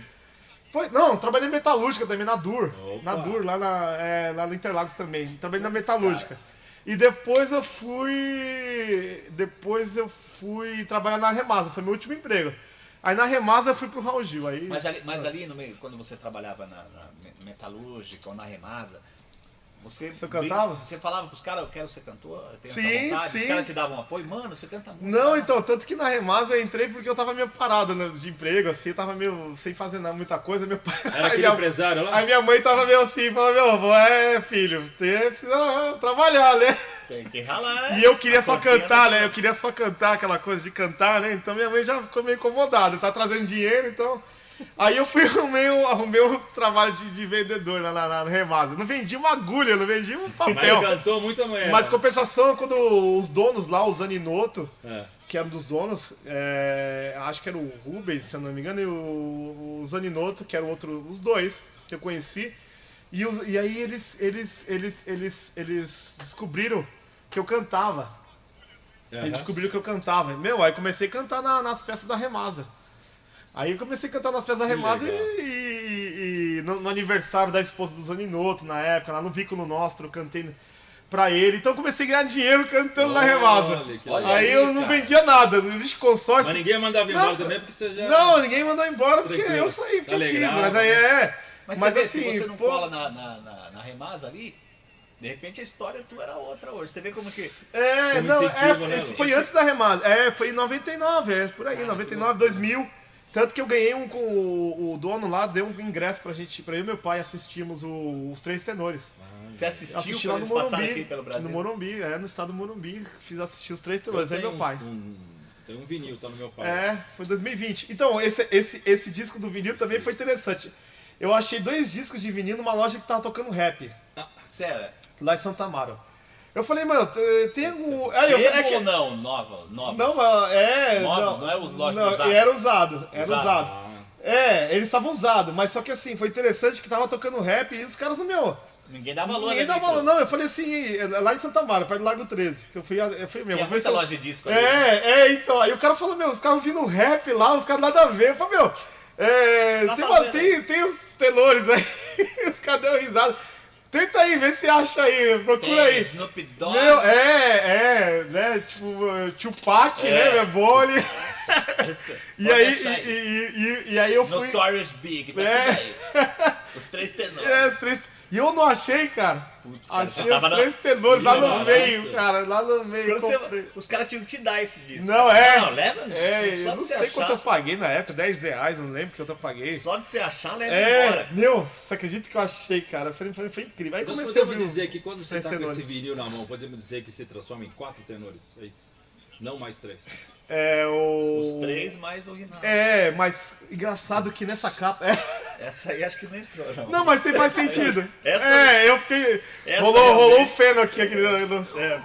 Foi, não, trabalhei em metalúrgica também, na Dur. Opa. Na Dur, lá, na, é, lá no Interlagos também. Trabalhei na metalúrgica. E depois eu fui. Depois eu fui trabalhar na Remasa, foi meu último emprego. Aí na Remasa eu fui pro Raul Gil. Aí, Mas ali, mas ali no meio, quando você trabalhava na, na me- metalúrgica ou na remasa, você. Você cantava? Você falava pros caras, eu quero ser cantor, eu tenho Sim, essa vontade. sim. Os caras te davam apoio, mano, você canta muito. Não, cara." então, tanto que na Remasa eu entrei porque eu tava meio parado né, de emprego, assim, eu tava meio sem fazer nada, muita coisa. Meu pai. Era aquele minha- empresário lá? Aí minha mãe tava meio assim, falando, meu avô, é filho, você precisa ah, trabalhar, né? Tem que ralar, né? E eu queria só A cortina cantar, né? Eu queria só cantar aquela coisa de cantar, né? Então minha mãe já ficou meio incomodada, tá trazendo dinheiro, então. Aí eu fui arrumei, um- arrumei um trabalho de, de vendedor lá na, na, na Remasa. Não vendi uma agulha, não vendi um Mas papel. ele cantou muito amanhã. Mas compensação, quando os donos lá, os Aninoto, É. que eram dos donos, é, acho que era o Rubens, se eu não me engano, e o, o Zaninoto, que eram outro, os dois que eu conheci. E, e aí eles, eles, eles, eles, eles descobriram que eu cantava. Aham. Eles descobriram que eu cantava. Meu, aí comecei a cantar na- nas festas da Remasa. Aí eu comecei a cantar nas festas da Remasa e, e- e no, no aniversário da esposa do Zaninoto, na época, lá no Vículo Nostro, eu cantei pra ele. Então eu comecei a ganhar dinheiro cantando na Olha, Remasa. que Olha Aí aí, eu não cara. vendia nada, de consórcio. Mas ninguém mandava embora Não, também porque você já. Não, ninguém mandou embora porque Tranquilo. eu saí porque eu quis. Mas aí é. Mas, Mas, você vê, assim, se você não pô, cola na, na, na, na remasa ali, de repente a história tua era outra hoje. Você vê como que. É, Como não, é, né, foi antes da remada. É, foi em 99, é por aí, 99, 2000. Tanto que eu ganhei um com o, o dono lá, deu um ingresso pra gente, pra eu e meu pai assistimos o- os Três Tenores. Você assistiu Assisti lá no Morumbi. aqui pelo Brasil? No Morumbi, é, no estado do Morumbi. Fiz assistir os Três Eu Tenores, aí meu pai. um- tem um vinil, tá no meu pai. É, foi 2020. Então, esse, esse, esse disco do vinil também foi interessante. Eu achei dois discos de vinil numa loja que tava tocando rap, Sério? lá em Santa Amaro. Eu falei, mano, te- tem algum. Aí eu- é que- ou não? Nova? Nova? Não, é. Novos, não, não é o loja não, usado? Era usado, era Usado. usado. Ah, É, eles estavam usados, mas só que assim, foi interessante que tava tocando rap e os caras, meu. Ninguém dá valor, Ninguém né, dá valor, não. Eu falei assim, lá em Santa Amaro, perto do Lago 13, que eu fui, eu fui mesmo. Tinha muita eu- loja de disco ali. né? É, é, então. Aí o cara falou, meu, os caras ouvindo rap lá, os caras nada a ver. Eu falei, meu, é, Tá tem, uma- tem, tem os tenores aí. os caras deu risada. Tenta aí, vê se acha aí, procura Tem aí. Snoop Dogg. Meu, é, é, né? Tipo, Tupac, É. né? Bole. Essa. E aí, achar e, e, e, e aí eu fui. Notorious Big, tá É. aí. Os três tenores. É, os três. E eu não achei, cara. Putz, cara, achei os na- três tenores lá no Nossa. meio, cara. Lá no meio. Você- os caras tinham que te dar esse disco. Não, é. Não, leva. É, só eu não sei achar, quanto eu paguei na época, 10 reais, não lembro quanto eu paguei. Só de você achar, leva É, embora. meu, você acredita que eu achei, cara? Foi, foi, foi incrível. Aí Nós comecei a ouvir. dizer que quando você tá com tenores. esse vinil na mão, podemos dizer que se transforma em quatro tenores. É isso. Não mais três. É, o. Os três mais o Rinaldo. É, mas engraçado que nessa capa. É. Essa aí acho que não entrou, não. Não, mas tem mais sentido. Essa- é, eu fiquei. Essa rolou, realmente- rolou um feno aqui. aqui no- É.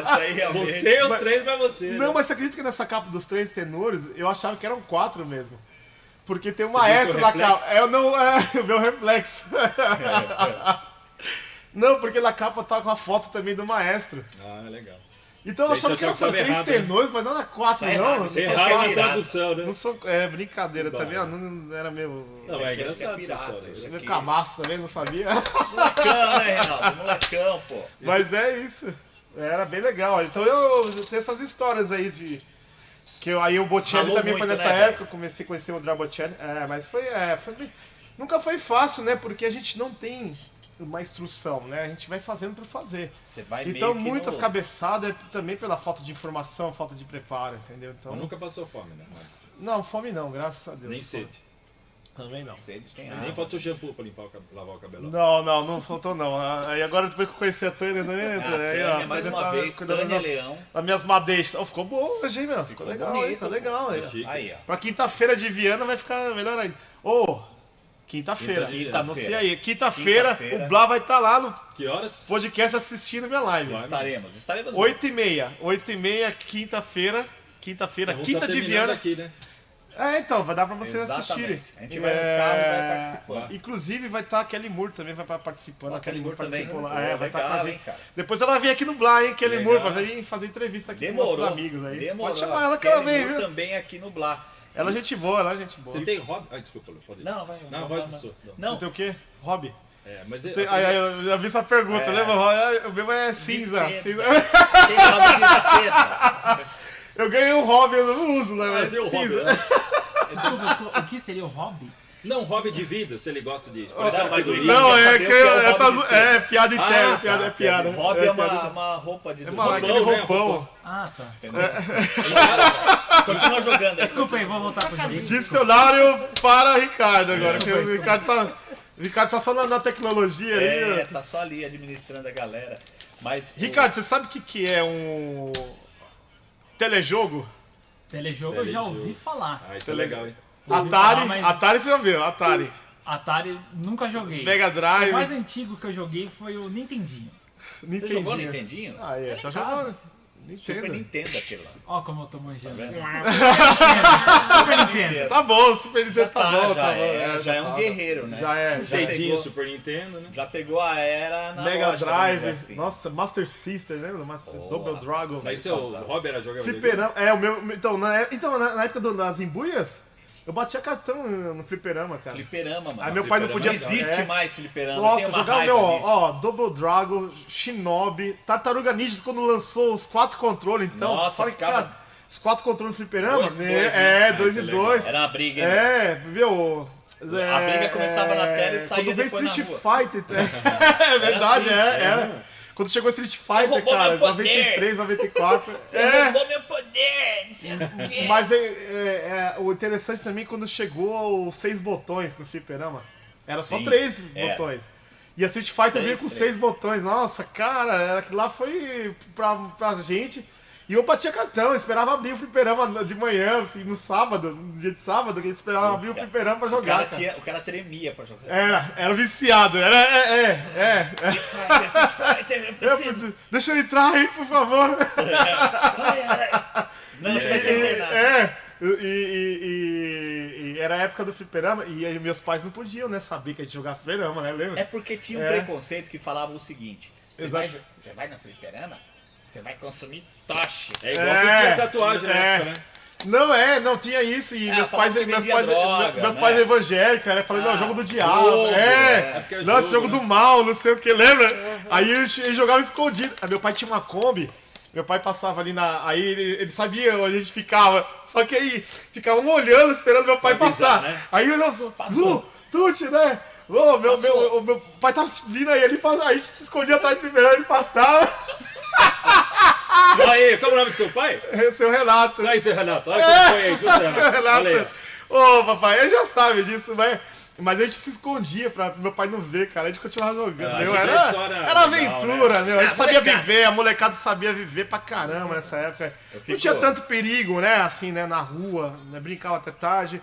Essa aí realmente. Você e os três vai você. Não, né? mas você acredita que nessa capa dos três tenores eu achava que eram quatro mesmo? Porque tem um Você viu maestro na capa. É, eu não, é, o meu reflexo. não, porque na capa tá com a foto também do maestro. Ah, legal. Então eu achava que era que três errado, né? tenores, mas não era quatro, Tá não. errado, Não que é pirata. tradução, né? Não são, é brincadeira, tá Bom. vendo? Não, não era meu. Não, é engraçado essa pirata, história. Meu aqui. camaço também, não sabia. Molecão, né, Reinaldo? Molecão, pô. Mas é isso. Era bem legal. Então eu, eu tenho essas histórias aí de. Que eu, aí o Bocelli Ralou também foi muito, nessa né, época, eu comecei a conhecer o André Bocelli. É, mas foi, é, foi bem- Nunca foi fácil, né? Porque a gente não tem uma instrução, né? A gente vai fazendo por fazer. Você vai Então, meio que muitas no- cabeçadas é também pela falta de informação, falta de preparo, entendeu? Então, Mas nunca passou fome, né? Mas não, fome não, graças a Deus. nem sede. Também não. Sede tem Nem água. faltou shampoo pra limpar o cab- lavar o cabelo. Não, não, não faltou não. Aí agora depois que eu conheci a Tânia também, né, Ah, Tânia? Aí, ó, mais uma tá vez, cuidando Tânia das, Leão. das minhas madeixas. Oh, ficou bom hoje, hein, meu? Ficou, Ficou legal, bonito, hein? Tá legal, aí. ó. Aí, ó. Pra quinta-feira de Viana vai ficar melhor ainda. Ô, quinta-feira. Quinta-feira. Anuncia aí. Quinta-feira, Quinta-feira. o Blá vai estar lá no Que horas? podcast assistindo minha live. Estaremos, estaremos. 8 e meia. 8 e meia, quinta-feira. Quinta-feira, quinta tá de Viana. aqui, né? É, então, vai dar pra vocês Exatamente. assistirem. A gente vai no carro e vai É, participando. Inclusive vai estar a Kelly Moore também, vai estar participando. Ó, a Kelly Moore também. participou lá. É, vai estar com a gente. hein. Depois ela vem aqui no Blá, hein, Kelly Legal. Moore, pra vir fazer entrevista aqui com Demorou. nossos amigos aí. Demorou. Pode chamar ela que ela Kelly vem, Moore viu? também aqui no Blá. Ela é gente boa, ela é gente boa. Você tem hobby? Ah, desculpa, pode ir. Não, vai. Não, não, voz do não. Você tem o quê? Hobby? É, mas é, Tem- aí, eu já vi essa pergunta, É. lembra? Hobby? O meu é cinza. cinza. tem hobby de seda. Eu ganhei um hobby, eu não uso, né? Ah, mas tem o hobby, cinza. né? Desculpa, o que seria o hobby? Não, hobby de vida, se ele gosta de. Não, mas o figurinha. Igor- Não, é saber que o que é o é, tá ser. é piada interna, Ah, piada, tá, é piada. Hobby é uma, uma roupa de É uma, aquele Roupão, né? roupão. Ah, tá. Continua jogando aí. Desculpa aí, vou voltar pro jogo. Dicionário para Ricardo agora, que o Ricardo tá, o Ricardo tá só na, na tecnologia aí. É, tá só ali administrando a galera. Mas. o- Ricardo, você sabe o que, que é um telejogo? Telejogo eu já Telejogo. ouvi falar. Ah, isso é legal, hein? Atari, falar, mas Atari você já viu, Atari. Atari nunca joguei. Mega O Drive, mais antigo que eu joguei foi o Nintendinho. Você jogou Nintendinho. Nintendinho? Ah, é, só em jogou casa. Super Nintendo. Nintendo lá. Ó como eu tô manjando. vendo? Super Nintendo. Tá bom, Super Nintendo Já tá, tá, bom, já tá bom. é, já é um tá. guerreiro, né? Já é, já é. Nintendinho, pegou. Super Nintendo, né? Já pegou a era na Mega vamos Drive, assim. nossa, Master System, lembra? Master, Double Dragon. Aí Aí seu causava. hobby era jogar Fliperama, é, o meu. Então, na, é- então, na, na época do- das embuias, eu batia cartão no fliperama, cara. Fliperama, mano. Aí meu pai não podia Não existe é. mais fliperama. Nossa, jogava meu, ó, ó, Double Dragon, Shinobi, Tartaruga Ninja quando lançou os quatro controles, então. Nossa, fala, ficava- cara, os quatro controles fliperama, Dois, né? dois, né? É, Ah, dois isso e é legal. dois. Era uma briga, hein? É, viu? A briga começava na tela e saía Quando veio depois na Street rua. Fighter, é verdade, assim, é, era. Quando chegou Street Fighter, cara, meu poder. 93, 94. Você é, roubou meu poder! não sei o quê. mas é, é, é, o interessante também é quando chegou os seis botões no fliperama. Era só Sim, três é. botões. E a Street Fighter Três, veio com três. seis botões. Nossa, cara, aquilo lá foi pra, pra gente. E eu batia cartão, eu esperava abrir o fliperama de manhã, assim, no sábado, no dia de sábado, que eu esperava abrir o fliperama pra O jogar. cara, cara. tinha, o cara tremia pra jogar. Era, era viciado, era, é, é, é. é. Deixa eu entrar aí, por favor. Não, você vai ser é, e, e- e- e era a época do fliperama, e aí meus pais não podiam, né, saber que a gente jogava fliperama, né, lembra? É porque tinha um É. preconceito que falava o seguinte: você vai, você vai no fliperama, você vai consumir toche. É igual É, que tinha tatuagem na é. época, né? Não é, não tinha isso, e É, meus pais, meus pais, droga, meus né? pais evangélicos, né, falando, não, Ah, jogo do diabo, jogo, é, é. porque é não, esse jogo, jogo né? do mal, não sei o que, lembra? Aí eles eles jogavam escondido, aí meu pai tinha uma Kombi, meu pai passava ali na. Aí ele, ele sabia onde a gente ficava. Só que aí ficavam olhando, esperando meu pai passar. né? Aí eu. Zu, Tuti, né? Ô, meu, meu, o meu pai tá vindo aí, ele aí a gente se escondia atrás do primeiro, ele passava. Aí, como é o nome do seu pai? Seu Renato. Aí, seu Renato. Olha como foi aí, tudo Seu Renato. Ô, papai, ele já sabe disso, mas. Mas a gente se escondia pra meu pai não ver, cara. A gente continuava jogando. Ah, era, história era legal, aventura, meu. A gente Ah, sabia molecada. viver, a molecada sabia viver pra caramba nessa época. Não tinha tanto perigo, né? Assim, né? Na rua, né, brincava até tarde.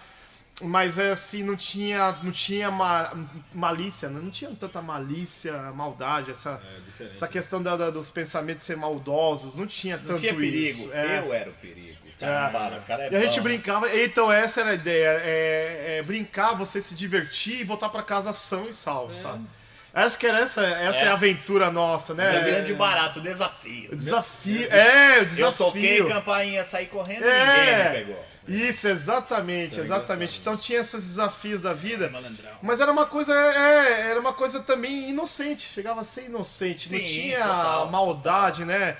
Mas é assim, não tinha, não tinha ma- malícia, né? não tinha tanta malícia, maldade, essa, É essa questão da- da- dos pensamentos ser maldosos, não tinha tanto Não tinha perigo. isso. É. Eu era o perigo. Cara, para, o cara é E a gente brincava, então essa era a ideia, é, é brincar, você se divertir e voltar pra casa são e salvo, sabe? Acho que era essa, essa é. É. a aventura nossa, né? Meu grande barato, o desafio. O desafio, é, o Eu toquei desafio. campainha, saí correndo e ninguém me É, pegou. Isso, exatamente, Isso é exatamente. Então tinha esses desafios da vida. Malandrão. Mas era uma coisa, é, era uma coisa também inocente, chegava a ser inocente, não Sim, tinha total. maldade, né?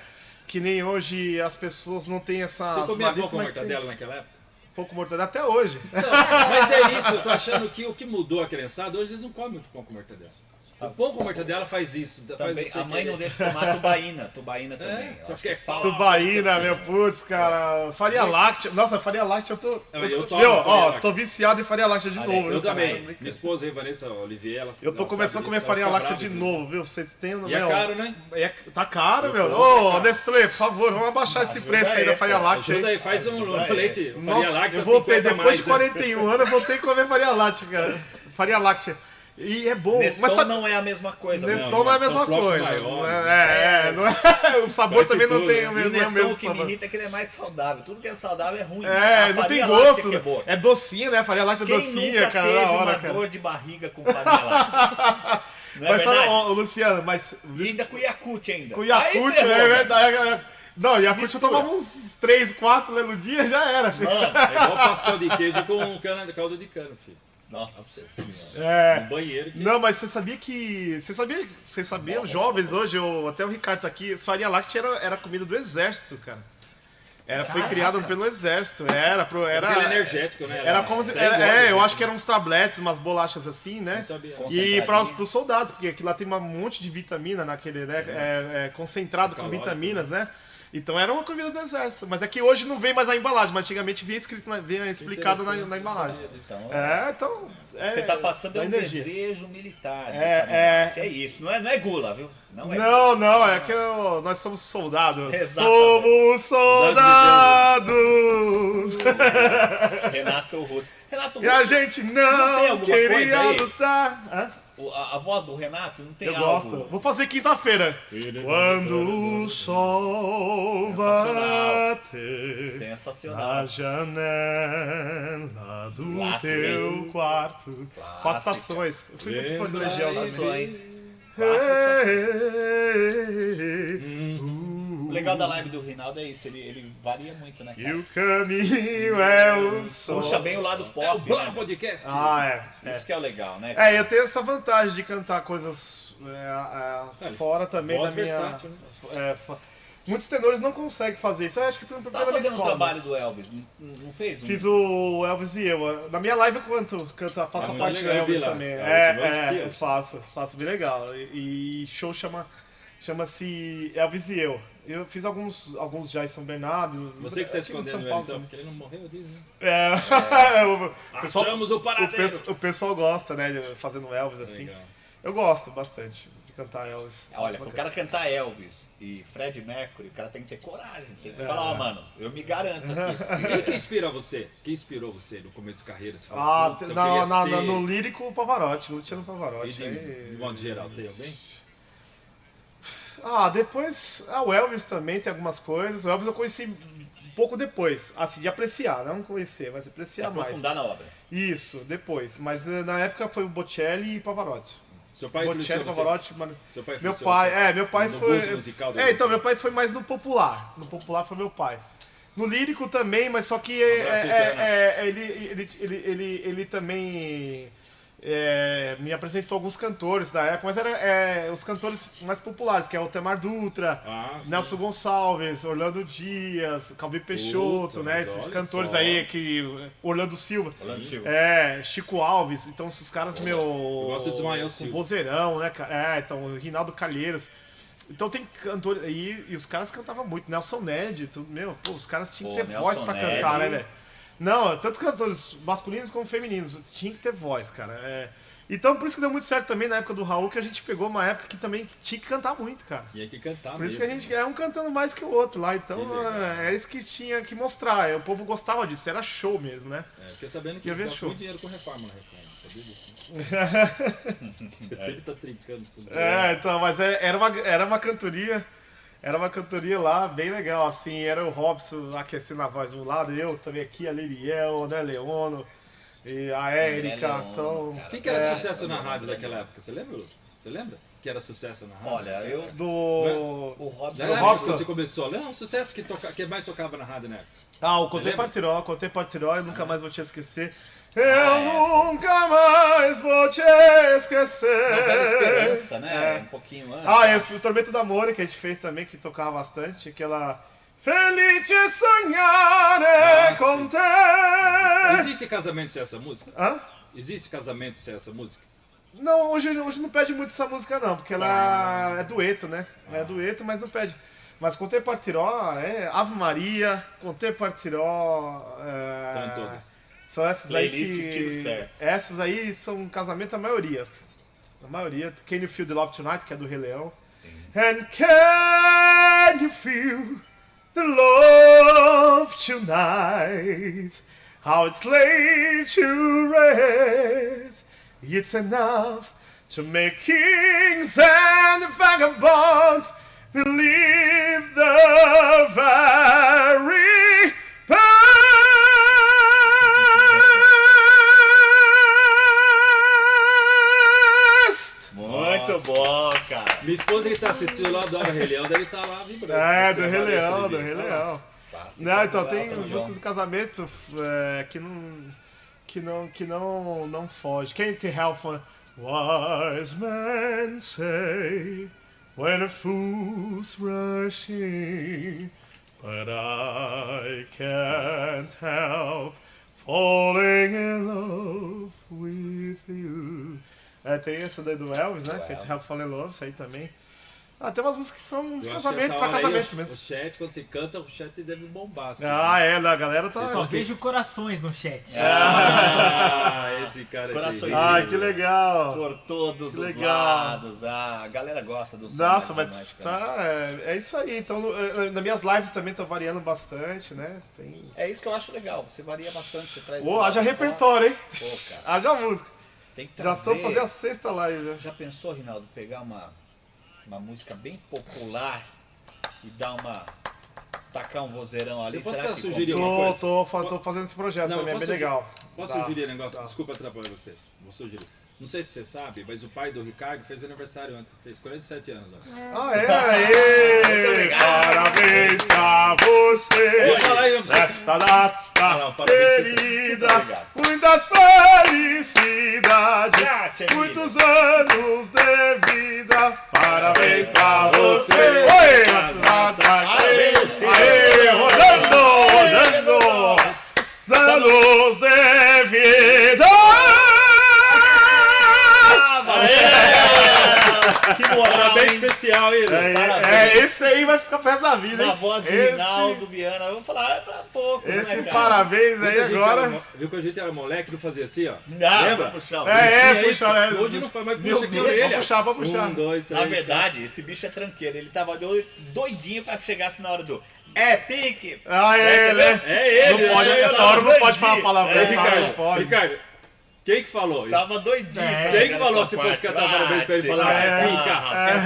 Que nem hoje as pessoas não têm essa Você comia com mas tem mortadela naquela época? pouco mortadela até hoje. Não, mas é isso, eu tô achando que o que mudou a criançada, hoje eles não comem muito pão com mortadela. O pão com mortadela faz isso. Faz Também, a mãe querer. não deixa tomar tubaína. Tubaína também. É, eu só que é falta. Tubaína, meu putz, cara. Faria láctea. Nossa, faria láctea eu tô. Eu- Eu, eu tô, meu, ó, láctea. tô viciado em faria láctea de Olha, novo. Eu cara? também. Minha esposa aí, Vanessa Olivier, ela Eu tô ela começando a comer farinha láctea de novo, viu? Vocês têm. E é meu, caro, né? é- tá caro, meu. Ô, caro. Nestlé, por favor, vamos abaixar esse preço aí da farinha láctea. Ajuda aí. faz um leite. Nossa, láctea, eu voltei, 50 depois de mais, né? 41 anos, eu voltei a comer farinha láctea, cara. Farinha láctea. E é bom, Neston mas sabe, não é a mesma coisa. Neston meu não é a mesma coisa. Não né? é, é, não é, o sabor também não tudo, tem né? o E o mesmo, não é o mesmo o que me sabor. irrita é que ele é mais saudável. Tudo que é saudável é ruim. É, A não tem farinha gosto. é. É docinho, né? Farinha láctea Quem docinha, nunca cara, teve da hora, uma cara. dor de barriga com farinha láctea? Não é Mas sabe, verdade? ó, Luciano, mas E ainda com Yakult ainda. com ferrou, é verdade. é- Não, Yakult eu Mistura. tomava uns 3, 4 né, no dia, já era, filho. Mano, É igual pastel de queijo com cana, caldo de cana, filho. Nossa senhora. É. No banheiro. Que... Não, mas você sabia que. Você sabia. Vocês sabiam, jovens hoje, ou até o Ricardo tá aqui, farinha láctea era, era comida do exército, cara. Era, foi criado pelo exército. Era, pro, era. Aquele energético, né? Era como se. Era- é, eu né? acho que eram uns tabletes, umas bolachas assim, né? Não sabia. E para os soldados, porque aquilo lá tem um monte de vitamina naquele, né? É, é concentrado com Calórico, vitaminas, né? Então era uma comida do exército. Mas é que hoje não vem mais a embalagem, mas antigamente vinha escrito, na- vinha explicado na, na embalagem. Então, É, então. é- você tá passando dá um energia. desejo militar. de É, é. É isso. Não é, não é gula, viu? Não é Não, não, é que eu- nós somos soldados. Exatamente. Somos soldados! Renato Russo. Renato e a Russo, gente Não não queria lutar. A, a voz do Renato não tem Eu algo... gosto. Vou fazer quinta-feira. Quando o sol bater Sensacional. na janela do Clássico, teu quarto. Com as Clássica. estações. Eu fui muito fã de Legião também. Estações. Quatro estações. O legal da live do Rinaldo é isso, ele, ele varia muito, né, E cara? o caminho é o sol. Puxa bem o lado pop, É o Blá né? Podcast. Ah, é. Isso que é o legal, né? É, eu tenho essa vantagem de cantar coisas é, é, fora também da minha. versátil, né? é, Muitos tenores não conseguem fazer isso. Eu acho que pelo Você problema tava da fazendo o trabalho do Elvis, não, não fez? Um... Fiz o Elvis e eu. Na minha live eu canto, canto faço Ah, a parte do Elvis lá. também. Ah, É, o é, e eu. eu faço, faço bem legal. E, e show chama chama-se Elvis e eu. Eu fiz alguns, alguns já em São Bernardo. Você que tá escondendo São ele Paulo então, porque ele não morreu, diz, né? É, o, pessoal, Achamos o o, paradeiro. pes- o pessoal gosta, né, de fazendo Elvis assim. Legal. Eu gosto bastante de cantar Elvis. Olha, pro cara cantar Elvis e Fred Mercury, o cara tem que ter coragem. Tem que É. falar, ó, mano, eu me garanto aqui. Quem que inspira você? Quem inspirou você no começo de carreira? Você Ah, fala, te- "Puta, eu na, na- ser-" no lírico, o Pavarotti, Luciano E Pavarotti. de, aí- de modo geral, tem alguém? Ah, depois. Ah, o Elvis também tem algumas coisas. O Elvis eu conheci um pouco depois. Assim, de apreciar, não conhecer, mas Se apreciar mais. aprofundar na obra. Isso, depois. Mas eh, na época foi o Bocelli e Pavarotti. Seu pai Bocelli, você? Pavarotti, mano. Seu pai Meu pai, você? é, meu pai No foi. musical dele? É, então, meu pai foi mais no popular. No popular foi meu pai. No lírico também, mas só que é, é, é, é, ele, ele, ele, ele, ele também é, me apresentou alguns cantores da época, mas era é, os cantores mais populares, que é o Temar Dutra, Ah. Nelson Gonçalves, Orlando Dias, Calvi Peixoto, Puta, né? Esses cantores só. aí que. Orlando Silva. Orlando Silva. É, Chico Alves, então esses caras, meu. Eu gosto de Ismael Silva. Vozeirão, né, cara? É, então, o Rinaldo Calheiros. Então tem cantores aí, e os caras cantavam muito. Nelson Ned, tudo, meu, pô, os caras tinham que ter Nelson voz pra Ned. cantar, né, velho? Não, tanto cantores masculinos como femininos, tinha que ter voz, cara. É, então por isso que deu muito certo também na época do Raul, que a gente pegou uma época que também tinha que cantar muito, cara. Tinha que cantar Por isso que a mesmo. gente é um cantando mais que o outro lá, então é, é isso que tinha que mostrar. O povo gostava disso, era show mesmo, né? É, fiquei sabendo que eles gastam muito dinheiro com reforma na reforma, sabia disso? Você sempre tá trincando tudo. É, então, mas é- era uma, era uma cantoria. Era uma cantoria lá bem legal, assim, era o Robson aquecendo a voz de um lado, eu também aqui, a Liriel, o André Leono, e a Érica, então. cara. Quem que era é, sucesso na rádio daquela época? Você lembra? Você lembra? Que era sucesso na rádio? Olha, eu. Do. O Na Robson. época Robson. que você começou, lembra? Um sucesso que, toca, que mais tocava na rádio na época. Ah, o Contei? Partiró, Contei Partiró, eu nunca mais vou te esquecer. Eu essa. nunca mais vou te esquecer. Novela Esperança, né? É. Um pouquinho antes. Ah, eu fui o Tormento da Amore que a gente fez também, que tocava bastante, aquela. Ah, con sim. te. Existe casamento sem essa música? Hã? Existe casamento sem essa música? Não, hoje, hoje não pede muito essa música não, porque ela é dueto, né? É dueto, mas não pede. Mas Contei Partiró é Ave Maria, Contei Partiró. É, todas. São essas aí Playlist que. tiro certo. Essas aí são casamento a maioria. A maioria. Can You Feel the Love Tonight, que é do Rei Leão. And can you feel the love tonight? How it's laid to rest. It's enough to make kings and vagabonds believe the very Minha esposa que tá assistindo lá do Rei Leão, deve estar lá vibrando. É, do Rei Leão, do. Rei Leão. Clássico. Não, então tem John. músicas do casamento é, que não. que não. que não. não foge. Can't help from Wise men say when a fool's rushing, but I can't help falling in love with you. É, tem essa daí do Elvis, né? Can't help falling in love, isso aí também. Ah, tem umas músicas que são de Eu que casamento pra aí, casamento o- mesmo. O chat, quando você canta, o chat deve bombar. assim. Ah, é, a galera tá. Só vejo corações no chat. Ah, esse cara é Corações. Ai, que legal. Por todos Que os legal. lados. Ah, a galera gosta do som. Nossa, mais mas né? tá. É, é isso aí. Então, eh, nas minhas lives também tá variando bastante, né? Tem. É isso que eu acho legal. Você varia bastante, você traz. Ô, haja repertório, hein? Pô, cara. Haja música. Tem que Já trazer... estou fazendo a sexta live já. Já pensou, Rinaldo, pegar uma, uma música bem popular e dar uma. tacar um vozeirão ali? Eu posso Será que sugerir uma Tô, coisa? tô, fa- tô fazendo esse projeto Não, também, é bem sugerir- legal. Posso Tá, sugerir um negócio? tá. Desculpa atrapalhar você. Vou sugerir. Não sei se você sabe, mas o pai do Ricardo fez aniversário ontem. Fez 47 anos. Ó. Ah, é? Aê! obrigado. Parabéns pra você! Nesta Ah, data não, parabéns, querida, muitas felicidades, Ah, muitos anos de vida. Parabéns pra você! Oi! Aê, aê, rodando, rodando! Anos de Que moral, Parabéns hein? especial, hein? É, Parabéns. é, esse aí vai ficar perto da vida, hein? Na voz do esse, Rinaldo Viana. Eu vou falar é pra pouco, esse né, parabéns Viu aí agora. era Viu que a gente era moleque, não fazia assim, ó? Ah, Lembra? vou puxar É, é, Tinha puxa, né? Hoje não faz mais puxa Deus, orelha. pode puxar, pode puxar. Um, dois, três. Na verdade, esse bicho é tranqueiro. Ele tava doi- doidinho pra que chegasse na hora do. É pique! Ah, é, Tá né? entendendo? É ele, Não pode, é ele. essa hora não pode falar palavrão, É, não Ricardo, pode. Ricardo, quem que falou isso? Tava doidinho. É. Quem que falou se fosse cantar parabéns pra ele Ah, falar é pica? Ah, É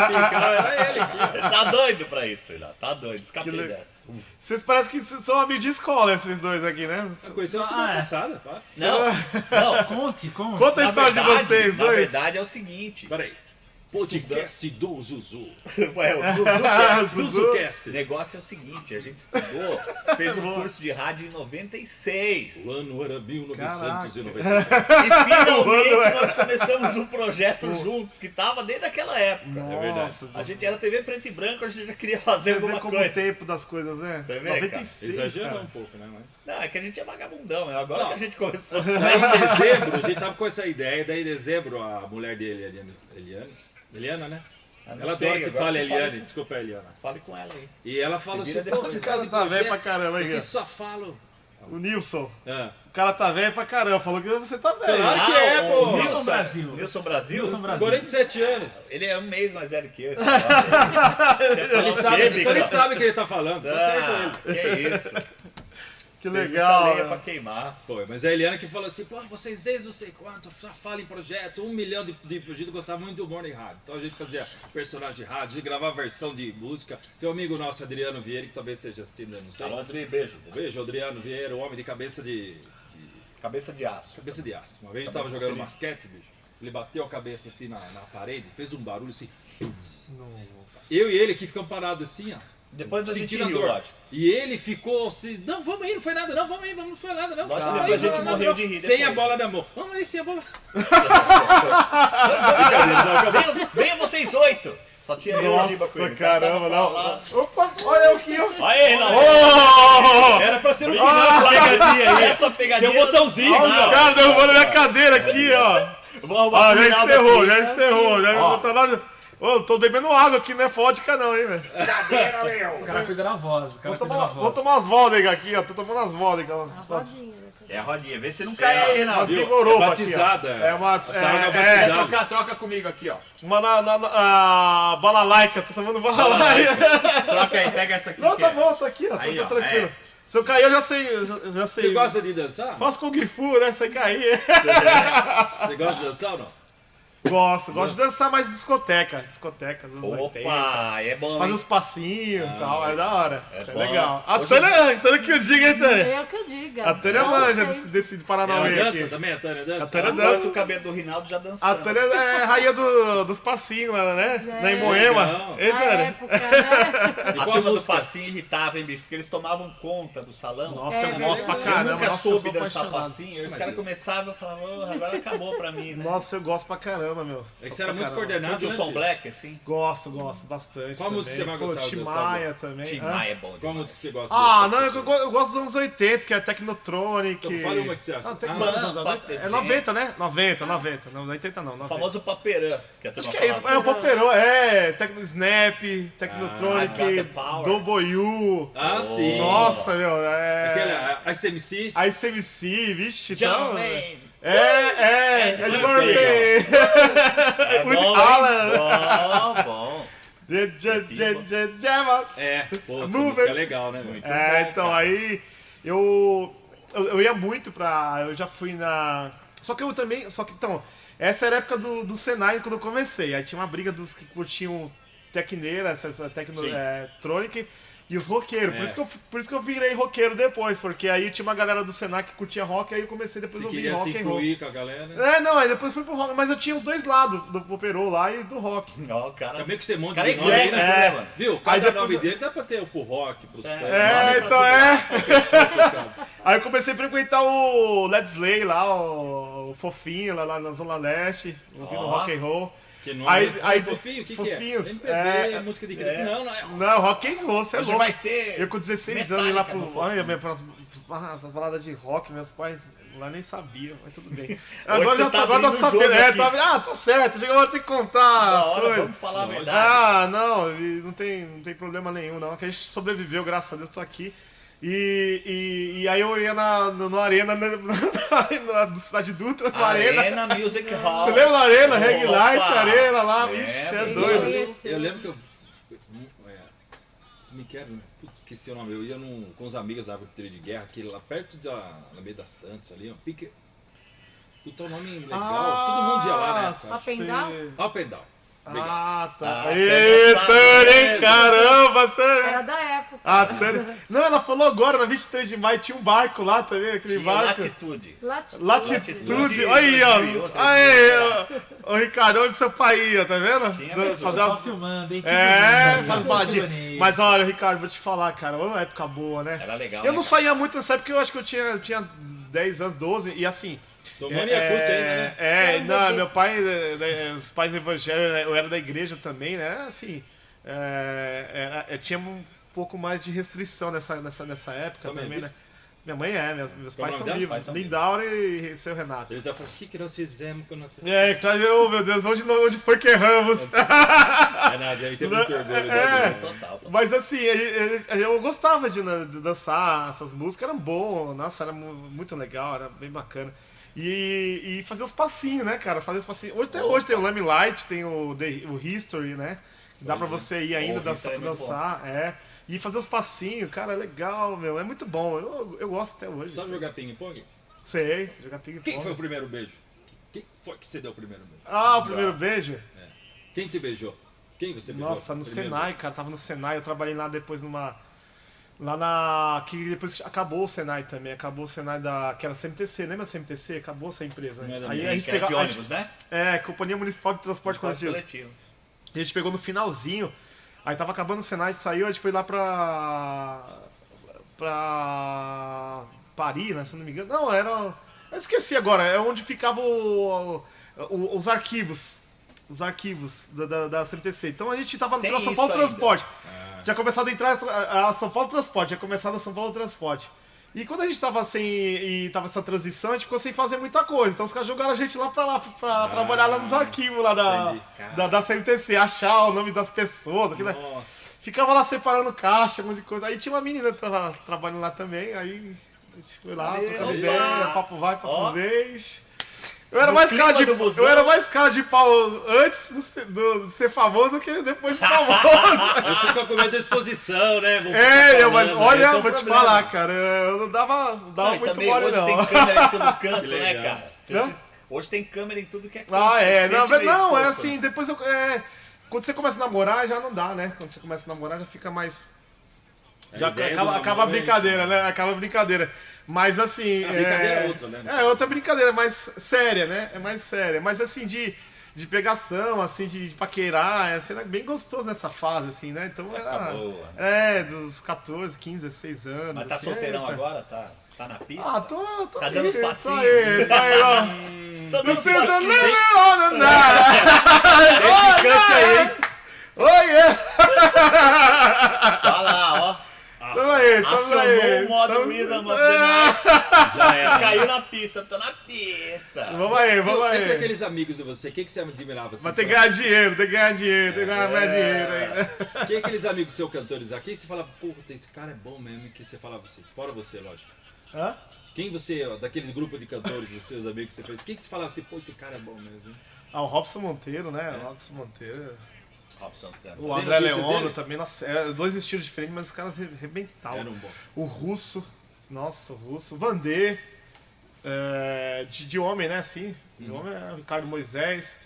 de pica. Ele. Ele tá doido pra isso, ele tá doido. Escapei Que le- dessa. Vocês parecem que são amigos de escola, esses dois aqui, né? Na Ah, semana é. passada, tá? Não, não. Conte, conte. Conta a Na história de verdade- vocês Na dois. verdade é o seguinte. Peraí. Podcast do Zuzu. Ué, o Zuzu Ah, quer- Zuzu. O ZuzuCast. negócio é o seguinte, a gente estudou, fez um curso de rádio em 96. O ano era 1996. E finalmente é. nós começamos um projeto juntos, que tava desde aquela época. É verdade. Nossa, A gente era TV preto e branco, a gente já queria fazer você vê alguma como o coisa. tempo das coisas, né? Você vê, cara? 96, Exagerou um pouco, né? Mas... Não, é que a gente é vagabundão, é agora Não. que a gente começou. Aí em dezembro, a gente tava com essa ideia, daí em dezembro a mulher dele, Eliane, Eliane, Eliana, né? Ah, Ela sei, adora que fala você fala Eliane, com- desculpa Eliana. Fale com ela aí. E ela fala Se assim, pô, O cara tá velho pra caramba, hein, Vocês só falam... O Nilson. Ah, O cara tá velho pra caramba. Falou que você tá velho. Claro que é, o pô. Nilson Nilson Brasil. Nilson Brasil? Nilson Brasil. 47 anos. Ele é um mês mais velho que eu. esse Ele sabe, então ele sabe o que ele tá falando. Ah, que é isso. Que legal. muita lenha né? pra queimar. Foi, mas a Eliana que falou assim, pô, vocês desde não sei quanto só falam em projeto, um milhão de, de projetos, gostava muito do em rádio. Então a gente fazia personagem de rádio, a gente gravava versão de música. Tem um amigo nosso, Adriano Vieira, que talvez esteja assistindo, não sei. Alô, André, beijo. Beijo, Adriano Vieira, o homem de cabeça de, de- Cabeça de aço. cabeça de aço. Uma vez a gente tava jogando basquete, bicho. Ele bateu a cabeça assim na, na parede, fez um barulho assim. Eu e ele que ficamos parados assim, ó. Depois a gente a dor. lógico. E ele ficou assim, não, vamos aí, não foi nada, não, vamos aí, vamos, não foi nada, não. Que depois aí, a gente não, não, morreu não. de rir Sem a depois. bola na mão. Vamos aí, sem a bola. Venham, venham vocês oito. Só tinha eu e a Giba com Nossa, ele. caramba, não. Opa, olha eu aqui, ó. Aí, Reinaldo. Oh! Era pra ser no final essa pegadinha aí. Essa Tem pegadinha. um botãozinho. Olha os caras derrubando minha cadeira aqui, ó. Eu Vou arrumar Ah, já encerrou, aqui. já encerrou. Já Ó. na Ô, tô bebendo água aqui, não é vodka não, hein, velho. Cadeira, O meu. cara cuida da voz. O cara Vou cuida tomar, da vou voz. tomar umas vodka aqui, ó. Tô tomando umas vodka. umas- Rodinha, né? É a rodinha. Vê se não cai aí, Umas Reinaldo. Viu? vigoropa É aqui, batizada. É umas... Essa água é É, É, é, troca, troca comigo aqui, ó. uma na, na, na a balalaica. Tô tomando balalaica. Troca aí, pega essa aqui. Não, tá é- bom, tá aqui, ó. Aí, tá ó, tranquilo. é. Se eu cair, eu já sei. eu já- sei. Você gosta de dançar? Faço Kung Fu, né? Se eu cair. Você gosta de dançar ou não? Gosto, gosto de dançar mais discoteca. Discoteca dos anos 80. Opa, é bom, hein? uns passinhos e tal, é da hora. É é bom. legal. A Hoje- Tânia, a Tânia que eu diga, hein, Tânia? Eu que eu diga. A Tânia Não manja desse, desse Paranauê dança aqui. também? A Tânia dança? A Tânia Dança dança. o cabelo do Rinaldo já dançando. A Tânia é rainha do, dos passinhos lá, né? É. Na Moema. Legal. Ei, Tânia? época, né? E A qual a turma do passinho irritava, hein, bicho? Porque eles tomavam conta do salão. Nossa, É, eu gosto pra caramba. eu nunca Nossa, soube sou dançar passinho. Os caras começavam e falavam, "Oh, agora acabou pra mim, né? Nossa, eu gosto pra caramba, meu. É que você era muito caramba. coordenado, Curte o né? som black, assim? Gosto, gosto bastante. Qual também. música você mais gostava de Tim Maia também. Tim? Maia é bom Qual demais. música você gosta? Ah, não, dançar? eu, eu gosto dos anos 80, que é Technotronic. Então fala uma que você acha. Não, tem Ah, quantos Bam, anos? Pop É 90, né? 90, 90. Não, 80 não, O 90. famoso paperã. Que a Acho que é isso, é o Popero, é, Tecno Snap, Technotronic, Ah. Double U. Ah, sim. Nossa, meu, é. Aquela, a ICMC. A ICMC, vixe, John então. É, é, É, isso Murphy. É Woody bom, hein? Bom, bom. É, pô, música it. legal, né? meu? Muito É, então aí eu, eu eu ia muito pra. Eu já fui na. Só que eu também. Só que então, essa era a época do, do Senai quando eu comecei. Aí tinha uma briga dos que curtiam Tecneira, essa, essa Tecno é, Tronic. E os roqueiros, por, É. isso que eu, por isso que eu virei roqueiro depois, porque aí tinha uma galera do Senai que curtia rock, aí eu comecei depois Você a ouvir se rock and roll. incluir com a galera. É, não, aí depois fui pro rock, mas eu tinha os dois lados, do Poperô lá e do rock. Ó, o cara. Também que você monta Cara de nome, eclético, né? né, mano? Viu? Aí Cada depois nome dele dá pra ter pro rock, pro céu. É, nome então pra é. Aí eu comecei a frequentar o Led Slay lá, o, o Fofinho, lá, lá na Zona Leste, ouvindo Ó. rock and roll. Que nome? Aí- Aí, aí- fofinho, o que, fofinhos, que é? MPB, é- música de criança. é. Não, não é. Não, rock and roll, você é Hoje louco. vai ter. Eu com 16 Metallica anos ia lá pro. Olha, minha, pras, ah, essas baladas de rock, meus pais lá nem sabiam, mas tudo bem. Agora, já, tá agora tá sabendo. É, tá, ah, tá certo, chega agora tem que contar Da as hora, coisas. vamos falar a verdade. Ah, não, não tem, não tem problema nenhum, não. Que a gente sobreviveu, graças a Deus, tô aqui. E, e, e aí eu ia na, no, no Arena, na, na, na Cidade Dutra, no Arena. Arena Music Hall. Você lembra da Arena? Reg! Light, Arena lá. É, Ixi, é doido. Eu lembro que eu. É, me quero. Putz, esqueci o nome. Eu ia num, com os amigos da Trilha de Guerra, aquele lá perto da Alameda Santos ali, ó. Pique. Puta, o nome legal. Todo mundo ia lá, né? Ah, Up and down? sei. Up and down. Ah, tá. Ah, Eita, você hein? Caramba. Era da época. A Tânia... Não, ela falou agora, na 23 de maio, tinha um barco lá também, aquele Tinha barco. Latitude. Latitude. Latitude. Latitude, Aí, ó. 2001, Aí, ó. O Ricardão de seu pai, ó, tá vendo? Tinha mesmo. Fazer as... filmando, hein? É, faz baladinha. Mas olha, Ricardo, vou te falar, cara, uma época boa, né? Era legal. Eu né, não cara? saía muito nessa época, eu acho que eu tinha, eu tinha 10 anos, 12, e assim. Tomando Yakult ainda, né? É, É, não, meu pai, eh, eh, os pais evangélicos, né, eu era da igreja também, né? Assim, é, era- tinha um pouco mais de restrição nessa, nessa, nessa época é também, né? Minha mãe é, meus, meus pais são Pais são Lindaura e seu Renato. Ele já falou, o que, que nós fizemos quando nós É, claro, oh, meu Deus, onde, onde foi que erramos? É nada, aí tem muito orgulho é. dele. Total. Mas assim, eu gostava de, né, de dançar, essas músicas eram boas, nossa, era mu- muito legal, era bem bacana. E, e fazer os passinhos, né, cara? Fazer os passinhos. Hoje, até hoje tem o Lame Light, tem o, The- o History, né? Que dá pra você ir ainda dançar, é dançar. É. E fazer os passinhos, cara, é legal, meu. É muito bom. Eu, eu gosto até hoje. Sabe assim. jogar ping-pong? Sei, sei jogar ping Quem foi o primeiro beijo? Quem foi que você deu o primeiro beijo? Ah, o primeiro beijo? Quem te beijou? Quem você beijou? Nossa, no primeiro? Senai, cara, tava no Senai, eu trabalhei lá depois numa. Lá na. Que depois acabou o Senai também, acabou o Senai da. Que era CMTC, lembra a CMTC? Acabou essa empresa, né? Aí a gente de pegou. a gente- ônibus, né? É, Companhia Municipal de Transporte Transporte Coletivo. coletivo. E a gente pegou no finalzinho. Aí tava acabando o Senai, a gente saiu, a gente foi lá pra. pra. Paris, né? Se não me engano. Não, era. Eu esqueci agora, é onde ficavam os arquivos. os arquivos da, da, da CMTC. Então a gente tava no Tem São Paulo ainda. Transporte. Tinha começado a entrar a a São Paulo Transporte, tinha começado a São Paulo Transporte. E quando a gente tava sem. E tava essa transição, a gente ficou sem fazer muita coisa. Então os caras jogaram a gente lá pra lá, pra trabalhar lá nos arquivos lá da, da, da CMTC, achar o nome das pessoas. aquilo- Nossa. Ficava lá separando caixa, um monte de coisa. Aí tinha uma menina que tava trabalhando lá também, aí a gente foi lá, trocando ideia, papo vai, papo Ó. Eu era, mais cara de, eu era mais cara de pau antes do do- de ser famoso que depois de famoso. Você ficou com medo da exposição, né? Ficar é, eu, mas falando, olha, é vou te problema. falar, cara, eu não dava, não dava Não, muito mole, hoje não. tem câmera em todo canto, né, cara? Se- hoje tem câmera em tudo que é canto. Ah, é, não, meio não, é assim, né? depois eu. é, quando você começa a namorar, já não dá, né? Quando você começa a namorar, já fica mais. Já do acaba, acaba a é brincadeira, isso, né? Acaba a brincadeira. Mas assim. A brincadeira é outra, né? É outra brincadeira, mais séria, né? É mais séria. Mas assim, de, de pegação, assim, de, de paquerar, é, assim, bem gostoso nessa fase, assim, né? Então era. boa. É, dos 14, 15, 16 anos. Mas tá assim, solteirão é, agora? Tá, tá na pista? Ah, tô. tô Tá dando os passinhos? aí, tá aí, ó. Tô dando Não sei se eu passinhos. não? Oi, Tá lá, ó. Tamo aí, tamo Acionou aí. o modo Tamo- É. the Night. Já era. Caiu na pista, tô na pista. Vamos aí, vamos Entre aí. aqueles amigos de você, quem que você admirava? assim, Mas tem que ganhar dinheiro, tem que ganhar dinheiro, tem que ganhar mais dinheiro aí. Quem é aqueles amigos seus cantores aqui que você fala, puta, esse cara é bom mesmo, que você falava assim, fora você, lógico. Hã? Quem você, ó, daqueles grupos de cantores, dos seus amigos que você fez, quem que você falava assim, pô, esse cara é bom mesmo, hein? Ah, o Robson Monteiro, né? O Robson Monteiro. Robson. O André Leono também, nossa, é, dois estilos diferentes, mas os caras re- arrebentavam. Era um bom. O Russo, nossa, o Russo. Vandê, é, de, de homem, né? Assim, de Uhum. homem é o Ricardo Moisés,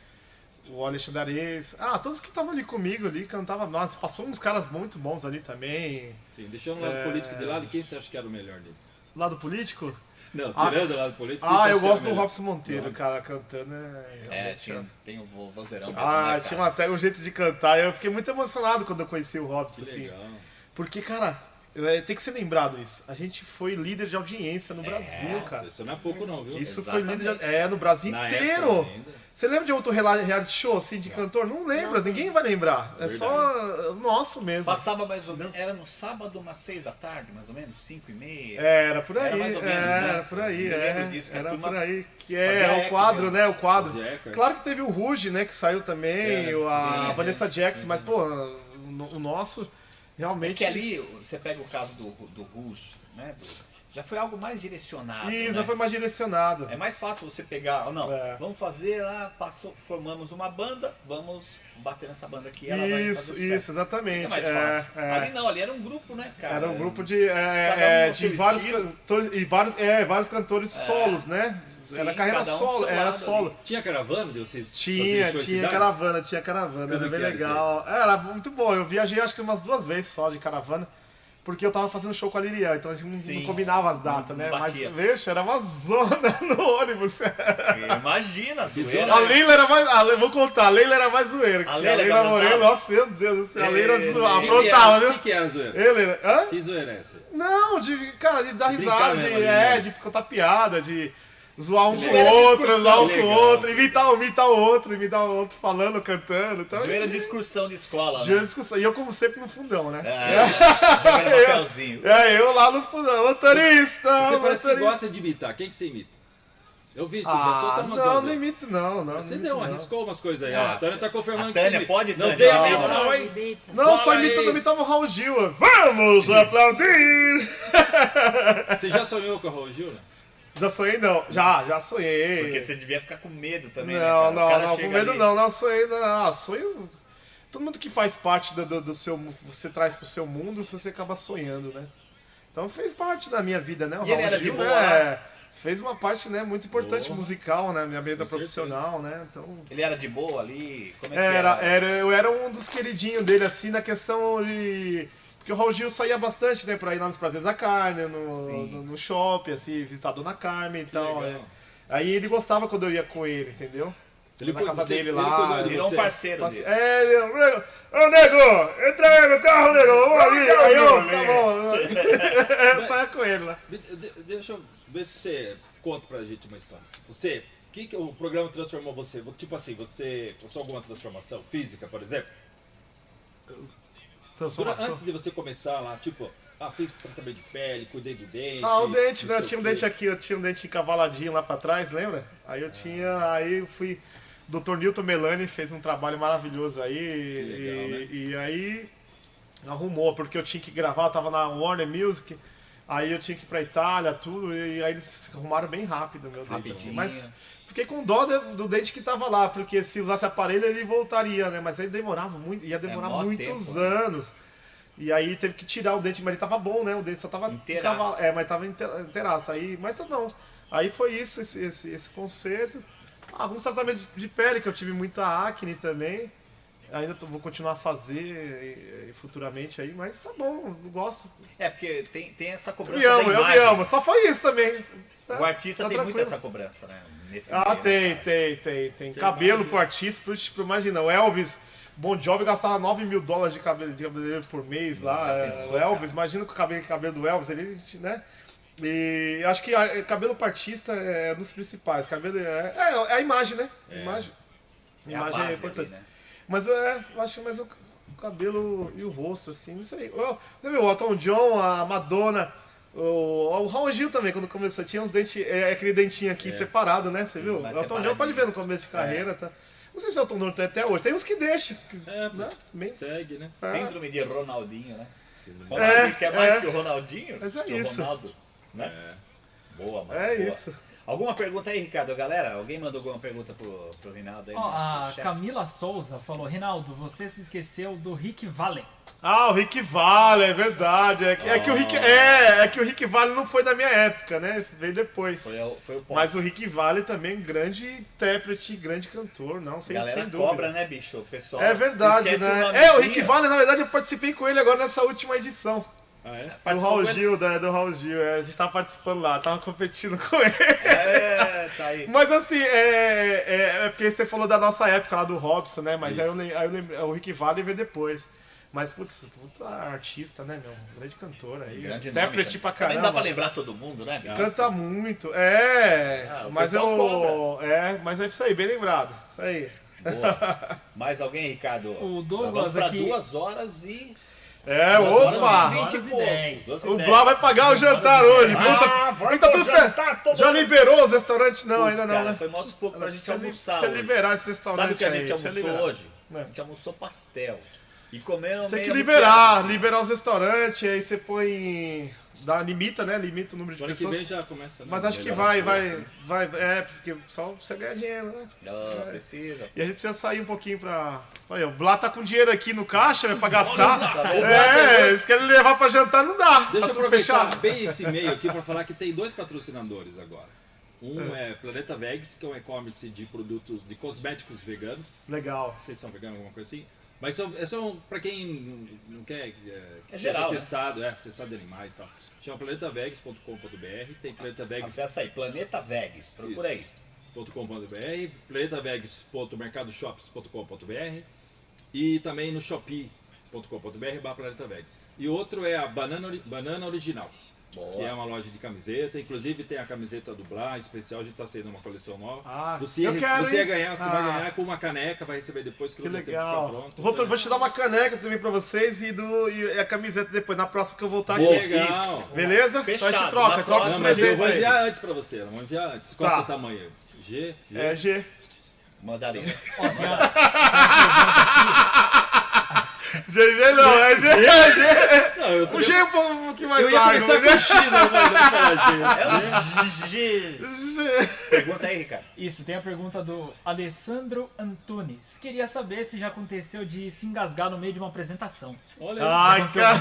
o Alexandre Ares. Ah, todos que estavam ali comigo ali, cantavam. Nossa, passou uns caras muito bons ali também. Sim, deixando o lado É. político de lado, quem você acha que era o melhor dele? Lado político? Não, Ah. tirando o lado político, Ah, eu era gosto do melhor? Robson Monteiro, cara, cantando. É, É, realmente, tinha, tem o vo- vozeirão Ah, né, tinha até um jeito de cantar. Eu fiquei muito emocionado quando eu conheci o Robson, Que assim. legal. Porque, cara, é, tem que ser lembrado isso. A gente foi líder de audiência no Brasil, cara. Isso não é pouco não, viu? Isso Exatamente. foi líder de, É, no Brasil Na inteiro. Você lembra de outro reality show, assim, de cantor? Não lembra, ninguém vai lembrar. É só nosso mesmo. Passava mais ou menos, era no sábado umas seis da tarde, mais ou menos, cinco e meia. É, Era por aí, Era mais ou menos, é, né? era por aí, é. disso, era turma por aí. Que fazia é o quadro, mesmo. né? O quadro. É. Claro que teve o Ruge, né? Que saiu também, É, o- a sim, é. Vanessa Jackson, mas, pô, o, o nosso realmente. Que ali, você pega o caso do, do Rush, né? do- já foi algo mais direcionado. Ih, né? já foi mais direcionado. É mais fácil você pegar, ou não, É. vamos fazer lá, passou, formamos uma banda, vamos bater nessa banda aqui, ela vai fazer Isso, sucesso. isso, exatamente. É mais É, fácil. é. Ali não, ali era um grupo, né, cara? Era um grupo de, é, Cada um é, de vários estilo. cantores e vários, é, vários cantores solos, né? Sim, era carreira um solo, era solo. ali. Tinha caravana de vocês Tinha, tinha caravana, tinha caravana, Como era bem legal. Era muito bom, eu viajei acho que umas duas vezes só de caravana, porque eu tava fazendo show com a Lilian, então a gente não, não Sim. combinava as datas, Não né? Mas, veja, era uma zona no ônibus. Imagina, zoeira. A Leila era mais. A vou contar, a Leila era mais zoeira. A tinha A Leila Leila Moreno, nossa, meu Deus do céu, a Leila É, zoava, que aprontava, era? viu? O que que era a zoeira? Ele, hã? Que zoeira é essa? Não, de, cara, de dar risada, de, mesmo ali, é, né? de contar piada, de zoar um com Zoeira o outro, zoar um com o outro, imitar, imitar o outro, imitar o outro falando, cantando. Então, Zoeira a de gente- excursão de escola, Gira né? discussão. E eu, como sempre, no fundão, né? É, jogando papelzinho. É, eu lá no fundão, motorista, Você parece que motorista. gosta de imitar. Quem que você imita? Eu vi, você já Ah, umas não, não imito não, não. Você não deu, não. arriscou umas coisas aí. Ah, a Tânia tá confirmando a que você Tânia pode, Não tem Não. medo não, hein? Não, Fala só imito, aí. eu imitava o Raul Gil. Vamos aplaudir! Você já sonhou com a Raul Gil? né? Já sonhei não, já, já sonhei. Porque você devia ficar com medo também, né, Não? O não, não, com medo ali- não, não, sonhei não. Ah, sonho. Todo mundo que faz parte do, do, do seu. Você traz pro seu mundo, você acaba sonhando, né? Então fez parte da minha vida, né? O E ele Raul era de Gil, boa, né? Fez uma parte né, muito importante Boa. musical, né? Minha vida profissional, né? Então. Ele era de boa ali? Como é que Era, era? era, eu era um dos queridinhos dele, assim, na questão de. Porque o Raul Gil saía bastante, né, pra ir lá nos Prazeres da Carne, no, no, no shopping, assim, visitar a Dona Carmen e tal. é. Aí ele gostava quando eu ia com ele, entendeu? Ele na casa você- dele ele lá. de Virou um parceiro Passe- dele. É, ele, nego, ô nego, entra aí no carro, nego, vamos ali. Aí eu, tá bom. Saia com ele lá. De- de- Deixa eu ver se você conta pra gente uma história. Você, que, que o programa transformou você? Tipo assim, você passou alguma transformação física, por exemplo? Transformação. Antes de você começar lá, tipo, ah, fiz tratamento de pele, cuidei do dente. Ah, o dente, né? Eu tinha um dente aqui, eu tinha um dente cavaladinho lá pra trás, lembra? Aí eu tinha, aí eu fui. Dr. Newton Melani fez um trabalho maravilhoso aí. legal, e, né? e aí arrumou, porque eu tinha que gravar, eu tava na Warner Music, aí eu tinha que ir pra Itália, tudo, e aí eles arrumaram bem rápido meu. Rapidinho. assim. Mas fiquei com dó de- do dente que tava lá, porque se usasse aparelho ele voltaria, né? Mas aí demorava muito, ia demorar mó muitos tempo, né? anos. E aí teve que tirar o dente, mas ele tava bom, né? O dente só tava Inteiraço. cava- É, mas tava inte- inteiraço. Aí, mas não. Aí foi isso, esse, esse, esse concerto. Alguns tratamentos de- de pele, que eu tive muita acne também. Ainda tô- vou continuar a fazer eh, eh, futuramente aí, mas tá bom, eu gosto. É, porque tem, tem essa cobrança Me amo, eu me amo. Só foi isso também. O artista Tá tem muito essa cobrança, né? Nesse Ah, meio, tem, né? tem, tem, tem. Cabelo pro artista, pro, pro imagina, o Elvis, Bon Jovi gastava 9 mil dólares de cabelo de cabeleireiro por mês lá. É, pensou, o Elvis, imagina com o cabelo, cabelo do Elvis, ele, né? E acho que cabelo pro artista é um dos principais. Cabelo é, é, é a imagem, né? Imagem. É imagem é importante. ali, né? Mas é, eu acho que mais o cabelo e o rosto, assim, não sei. Você viu, o Elton John, a Madonna, o, o Raul Gil também, quando começou, tinha uns dentes, é, aquele dentinho aqui separado, né? Você viu? O mais Elton John pode ver no começo de carreira, tá? Não sei se o Elton John tem até hoje, tem uns que deixam. É, né? Também. segue, né? Síndrome de Ronaldinho, né? É, Ronaldinho quer mais é. que o Ronaldinho? Mas é que o isso. Ronaldo, né? Boa, mano. É boa. isso. Alguma pergunta aí, Ricardo? Galera, alguém mandou alguma pergunta pro, pro Rinaldo aí? No a chat? Camila Souza falou, Rinaldo, você se esqueceu do Rick Valen. Ah, o Rick Vale, é verdade. É, que- é que o Rick, é, é que o Rick Vale não foi da minha época, né? Veio depois. Foi, o- foi o ponto. Mas o Rick Vale também, grande intérprete, grande cantor, não, A sem, galera sem dúvida. cobra, né, bicho? O pessoal. É verdade, né? o É, o. Rick Vale, na verdade, eu participei com ele agora nessa última edição. Ah, é? Do Raul? Gil, da, do Raul Gil. é, a gente tava participando lá, tava competindo com ele. É, tá aí. Mas assim, é, é, é porque você falou da nossa época lá do Robson, né? Mas aí eu, lem- aí eu lembrei, o Rick Vale veio depois. Mas, putz, puta artista, né, meu? Grande cantor aí. Grande Intérprete nome, pra Também caramba. dá pra lembrar todo mundo, né, bicho? Canta muito, é. Ah, o mas eu. pessoal É, mas é isso aí, bem lembrado. Isso aí. Boa. Mais alguém, Ricardo? O Douglas Nós vamos pra aqui- duas horas e... É, opa! e 20 e pouco. 10. Duas O. Blá vai pagar o jantar hoje. Ah, Puta, vai pro tudo todo Já liberou os restaurantes? Não, ainda não, cara, né? Foi mó sufoco pra gente almoçar hoje. liberar esse restaurante Sabe o que a gente almoçou hoje? É. A gente almoçou pastel. E comeu Tem que liberar, liberar os restaurantes, aí você põe. Dá, limita, né? Limita o número de que pessoas. vem já começa. né? Mas acho que vai, vai, vai. É, porque só você ganha dinheiro, né? Não, precisa. E a gente precisa sair um pouquinho pra. Olha, o Blá tá com dinheiro aqui no caixa, é pra gastar. Tá? É, eles querem levar pra jantar, não dá. Deixa tá eu aproveitar fechado. bem esse e-mail aqui para falar que tem dois patrocinadores agora. Um é, Planeta Vegas, que é um e-commerce de produtos de cosméticos veganos. Legal. Se são veganos, alguma coisa assim. Mas são, é só para quem não- quer é, que É geral, né? testado, é, testado de animais e tal. Chama planetavegs.com.br, tem Planeta Vegas Acessa aí, Planeta Vegas. Procura aí. .com.br, planetavegs.mercadoshops.com.br e também no shopee.com.br barra Planeta Vegas. E outro é a Banana, Banana Original, que é Boa. uma loja de camiseta. Inclusive tem a camiseta do Blá, especial, a gente está saindo uma coleção nova. Ah, você ia, eu quero, você ia ganhar, você Ah. vai ganhar com uma caneca, vai receber depois que, Que legal. pronto. Vou, vou te dar uma caneca também pra vocês e, do, e a camiseta depois, na próxima que eu voltar Boa, aqui. legal. Beleza? Fechado. Então a gente troca, Na troca os mas eu presentes vou aí. enviar antes pra você, vou enviar antes. Qual Tá. é o seu tamanho? G? G? É G. Mandaria. Ó, GG não, é G, é G. Não, eu, O G é um pouco- pouquinho mais eu ia largo. começar com o X, né? É o G. Pergunta aí, Ricardo. Isso, tem a pergunta do Alessandro Antunes. Queria saber se já aconteceu de se engasgar no meio de uma apresentação. Olha, Ai, cara.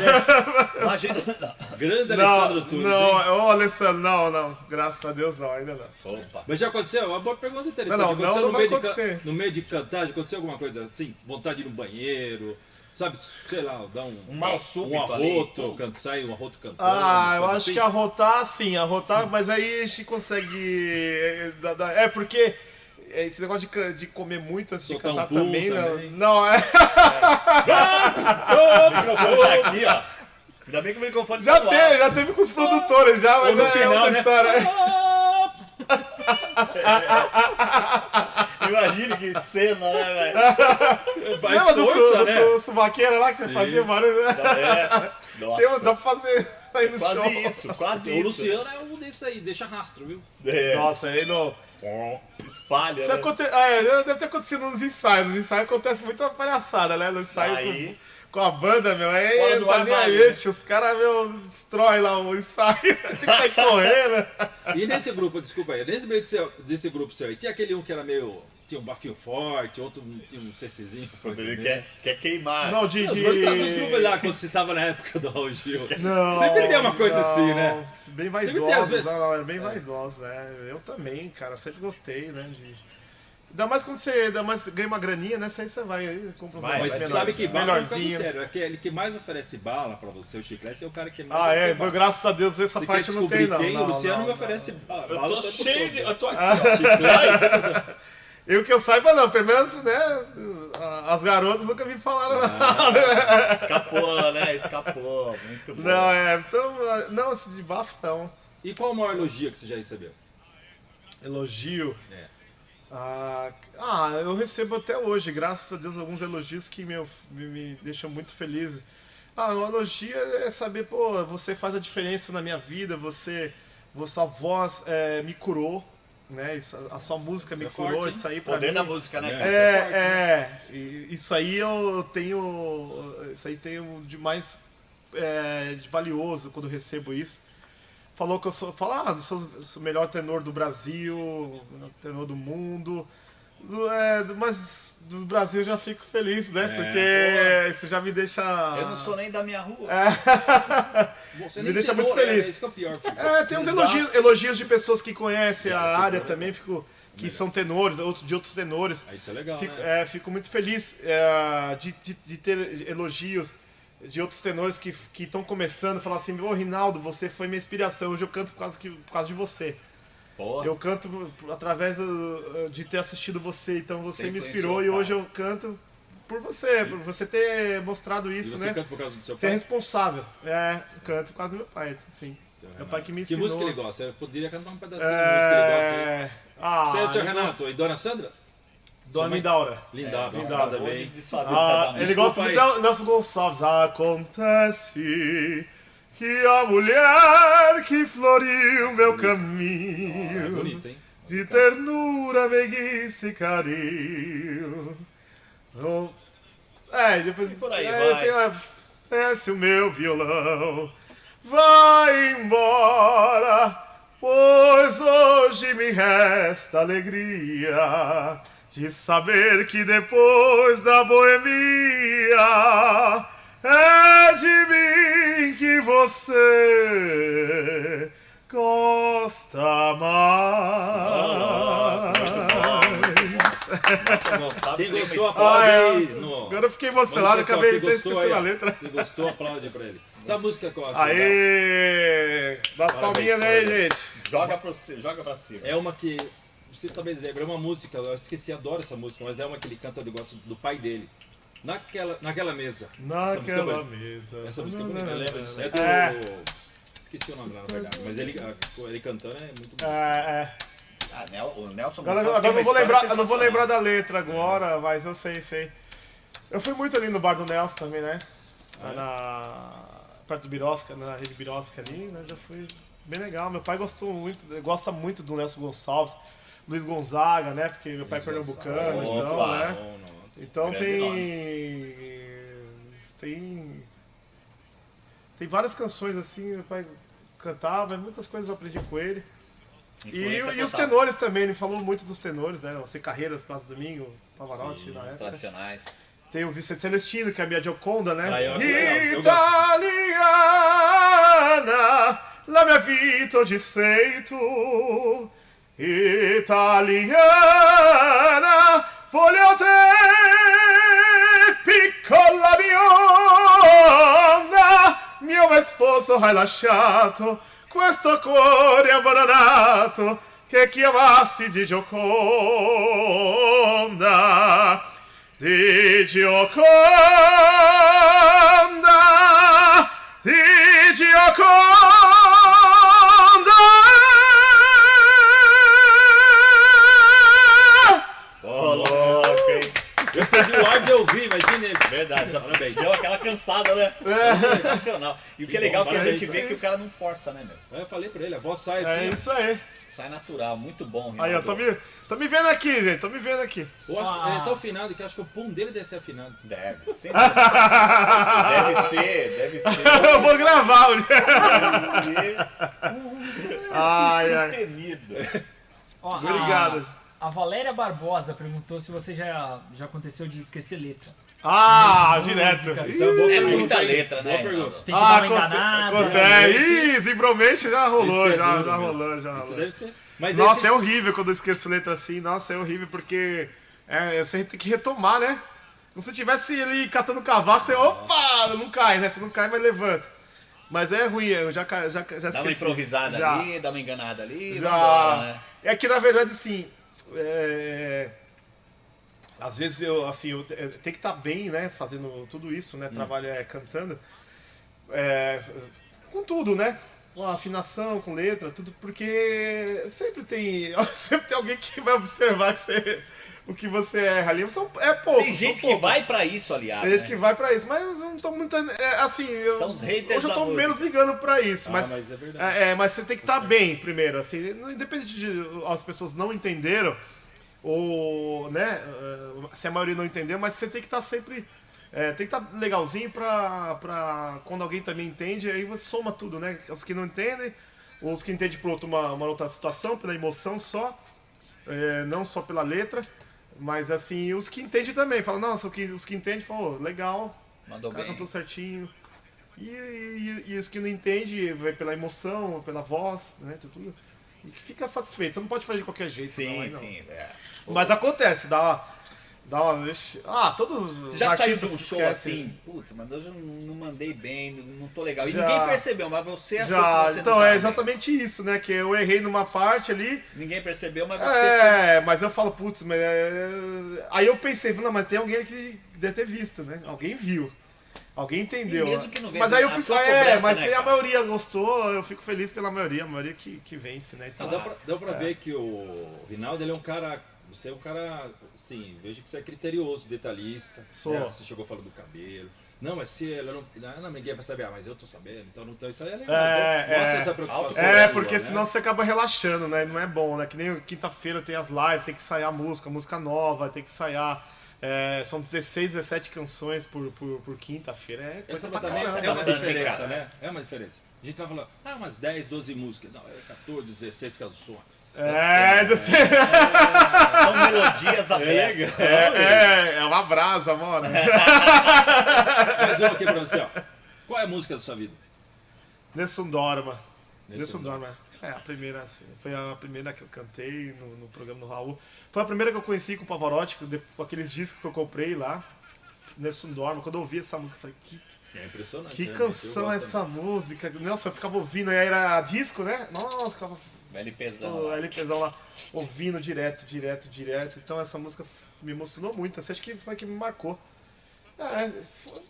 Imagina. grande Não, Alessandro Tunes. hein? não, ô Alessandro, não, não. Graças a Deus, não, ainda não. Opa. Mas já aconteceu? É Uma boa pergunta interessante. Não, não, aconteceu não no, vai meio de ca- acontecer. no meio de cantar, já aconteceu alguma coisa assim? Vontade de ir no banheiro, sabe, sei lá, dar um, Um mal súbito um ali. arroto, can, sai um arroto cantando. Ah, eu acho assim. que arrotar, sim, arrotar, mas aí a gente consegue. É, dá- dá- é porque esse negócio de, de comer muito antes de Soltar um cantar pum também, não- também. Não, é. O microfone tá aqui, ó. Ainda bem que o microfone Já tá teve, já teve com os produtores já, mas Ou no é final, outra né? história. Imagine que cena, né, velho? Lembra do, força, su, do né? su, suvaqueira lá que você fazia barulho, né? É. Nossa. Tem, dá pra fazer aí no show. Quase isso, quase O isso. Luciano é um desses aí, deixa rastro, viu? É. Nossa, aí no. Espalha, Isso né? aconte... é, deve ter acontecido nos ensaios. Nos ensaios acontece muita palhaçada, né? No ensaio Aí- com, com a banda, meu. Aí Fora do tá nem aí, né? gente, os caras, meu, destroem lá o ensaio. Tem que sair correndo. E nesse grupo, desculpa aí, nesse meio desse, desse grupo seu aí, tinha aquele um que era meio. Tinha um bafinho forte, outro tinha um CCzinho. Ele quer, quer queimar. Não, de. Os de... grupos, nos grupos lá, quando você tava na época do Raul Gil. Não, Sempre tem uma coisa não, assim, né? Bem tem, vaidosos, vezes. não, não, era bem vaidosos, é. Eu também, cara, sempre gostei, né? De... Ainda mais quando você ainda mais ganha uma graninha, né? Isso aí você vai aí, compra um Vai, Mas menor- sabe que bala é um melhorzinho. sério. Aquele que mais oferece bala pra você, o chiclete, é o cara que mais Ah, é, bala. graças a Deus essa Você parte não tem, não. quem? não, o Luciano não, me não. oferece bala. Eu bala tô cheio de. Eu tô aqui, ó. Chiclete. Eu que eu saiba não, pelo menos, né? As garotas nunca me falaram nada. Escapou, né? Escapou. Muito bom. Não, é, então, não, esse de bafo não. E qual o maior elogio que você já recebeu? Elogio. É. Ah, ah, eu recebo até hoje, graças a Deus, alguns elogios que meu, me, me deixam muito feliz. Ah, o elogio é saber, pô, você faz a diferença na minha vida, você, você sua voz é, me curou, né? Isso, a sua música Isso me é curou, forte, isso aí pra Poder mim. da música, né? É. É, forte, é, e isso aí eu tenho, isso aí tenho de mais é, de valioso quando eu recebo isso. Falou que eu sou, fala, ah, sou, sou o melhor tenor do Brasil, o melhor tenor do mundo. Do, é, do- mas do Brasil eu já fico feliz, né? Porque isso já me deixa. Eu não sou nem da minha rua. Você Me deixa muito feliz. É, isso que é o pior. É, tem uns elogios, elogios de pessoas que conhecem a área também, fico, que são tenores, outros de outros tenores. Ah, Isso é legal, Fico, né? é, fico muito feliz é, de, de, de ter elogios de outros tenores que estão começando, falar assim, ô Rinaldo, você foi minha inspiração, hoje eu canto por causa, que, por causa de você. Porra. Eu canto através do- de ter assistido você, então você Você me inspirou e hoje eu canto por você, por você ter mostrado E isso, você né? canta por causa do seu Você é pai? responsável. É, canto por causa do meu pai, sim. Meu pai que me Que ensinou. música ele gosta? Eu poderia cantar um pedacinho da música que ele gosta. É... Ah, Você é o seu Renato e Dona Sandra? Dona Lindaura. Linda, É, nossa, Linda. nada Acabou de bem. Ah, ele gosta muito da Nelson Gonçalves. Acontece que a mulher que floriu meu É caminho bonito, hein? de ternura, meiguice e carinho. Oh, É, depois. por aí, é, vai. uma- Desce o meu violão, vai embora, pois hoje me resta alegria de saber que depois da boemia é de mim que você gosta mais. Nossa, Gonçalves Quem gostou, aplaude Ah, é. aí. No... Agora eu fiquei emocionado, acabei de gostou esquecendo a letra. Se gostou, aplaude pra ele. Essa música que eu acho legal Aê! Dá as palminhas aí, gente. Joga pra, você, joga pra cima. é uma que. Você talvez lembre, é uma música, eu esqueci, adoro essa música, mas é uma que ele canta, gosta do pai dele. Naquela, naquela mesa. É Naquela mesa. Essa música é bonita, eu lembro disso. É do. É. Esqueci o nome lá, na verdade. Mas ele, ele cantando é muito bom. É, é. Ah, Nel- o Nelson Agora, Gonçalves agora não vou lembrar, eu não vou lembrar da letra agora, mas eu sei, sei. Eu fui muito ali no bar do Nelson também, né? Lá na perto do Birosca, na rede Birosca ali, né? Já fui bem legal. Meu pai gostou muito, gosta muito do Nelson Gonçalves, Luiz Gonzaga, né? Porque meu pai é pernambucano, então, né? Bom, nossa. Então tem. Tem. Tem várias canções assim, meu pai cantava, muitas coisas eu aprendi com ele. E, e os tenores também, ele falou muito dos tenores, né? Você Carreiras, Praça Domingo, Pavarotti Sim, na época. tradicionais. Tem o Vicente Celestino, que é a minha Gioconda, né? Ah, eu eu. Italiana, la mia vita di sei tu. Italiana, voglio te, piccola bionda, mio sposo hai lasciato questo cuore abbandonato che chiamasti di Gioconda, di Gioconda, di Gioconda. De ouvir, imagina ele. Verdade, já Parabéns. deu aquela cansada, né? Sensacional. E o que é legal bom, é que a gente vê que o cara não força, né, meu? Aí eu falei pra ele, a voz sai É assim. isso aí. Sai natural, muito bom. Aí, ó, tô me, tô me vendo aqui, gente. Tô me vendo aqui. Eu acho, Ah. Ele é tão afinado que eu acho que o pum dele deve ser afinado. Deve. Sim, deve ser, deve ser. Eu vou gravar. o- Deve ser Ai, ai. sustenido. Obrigado. A, Valéria Barbosa perguntou se você já, já aconteceu de esquecer letra. Ah, direto. Isso é boa É muita letra, né? Tem que Ah, dar uma enganada. acontece. Ih, Zimbromation já rolou, Isso é já, duro já rolou, já Isso rolou. deve ser. Mas Nossa, esse- é horrível quando eu esqueço letra assim. Nossa, é horrível porque é, você tem que retomar, né? Como se tivesse ali catando cavaco, você, opa, não cai, né? Você não cai, mas levanta. Mas é ruim, eu já, ca- já, já esqueci. Dá uma improvisada já, ali, dá uma enganada ali, Já. vambora, né? É que na verdade, assim. É, Às vezes eu, assim, eu eu tenho que estar bem, né? Fazendo tudo isso, Hum. né? Trabalhar é, cantando. É, com tudo, né? Com afinação, com letra, tudo, porque sempre tem. Sempre tem alguém que vai observar que você- o que você erra ali. São, é pouco. Tem gente que vai pra isso, aliás. Tem gente né? que vai pra isso, mas eu não tô muito. é, assim, eu, São os haters hoje eu da tô música. menos ligando pra isso. Ah, mas, mas é verdade. é, é, mas você tem que estar bem primeiro, assim, independente de as pessoas não entenderam, ou, né, eh, se a maioria não entendeu, mas você tem que estar sempre. é, tem que estar legalzinho pra, pra quando alguém também entende, aí você soma tudo, né? Os que não entendem, os que entendem por outra, uma, uma outra situação, pela emoção só, é, não só pela letra, mas assim, os que entendem também, falam, nossa, os que, os que entendem falam, "Oh, legal, Mandou cara bem. cantou certinho. E, e, e os que não entendem, vai pela emoção, pela voz, né, tudo. E que fica satisfeito. Você não pode fazer de qualquer jeito, não, Sim, aí não. sim. É. Mas acontece, dá uma. Dá uma. Ah, todos os Você já saiu de um show assim, putz, mas hoje eu não mandei bem, não tô legal. E Já. ninguém percebeu, mas você achou Já, que você então não é tava exatamente isso, né? Que eu errei numa parte ali. bem. Ninguém percebeu, mas você... É, mas eu falo, putz, mas. é... Aí eu pensei, não, mas tem alguém que deve ter visto, né? Alguém viu. Alguém entendeu. E mesmo que não mas aí eu fico. É, cobrança, mas né, se a maioria gostou, eu fico feliz pela maioria, a maioria que, que vence, né? Então, Ah, deu pra, deu pra ver que o Rinaldo ele é um cara. Você é um cara, assim, vejo que você é criterioso, detalhista. Sou. né? Você chegou falando do cabelo. Não, mas se ela não. Não, não, ninguém vai saber, ah, mas eu tô sabendo, então não tô. Isso aí é legal. É, então, é. essa preocupação. É, sua, porque né? senão você acaba relaxando, né? Não é bom, né? Que nem quinta-feira tem as lives, tem que ensaiar música, música nova, tem que ensaiar. é, são 16, 17 canções por, por, por quinta-feira. É coisa pra caramba. é uma bastante, diferença, né? É uma diferença. A gente vai falar, ah, umas 10, 12 músicas. Não, é 14, 16 canções. É, você- São melodias abertas. é, é, é uma brasa, mano. Mais uma aqui pra você, ó. Qual é a música da sua vida? Nessun Dorma. Nessun Dorma. É, a primeira, assim, foi a primeira que eu cantei no, no programa do Raul. Foi a primeira que eu conheci com o Pavarotti, com aqueles discos que eu comprei lá. Nessun Dorma. Quando eu ouvi essa música, eu falei, que É impressionante. Que né? canção essa música? Nossa, eu ficava ouvindo, aí era disco, né? Nossa, ficava LPzão. LPzão lá, ouvindo direto, direto, direto. Então essa música me emocionou muito. Essa acho que foi a que me marcou. É,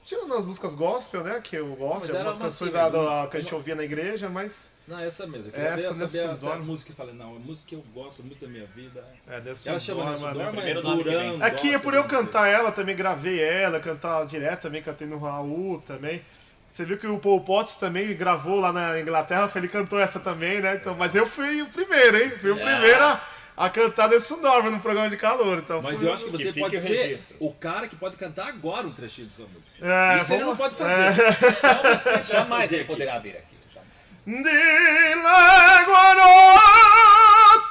tirando as músicas gospel, né? Que eu gosto, algumas uma canções assim, do- uma- que a gente ouvia na igreja, mas. Não, essa mesmo. Eu queria Essa ver, Nessun saber essa Dorma. música. Eu falei, não, a música que eu gosto muito da minha vida. É, desse Ela chama Dorma, é que vem. Durão. Aqui, Dorma, por eu sei. cantar ela, também gravei ela, cantar direto, também cantei no Raul também. Você viu que o Paul Potts também gravou lá na Inglaterra, ele cantou essa também, né? Então, mas eu fui o primeiro, hein? Fui o primeiro a, a cantar desse Norma no programa de calor. Então Mas eu acho que Que você fique poi o ser registro. o cara que pode cantar agora um trechinho dessa música. É, Isso ele não vamos- pode fazer. Só você pode Jamais fazer ele aqui. poderá vir aqui. jamais.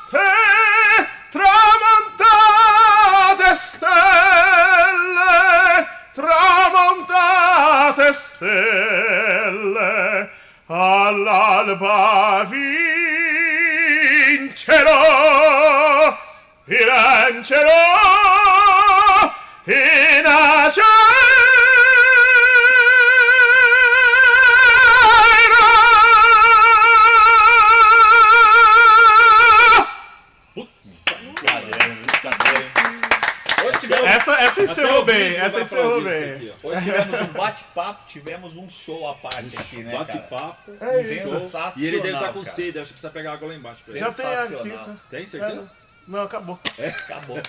Notte tramontate stelle, tramontate stelle, all'alba vincerò, in brincadeira, hein? Hoje tivemos, Essa, essa encerrou bem, essa encerrou bem. hoje tivemos um bate-papo, tivemos um show à parte aqui, né? Bate-papo. É show. Sensacional, E ele deve estar com cara. sede, acho que precisa pegar água lá embaixo. Já tem aqui. Sensacional. tá? Tem certeza? Não, acabou. Acabou.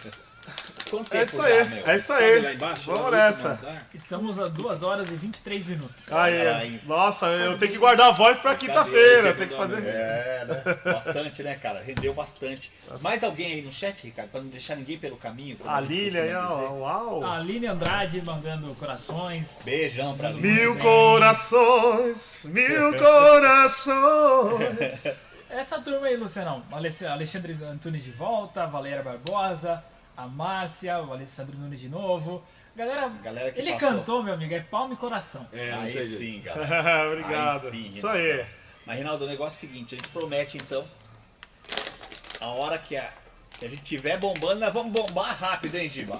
Quanto É tempo isso aí, é isso aí. embaixo, Vamos nessa. Estamos a 2 horas e 23 minutos. Aí, Aí. nossa, eu tenho que guardar a voz pra quinta-feira. Tem que fazer. É, né? Bastante, né, cara? Rendeu bastante. Mais alguém aí no chat, Ricardo, pra não deixar ninguém pelo caminho? A Lilian aí. Uau! A Aline Andrade mandando corações. Beijão pra Lilian. Mil corações, mil corações. Essa turma aí, Lucianão. Alexandre Antunes de volta, Valéria Barbosa, a Márcia, o Alessandro Nunes de novo. Galera, Galera que ele passou. cantou, meu amigo, é palma e coração. É, Aí sim, galera. Obrigado. Aí sim, Isso aí. Mas, Rinaldo, o negócio é o seguinte, a gente promete, então, a hora que a, que a gente tiver bombando, nós vamos bombar rápido, hein, Giba?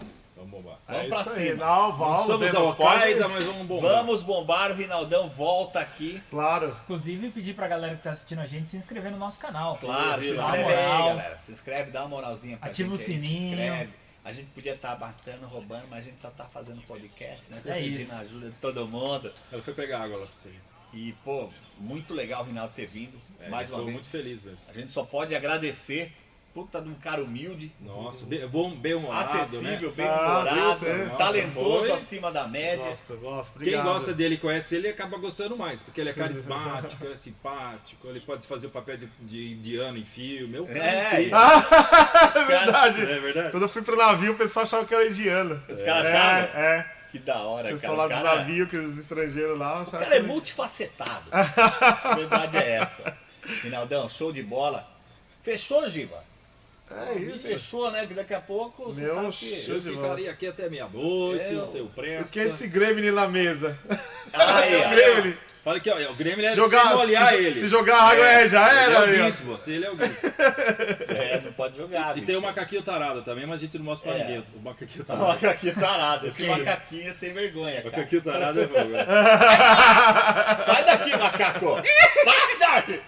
Vamos bombar. Vamos É pra cima. Não, somos Al-Qaeda, mas vamos bombar. Vamos bombar, o Rinaldão volta aqui. Claro. Inclusive, pedir pra galera que tá assistindo a gente se inscrever no nosso canal. Claro, se inscreve aí, moral. galera. Se inscreve, dá uma moralzinha pra Ativa gente o aí, sininho. Se inscreve. A gente podia estar batendo, roubando, mas a gente só tá fazendo podcast, né? Tá É pedindo isso. a ajuda de todo mundo. Ela foi pegar água lá pra você. E, pô, muito legal o Rinaldo ter vindo. É, mais uma tô vez. muito feliz mesmo. A gente só pode agradecer. Puta de um cara humilde, Nossa, bem, bom, bem humorado, acessível, né? bem Ah, humorado, isso, é. talentoso Nossa, acima da média. Nossa, gosto. Quem Obrigado. gosta dele e conhece ele acaba gostando mais, porque ele é carismático, é simpático, ele pode fazer o papel de, de indiano em filme. É, cara É. É verdade. É verdade? Quando eu fui pro navio, o pessoal achava que era indiano. Os caras É, achavam? é. Que da hora, O cara. O lá do cara, navio, que os estrangeiros lá o cara é que eu- multifacetado. A verdade é essa. Rinaldão, show de bola. Fechou, Giba? É isso. Fechou, né? Que daqui a pouco você Meu sabe que... Eu ficaria aqui até meia-noite, Eu- não tenho pressa. O que é esse Gremlin na mesa? Aí, O ó. Gremlin. Fala aqui, ó, o Grêmio é Jogar, molhar se, ele. se jogar água, é, já Ele era. é aí, o bispo, você, ele é o bispo. É, não pode jogar, E bicho. tem o macaquinho tarado também, mas a gente não mostra pra É. ninguém. O macaquinho O tarado. macaquinho tarado. Esse macaquinho é sem vergonha, O cara. macaquinho tarado é fogo. Sai daqui, macaco! Sai daqui!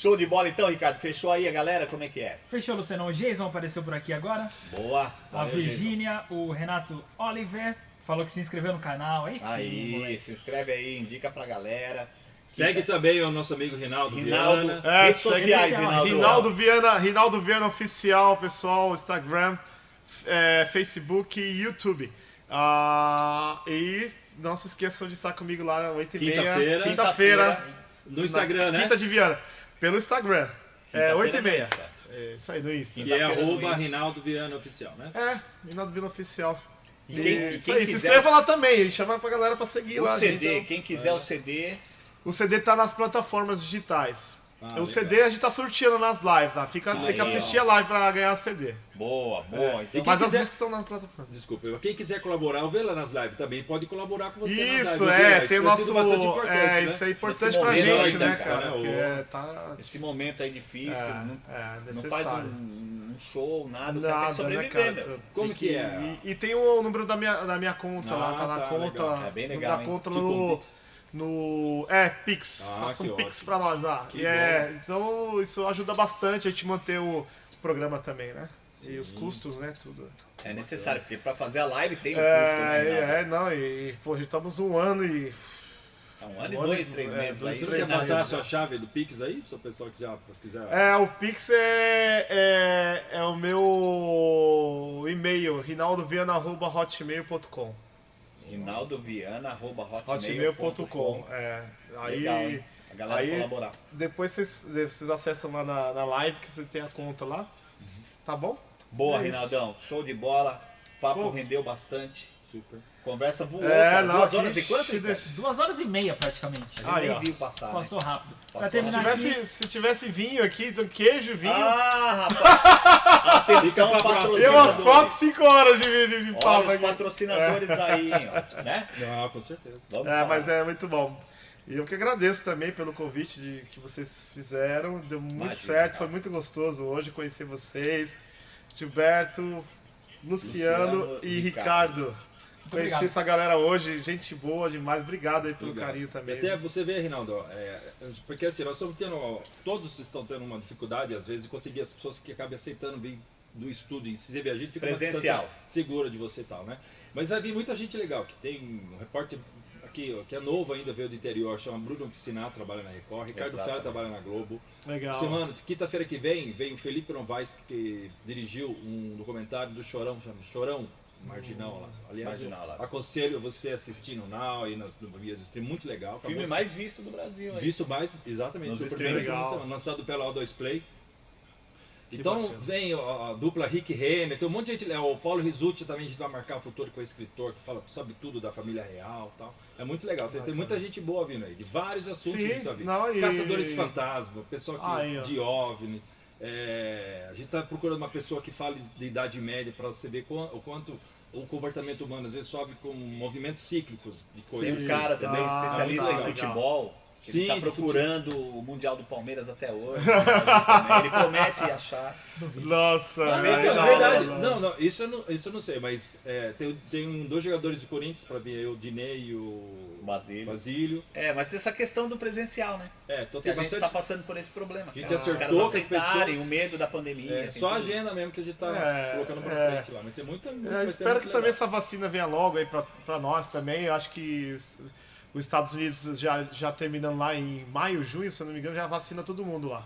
Show de bola então, Ricardo. Fechou aí a galera? Como é que é? Fechou, Luciano. O Jason apareceu por aqui agora. Boa! A Valeu, gente. Virgínia, o Renato Oliver, falou que se inscreveu no canal. Aí sim, Aí, moleque. se inscreve aí, indica pra galera. Segue também o nosso amigo Rinaldo, Rinaldo, Viana. É, redes sociais, Rinaldo. Rinaldo. Rinaldo Viana, Rinaldo Viana Oficial, pessoal, Instagram, é, Facebook e YouTube. Ah, e não se esqueçam de estar comigo lá 8 e meia. Quinta-feira. Quinta-feira. No Instagram, né? Quinta de Viana. Pelo Instagram. É Quinta-feira 8 e meia. É, isso aí no Insta. Que é no arroba. Rinaldo Viana Oficial, né? É, Rinaldo Viana Oficial. E quem- e isso quem aí, se quiser- inscreva lá também, chama pra galera pra seguir O lá. CD, gente. quem quiser o CD, O CD tá nas plataformas digitais. Ah, o legal. CD a gente tá sorteando nas lives, ah, Fica, tem que Aí, assistir a live pra ganhar CD. boa, boa. Então, Mas as quiser- músicas estão na plataforma. Desculpa, quem quiser colaborar, vê lá nas lives também, pode colaborar com você Isso, nas lives. é, tem o nosso. sido bastante importante, É, né? isso é importante pra gente, aí, né, né, cara? cara? Porque O- é, tá. esse momento aí difícil, É, não, é, não faz um, um show, nada, o cara tem que Nada, né, sobreviver, cara? meu. Como Tem que é? E, e tem o número da minha, da minha conta Ah, lá, tá na tá, conta. legal. É bem legal, hein? conta no. No. É, Pix. Ah, Faça um Pix ótimo. pra nós lá. Que E é, então isso ajuda bastante a gente manter o programa também, né? E os custos, né? Tudo. É necessário, porque pra fazer a live tem um custo, né? É, é, não, e, pô, já estamos um ano e. É um ano e Um dois, três é, meses dois, aí. Você quer passar a sua chave do Pix aí? Se o pessoal quiser, quiser. É, o Pix é, é, é o meu e-mail, rinaldoviana.hotmail.com. Rinaldo Viana, arroba Hotmail.com. É, aí, Legal? A galera aí- colaborar. depois vocês, vocês acessam lá na, na live que você tem a conta lá. Tá bom? Boa, É. Rinaldão. Show de bola. O papo Pô. rendeu bastante. Super. Conversa voou, É, cara. não, Duas horas e quanto? Ricardo? desse- Duas horas e meia praticamente. A gente Aí, nem ó. viu passar, né? Passou rápido. Pra Passou terminar Se tivesse, aqui, se tivesse vinho aqui, então queijo, vinho, Ah, rapaz! Atenção, próxima. tem umas patrocinadores. 4, 5 horas de, de, de papo Olha os patrocinadores aí, ó, né? Ah, com certeza. Vamos É, falar. mas é muito bom. E eu que agradeço também pelo convite de, que vocês fizeram. Deu muito Imagina, certo, cara. foi muito gostoso hoje conhecer vocês. Gilberto, Luciano, Luciano e e Ricardo. Conheci obrigado. essa galera hoje, gente boa demais. Obrigado aí pelo Obrigado. carinho também. Até você vê, Rinaldo, é, porque assim, nós estamos tendo, todos estão tendo uma dificuldade, às vezes, de conseguir as pessoas que acabam aceitando vir do estúdio em si, a gente fica uma Presencial. distância segura de você e tal, né? Mas vai vir muita gente legal, que tem um repórter aqui, ó, que é novo ainda, veio do interior, chama Bruno Piscinato, trabalha na Record, Ricardo. Ferro trabalha na Globo. Legal. Semana, quinta-feira que vem, vem o Felipe Novaes, que dirigiu um documentário do Chorão, chama Chorão Marginal lá. Aliás, Marginal lá. aconselho você a assistir no Now e nas vias stream, muito legal. O filme Acabou mais visto do Brasil. hein? Visto mais, exatamente. Nos. Bem, Legal. lançado pela O2 Play. Que então bacana. vem a, dupla Rick Renner, tem um monte de gente, é, o Paulo Risucci também a gente vai marcar o futuro com o escritor que fala, sabe tudo da família real e tal. É muito legal, tem, tem muita gente boa vindo aí, de vários assuntos Sim, que a gente tá vindo. não, e- Caçadores de fantasma, pessoal que, Aí, de OVNI. É, a gente tá procurando uma pessoa que fale de idade média para você ver o quanto o comportamento humano às vezes sobe com movimentos cíclicos de Tem coisas. um cara também, Ah, especialista tá, em legal. Ele Sim, está de procurando o Mundial do Palmeiras até hoje. ele promete achar. Nossa, Não, é verdade. não, Não, não, isso eu não, isso eu não sei, mas é, tem, tem dois jogadores do Corinthians pra ver, o Dinei e o Basílio. Basílio. É, mas tem essa questão do presencial, né? É, então tem a gente está passando por esse problema. A gente cara. Os acertou caras aceitarem pessoas. o medo da pandemia. É, tem só a tudo isso. agenda mesmo que a gente tá É, colocando pra é. frente lá. Mas tem muita. É, vai ser espero que também legal. essa vacina venha logo aí pra, pra nós também. Eu acho que os Estados Unidos já, já terminando lá em maio, junho, se eu não me engano, já vacina todo mundo lá.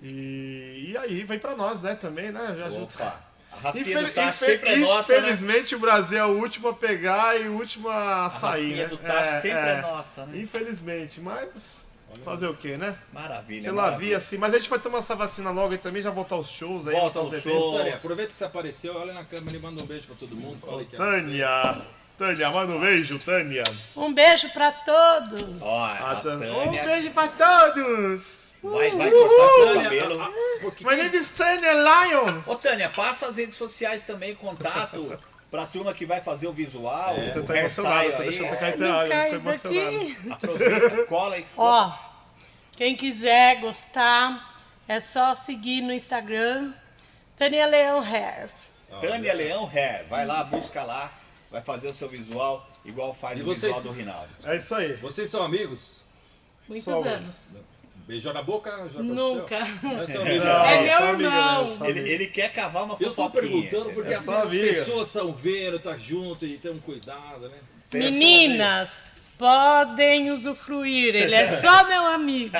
E, e aí vem pra nós, né, também, né? Já ajuda. Opa, a raspinha Infel- do tacho infe- sempre é nossa, né? infelizmente o Brasil é o último a pegar e o último a A sair, né? do tacho sempre é, nossa, né? Infelizmente, mas fazer o quê, né? Maravilha. Sei lá, maravilha. vi assim, mas a gente vai tomar essa vacina logo e também já voltar aos shows aí, Volta voltar aos eventos. shows. Tânia, aproveita que você apareceu, olha na câmera e manda um beijo pra todo mundo. Que é Tânia, Tânia, manda um beijo, Tânia. Um beijo pra todos. Ó, A a Tânia. Um beijo pra todos. vai, vai cortar seu Tânia, cabelo. a- a- porque My name is Tânia Lion. Ô Tânia, passa as redes sociais também, contato pra turma que vai fazer o visual, o tá emocionado, tá aí. deixando é, cair Não água, cai tô emocionado. Aproveita, cola e Ó, quem quiser gostar, é só seguir no Instagram, Tânia Leão Hair. Tânia Leão Hair, vai lá, busca lá, vai fazer o seu visual igual faz E o vocês? visual do Rinaldo. É isso aí. Vocês são amigos? Muitos Somos. anos. Beijou na boca? Já? Nunca. Amigos. Não, É meu só amiga, irmão. né? Ele, ele quer cavar uma Eu tô fofoquinha. perguntando porque É às só vezes as amiga. pessoas estão vendo, tá junto e tem um cuidado, né? Você é Meninas, podem usufruir, ele é só meu amigo.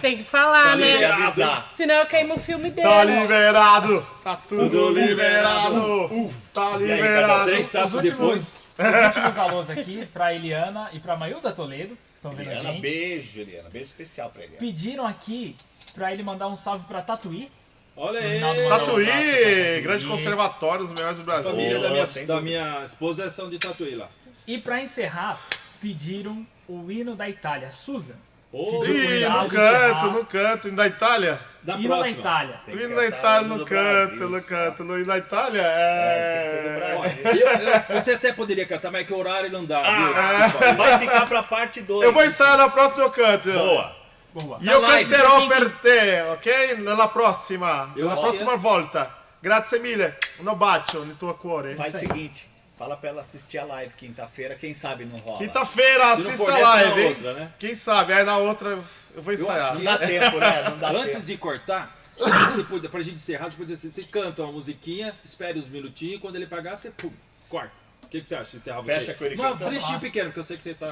Tem que falar, que né? avisar. Senão eu queimo o filme dele. Tá liberado. Tá tudo liberado. Tá aí, liberado. três taças Os últimos- depois. Os últimos alôs aqui pra Eliana e pra Mailda Toledo, que estão vendo a Eliana, gente. beijo, Eliana. Beijo especial pra Eliana. Pediram aqui pra ele mandar um salve pra Tatuí. Olha aí. Um Tatuí, Tatuí. grande conservatório, os melhores do A Brasil. família da Boa, minha, da minha esposa são de Tatuí lá. E pra encerrar, pediram o hino da Itália, Susan. Pro Ih, no canto, encerrar. no canto, da Itália. da Hino da próxima. Itália. Tem que Hino da Itália, no canto, no canto. No hino da Itália, É, tem que ser do é... Eu- eu- você até poderia cantar, mas é que o horário não dá. viu? Ah, Desculpa. vai ficar pra parte 2. Eu vou ensaiar na próxima, eu canto. Boa. Boa. Io live. canterò per te, ok? Nella prossima, Eu nella acho prossima que- volta. Grazie mille. Um bacio no tuo cuore. Faz o seguinte, fala pra ela assistir a live quinta-feira, quem sabe não rola. Quinta-feira, assista for a na live, hein? outra, né? Quem sabe? Aí na outra eu vou ensaiar. Não dá tempo, né? Não dá Antes tempo. de cortar, você podia, pra gente encerrar, você podia dizer, você canta uma musiquinha, espere uns minutinhos, quando ele pagar, você pum, corta. O que, que você acha? Encerrar você? Fecha com ele Não, um trechinho pequeno, que eu sei que você tá.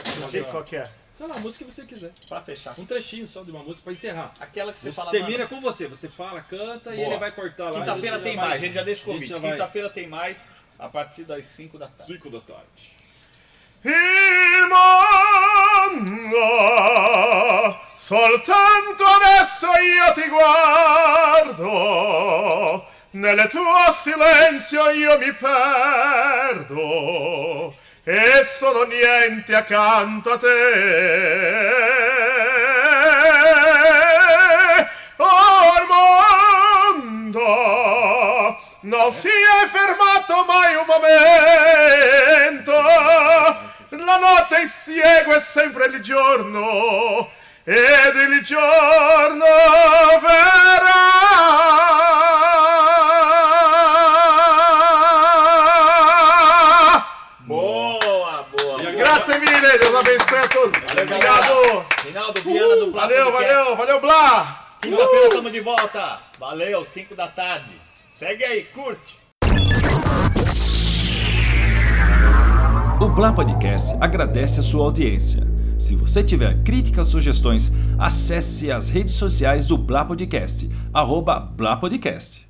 Qual que é? Sei lá, a música que você quiser. Pra fechar. Um trechinho só de uma música pra encerrar. Aquela que você, Você fala. termina mano, com você, você fala, canta e boa. ele vai cortar lá. Quinta-feira e tem vai- mais, a gente já deixa o convite. Quinta-feira tem mais, a partir das 5 da tarde. 5 da tarde. Il mondo, soltanto adesso io ti guardo, nel tuo silenzio io mi perdo, e sono niente accanto a te. Oh, il mondo non si è fermato mai un momento. La notte insegue sempre il giorno ed il giorno verrà. Boa, boa. boa. Grazie mille, a. Obrigado. Rinaldo Viana do Blá Valeu, valeu, valeu, Blá. Segunda-feira estamos de volta. Valeu, 5 da tarde. Segue aí, curte. O Blá Podcast agradece a sua audiência. Se você tiver críticas sugestões, acesse as redes sociais do Blá Podcast, arroba Blá Podcast.